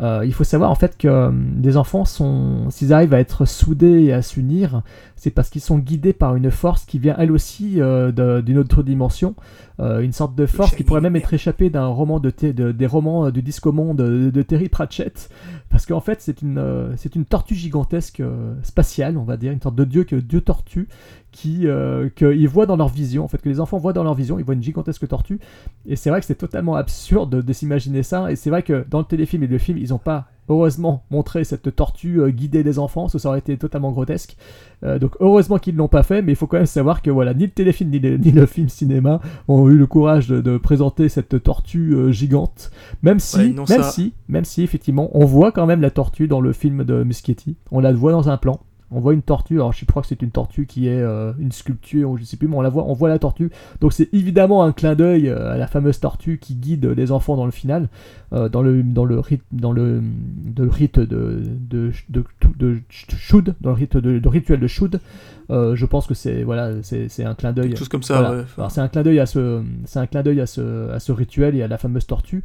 Euh, il faut savoir en fait que euh, des enfants sont, s'ils arrivent à être soudés et à s'unir, c'est parce qu'ils sont guidés par une force qui vient elle aussi euh, d'une autre dimension, euh, une sorte de force qui pourrait même être échappée d'un roman de, des romans euh, du disco monde de, de Terry Pratchett, parce qu'en fait c'est une euh, c'est une tortue gigantesque euh, spatiale, on va dire, une sorte de dieu que dieu tortue qui euh, qu'ils voient dans leur vision, en fait que les enfants voient dans leur vision, ils voient une gigantesque tortue, et c'est vrai que c'est totalement absurde de, de s'imaginer ça, et c'est vrai que dans le téléfilm et le film ils n'ont pas heureusement montré cette tortue euh, guider les enfants, ça, aurait été totalement grotesque. Euh, donc heureusement qu'ils ne l'ont pas fait, mais il faut quand même savoir que voilà, ni le téléfilm ni le, ni le film cinéma ont eu le courage de, de présenter cette tortue euh, gigante, même si, Ouais, même ça- si, même si effectivement, on voit quand même la tortue dans le film de Muschietti, on la voit dans un plan. On voit une tortue, alors je crois que c'est une tortue qui est euh, une sculpture, ou je sais plus, mais on la voit, on voit la tortue. Donc c'est évidemment un clin d'œil euh, à la fameuse tortue qui guide les enfants dans le final, euh, dans le dans le rite dans le, de rite de de, de, de, Shud, dans le rite de, de rituel de Shud. Euh, je pense que c'est voilà, c'est un clin d'œil. Chose comme ça, Voilà. ouais. Alors, c'est un clin d'œil à ce, c'est un clin d'œil à ce, à ce rituel et à la fameuse tortue.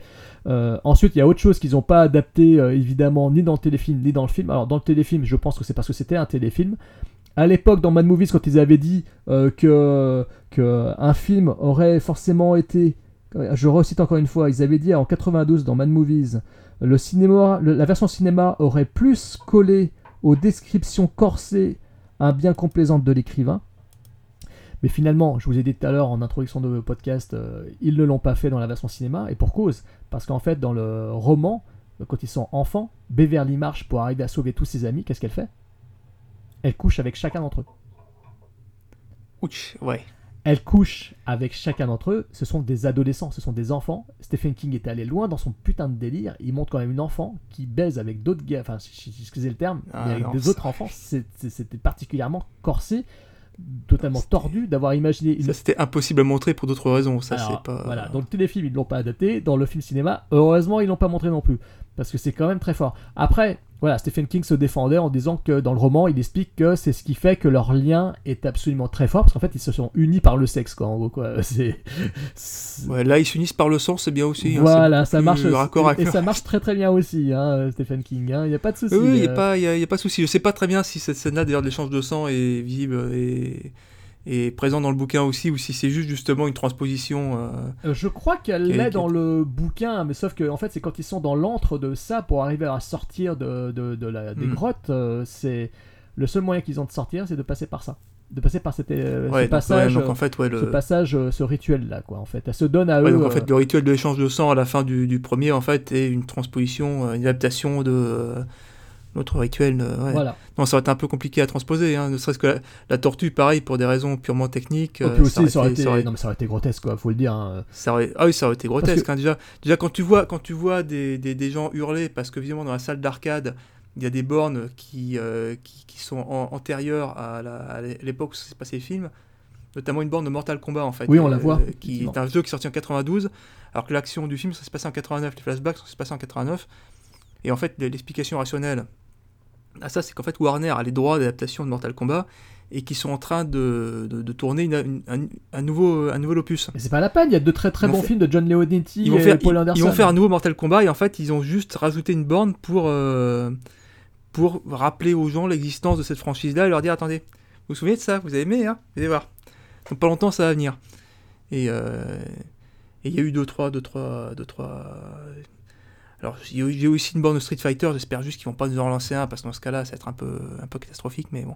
Euh, ensuite, il y a autre chose qu'ils n'ont pas adapté euh, évidemment ni dans le téléfilm ni dans le film. Alors dans le téléfilm, je pense que c'est parce que c'était un téléfilm. À l'époque, dans Mad Movies, quand ils avaient dit euh, que film aurait forcément été, je recite encore une fois, ils avaient dit en 92 dans Mad Movies, la version cinéma aurait plus collé aux descriptions corsées un bien complaisante de l'écrivain. Mais finalement, je vous ai dit tout à l'heure en introduction de podcast, euh, ils ne l'ont pas fait dans la version cinéma, et pour cause, parce qu'en fait, dans le roman, quand ils sont enfants, Beverly marche pour arriver à sauver tous ses amis, qu'est-ce qu'elle fait? Elle couche avec chacun d'entre eux. Ouch, ouais. Elle couche avec chacun d'entre eux, ce sont des adolescents, ce sont des enfants. Stephen King était allé loin dans son putain de délire, il montre quand même une enfant qui baise avec d'autres gars, enfin, excusez le terme, Ah mais avec non, des autres enfants, c'était particulièrement corsé, totalement tordu d'avoir imaginé une Ça, c'était impossible à montrer pour d'autres raisons. Ça, alors, c'est pas. Voilà, dans le téléfilm, ils l'ont pas adapté. Dans le film cinéma, heureusement, ils l'ont pas montré non plus. Parce que c'est quand même très fort. Après, voilà, Stephen King se défendait en disant que dans le roman, il explique que c'est ce qui fait que leur lien est absolument très fort. Parce qu'en fait, ils se sont unis par le sexe, quoi. En gros, quoi. C'est. Ouais, là, ils s'unissent par le sang, c'est bien aussi. hein, Voilà, ça marche. et, ça marche très très bien aussi, hein, Stephen King. Il n'y a pas de souci. Oui, il n'y a, euh. a- pas de souci. Je sais pas très bien si cette scène-là, d'ailleurs, de l'échange de sang est visible et est présent dans le bouquin aussi, ou si c'est juste justement une transposition. euh, Euh, Je crois qu'elle l'est dans le bouquin, mais sauf que en fait c'est quand ils sont dans l'antre de ça pour arriver à sortir de, de, de la, des Hmm. grottes, euh, c'est le seul moyen qu'ils ont de sortir, c'est de passer par ça, de passer par cet, euh, ouais, ce donc, passage, ouais, donc en fait, ouais, le... ce passage, ce rituel là quoi. En fait, elle se donne à eux. donc en fait, le rituel de l'échange de sang à la fin du, du premier, en fait, est une transposition, une adaptation de euh, l'autre rituel. euh, ouais. Voilà. Non, ça aurait été un peu compliqué à transposer, hein, ne serait-ce que la, la tortue, pareil, pour des raisons purement techniques. Et euh, puis aussi, ça aurait, été- été, ça aurait- non, mais ça aurait été grotesque quoi, faut le dire. hein. ça aurait- Ah oui, ça aurait été grotesque. que- hein, déjà, déjà quand tu vois, quand tu vois des, des, des gens hurler, parce que évidemment dans la salle d'arcade, il y a des bornes qui, euh, qui, qui sont en- antérieures à l'époque où s'est passé le film, notamment une borne de Mortal Kombat en fait. Oui, on la voit, Qui effectivement. est un jeu qui est sorti en 92, alors que l'action du film ça s'est passé en 89, les flashbacks ça s'est passé en 89. Et en fait, l'explication rationnelle à ça, c'est qu'en fait Warner a les droits d'adaptation de Mortal Kombat et qui sont en train de, de, de tourner une- une- un, un nouveau, un nouvel opus. Mais c'est pas la peine, il y a de très très Ils bons films de John Leonetti ils vont, et faire, Paul Anderson. ils vont faire un nouveau Mortal Kombat et en fait ils ont juste rajouté une borne pour, euh, pour rappeler aux gens l'existence de cette franchise là et leur dire attendez, vous vous souvenez de ça? Vous avez aimé hein? Vous allez voir. Donc pas longtemps ça va venir. Et euh, et il y a eu deux trois deux trois deux trois alors j'ai aussi une borne de Street Fighter, j'espère juste qu'ils vont pas nous en lancer un parce que dans ce cas-là ça va être un peu un peu catastrophique mais bon.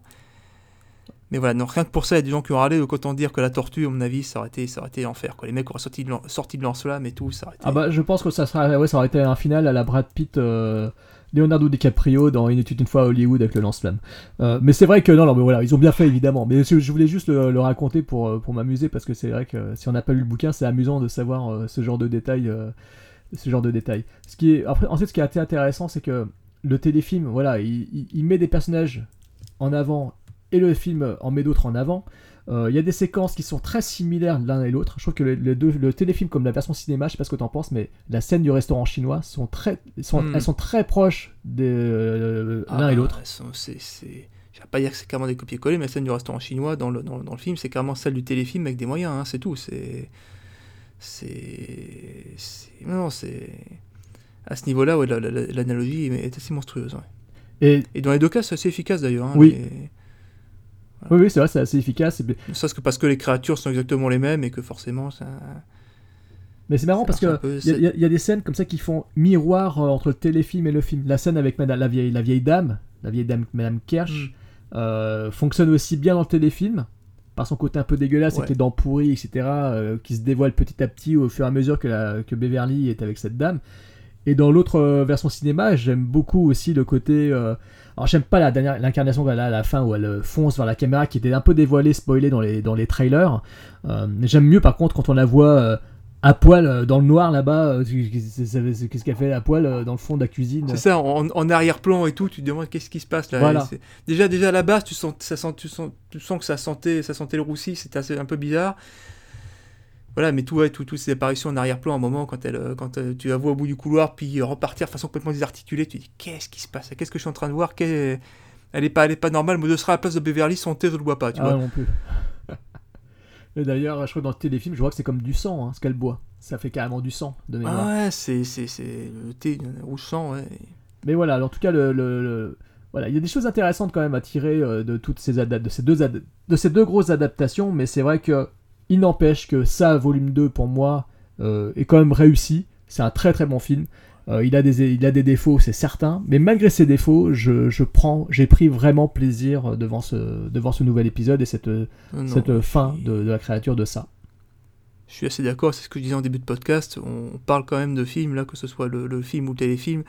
Mais voilà, non, rien que pour ça, il y a des gens qui ont râlé, donc autant dire que la tortue, à mon avis, ça aurait été, ça aurait été l'enfer. Quoi. Les mecs auraient sorti de, sorti de et tout, ça aurait été... Ah bah je pense que ça sera ouais, ça aurait été un final à la Brad Pitt euh, Leonardo DiCaprio dans Une étude une fois à Hollywood avec le lance-flamme. Euh, mais c'est vrai que non non mais voilà, ils ont bien fait évidemment. Mais je, voulais juste le, raconter pour euh, pour m'amuser parce que c'est vrai que si on n'a pas lu le bouquin, c'est amusant de savoir ce genre de détails ce genre de détails. Ce qui est après ensuite ce qui a été intéressant, c'est que le téléfilm, voilà, il, il- il met des personnages en avant et le film en met d'autres en avant. Euh, Il y a des séquences qui sont très similaires l'un et l'autre. Je trouve que le, le deux- le téléfilm comme la version cinéma, je sais pas ce que t'en penses, mais la scène du restaurant chinois sont très, sont, Hmm. elles sont très proches de euh, Ah l'un et bah, l'autre. C'est, c'est... Je vais pas dire que c'est carrément des copier-coller, mais la scène du restaurant chinois dans le, dans, dans le film, c'est carrément celle du téléfilm avec des moyens, hein, c'est tout. C'est. C'est. Non, c'est. À ce niveau-là, ouais, la- la- la- l'analogie est assez monstrueuse. ouais. Et Et dans les deux cas, c'est assez efficace d'ailleurs. hein, Oui. les- oui, oui, c'est vrai, c'est assez efficace. Serait-ce que parce que les créatures sont exactement les mêmes et que forcément, ça. Mais c'est marrant Ça parce marche un que peu, il y, y a- il y a des scènes comme ça qui font miroir euh, entre le téléfilm et le film. La scène avec madame, la, vieille, la vieille dame, la vieille dame Madame Kersh, Mm. euh, fonctionne aussi bien dans le téléfilm par son côté un peu dégueulasse avec Ouais. les dents pourries, etc., euh, qui se dévoile petit à petit au fur et à mesure que, la- que Beverly est avec cette dame. Et dans l'autre euh, version cinéma, j'aime beaucoup aussi le côté. euh, alors j'aime pas la dernière l'incarnation qu'elle a à la fin où elle fonce vers la caméra qui était un peu dévoilée, spoilée dans les dans les trailers. J'aime mieux par contre quand on la voit à poil euh, dans le noir là-bas. euh, Qu'est-ce qu'elle fait à poil euh, dans le fond de la cuisine C'est ça, en, en arrière-plan et tout, tu te demandes qu'est-ce qui se passe là. Voilà. Déjà, déjà à la base, tu sens, ça sent, tu sens, tu sens que ça sentait, ça sentait le roussi, c'était un peu bizarre. Voilà, mais tout, ouais, tout, toutes ces apparitions en arrière-plan, à un moment, quand, elle, quand tu la vois au bout du couloir, puis repartir de façon complètement désarticulée, tu te dis qu'est-ce qui se passe Qu'est-ce que je suis en train de voir Elle est pas, elle est pas normale, mais de sera à la place de Beverly, son thé, je le vois pas, tu Ah vois. non plus. Et d'ailleurs, je crois que dans le téléfilm, je vois que c'est comme du sang, hein, ce qu'elle boit. Ça fait carrément du sang de mémoire. Ah ouais, c'est, c'est, c'est le thé euh, rouge sang, ouais. Mais voilà, en tout cas, le, le- le- voilà, il y a des choses intéressantes quand même à tirer euh, de toutes ces de ces deux ad- de ces deux grosses adaptations, mais c'est vrai que il n'empêche que ça, volume 2 pour moi, euh, est quand même réussi. C'est un très très bon film. Euh, il, a des, il a des défauts, c'est certain, mais malgré ses défauts, je, je prends, j'ai pris vraiment plaisir devant ce, devant ce nouvel épisode et cette, Non, non, cette fin de, de la créature de ça. Je suis assez d'accord, c'est ce que je disais en début de podcast. On parle quand même de films, là, que ce soit le, le film ou le téléfilm,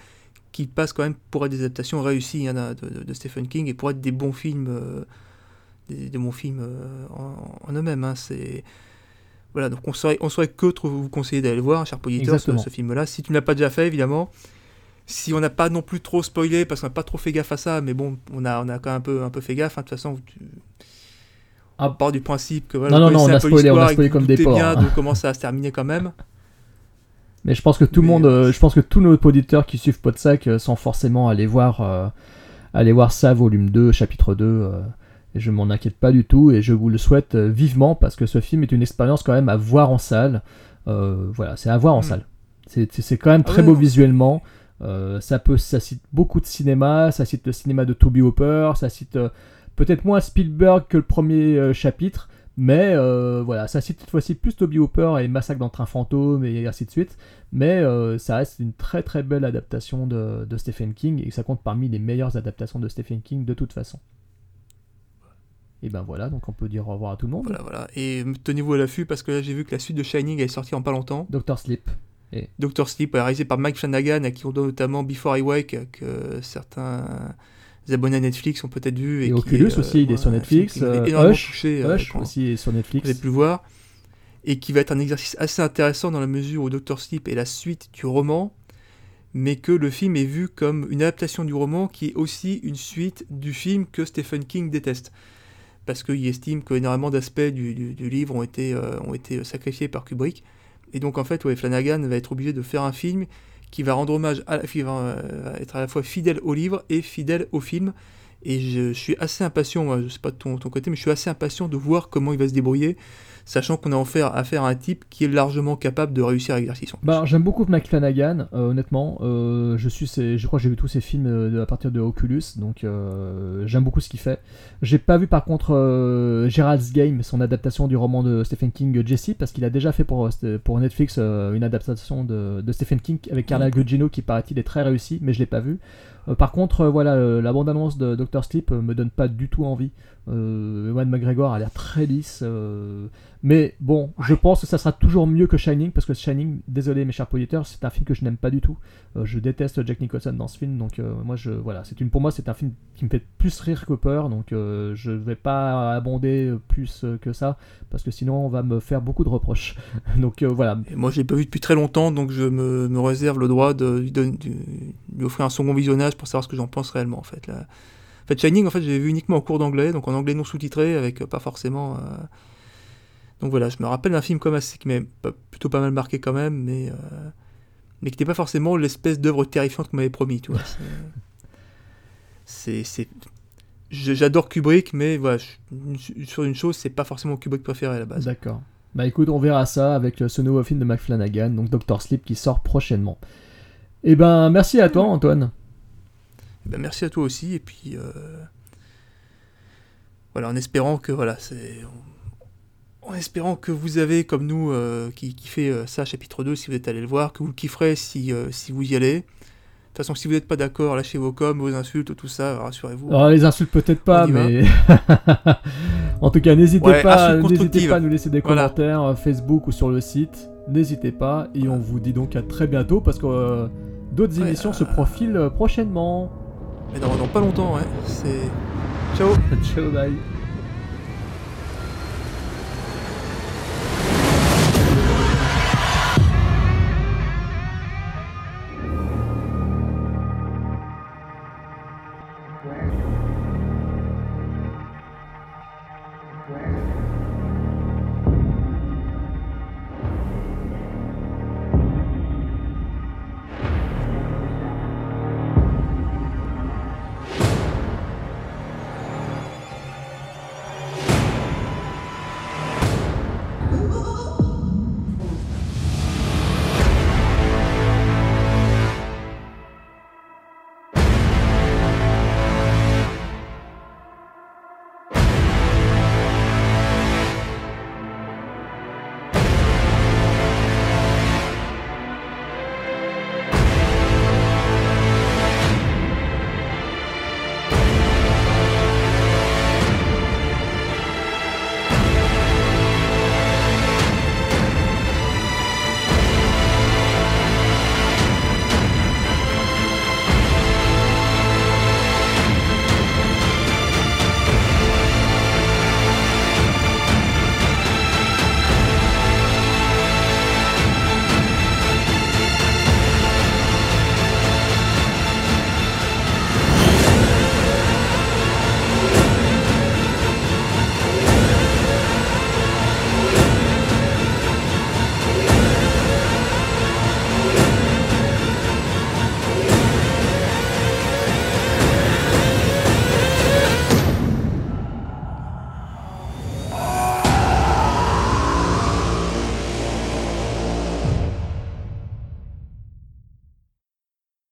qui passent quand même pour être des adaptations réussies hein, de, de- de Stephen King et pour être des bons films, euh, des, des bons films euh, en, en eux-mêmes. hein. C'est voilà, donc on saurait, on saurait que vous conseiller d'aller le voir, cher auditeur, ce, ce film-là. Si tu ne l'as pas déjà fait, évidemment. Si on n'a pas non plus trop spoilé, parce qu'on n'a pas trop fait gaffe à ça, mais bon, on a, on a quand même un peu, un peu fait gaffe. hein. De toute façon, tu- Ah. on part du principe que voilà, Non, non, non, on a spoilé, on a spoilé comme des porcs, bien hein. de comment ça va se terminer quand même. Mais je pense que tout le monde, euh, euh, je pense que tous nos auditeurs qui suivent Podsac euh, sans forcément aller voir, euh, aller voir ça, volume 2, chapitre 2. Et je m'en inquiète pas du tout et je vous le souhaite euh, vivement parce que ce film est une expérience quand même à voir en salle. Euh, voilà, c'est à voir en Mm. salle. C'est quand même Ah très beau non, visuellement. Euh, ça peut, ça cite beaucoup de cinéma, ça cite le cinéma de Toby Hopper, ça cite euh, peut-être moins Spielberg que le premier chapitre, mais voilà, ça cite cette fois-ci plus Toby Hopper et Massacre dans le train fantôme et ainsi de suite. Mais ça reste une très très belle adaptation de, de Stephen King et ça compte parmi les meilleures adaptations de Stephen King de toute façon. Et ben voilà, donc on peut dire au revoir à tout le monde. Voilà, voilà. Et tenez-vous à l'affût parce que là j'ai vu que la suite de Shining est sortie en pas longtemps. Doctor Sleep. Doctor Sleep, réalisé par Mike Flanagan, à qui on doit notamment Before I Wake, que certains abonnés à Netflix ont peut-être vu. Et, qui Oculus est, euh, aussi, il est sur Netflix. euh, Hush, touché, euh, Hush quand aussi est sur Vous Netflix. avez pu le voir. Et qui va être un exercice assez intéressant dans la mesure où Doctor Sleep est la suite du roman, mais que le film est vu comme une adaptation du roman qui est aussi une suite du film que Stephen King déteste. Parce qu'il estime qu'énormément d'aspects du, livre ont été, euh, ont été sacrifiés par Kubrick. Et donc en fait, ouais, Flanagan va être obligé de faire un film qui va rendre hommage, à la, qui euh, être à la fois fidèle au livre et fidèle au film. Et je, suis assez impatient, moi, je sais pas de ton côté, mais je suis assez impatient de voir comment il va se débrouiller, sachant qu'on a affaire, affaire à un type qui est largement capable de réussir l'exercice. en plus. Bah, j'aime beaucoup Mike Flanagan, euh, honnêtement. Euh, je, suis ses- je crois que j'ai vu tous ses films euh, à partir de Oculus, donc euh, j'aime beaucoup ce qu'il fait. J'ai pas vu par contre euh, Gerald's Game, son adaptation du roman de Stephen King Jesse, parce qu'il a déjà fait pour, pour Netflix euh, une adaptation de, de Stephen King avec Carla. Gugino qui paraît-il est très réussi, mais je l'ai pas vu. Euh, par contre, euh, voilà, euh, la bande-annonce de Doctor Sleep euh, me donne pas du tout envie. Euh, Ewan McGregor a l'air très lisse. euh, mais bon, je pense que ça sera toujours mieux que Shining, parce que Shining, désolé mes chers auditeurs, c'est un film que je n'aime pas du tout. Euh, je déteste Jack Nicholson dans ce film, donc euh, moi, je, voilà, c'est une, pour moi, c'est un film qui me fait plus rire que peur, donc euh, je vais pas abonder plus que ça, parce que sinon on va me faire beaucoup de reproches. donc euh, voilà. Et moi, je l'ai pas vu depuis très longtemps, donc je me, me réserve le droit de lui, donner- de lui offrir un second visionnage pour savoir ce que j'en pense réellement. En fait, là. En fait, Shining, en fait, j'ai vu uniquement en cours d'anglais, donc en anglais non sous-titré, avec euh, pas forcément. euh, Donc voilà, je me rappelle d'un film comme assez qui m'a pas- plutôt pas mal marqué quand même, mais euh, mais qui n'était pas forcément l'espèce d'œuvre terrifiante qu'on m'avait promis, tu vois. C'est, j'adore Kubrick, mais voilà, je- sur une chose, c'est pas forcément mon Kubrick préféré à la base. D'accord. Bah écoute, on verra ça avec ce nouveau film de Mike Flanagan, donc Doctor Sleep, qui sort prochainement. Et ben, merci à toi, Antoine. Eh ben, merci à toi aussi, et puis euh, voilà, en espérant que voilà, c'est en, espérant que vous avez comme nous euh, qui, fait euh, ça chapitre 2 si vous êtes allé le voir, que vous le kifferez si, euh, si vous y allez. De toute façon, si vous n'êtes pas d'accord, lâchez vos coms, vos insultes, tout ça, rassurez-vous. Alors, les insultes peut-être pas, mais en tout cas, n'hésitez Ouais, pas, n'hésitez pas à nous laisser des Voilà. commentaires euh, Facebook ou sur le site. N'hésitez pas, et on vous dit donc à très bientôt parce que d'autres Ouais, émissions se profilent prochainement. Mais dans, pas longtemps, ouais. C'est. Ciao Ciao, bye.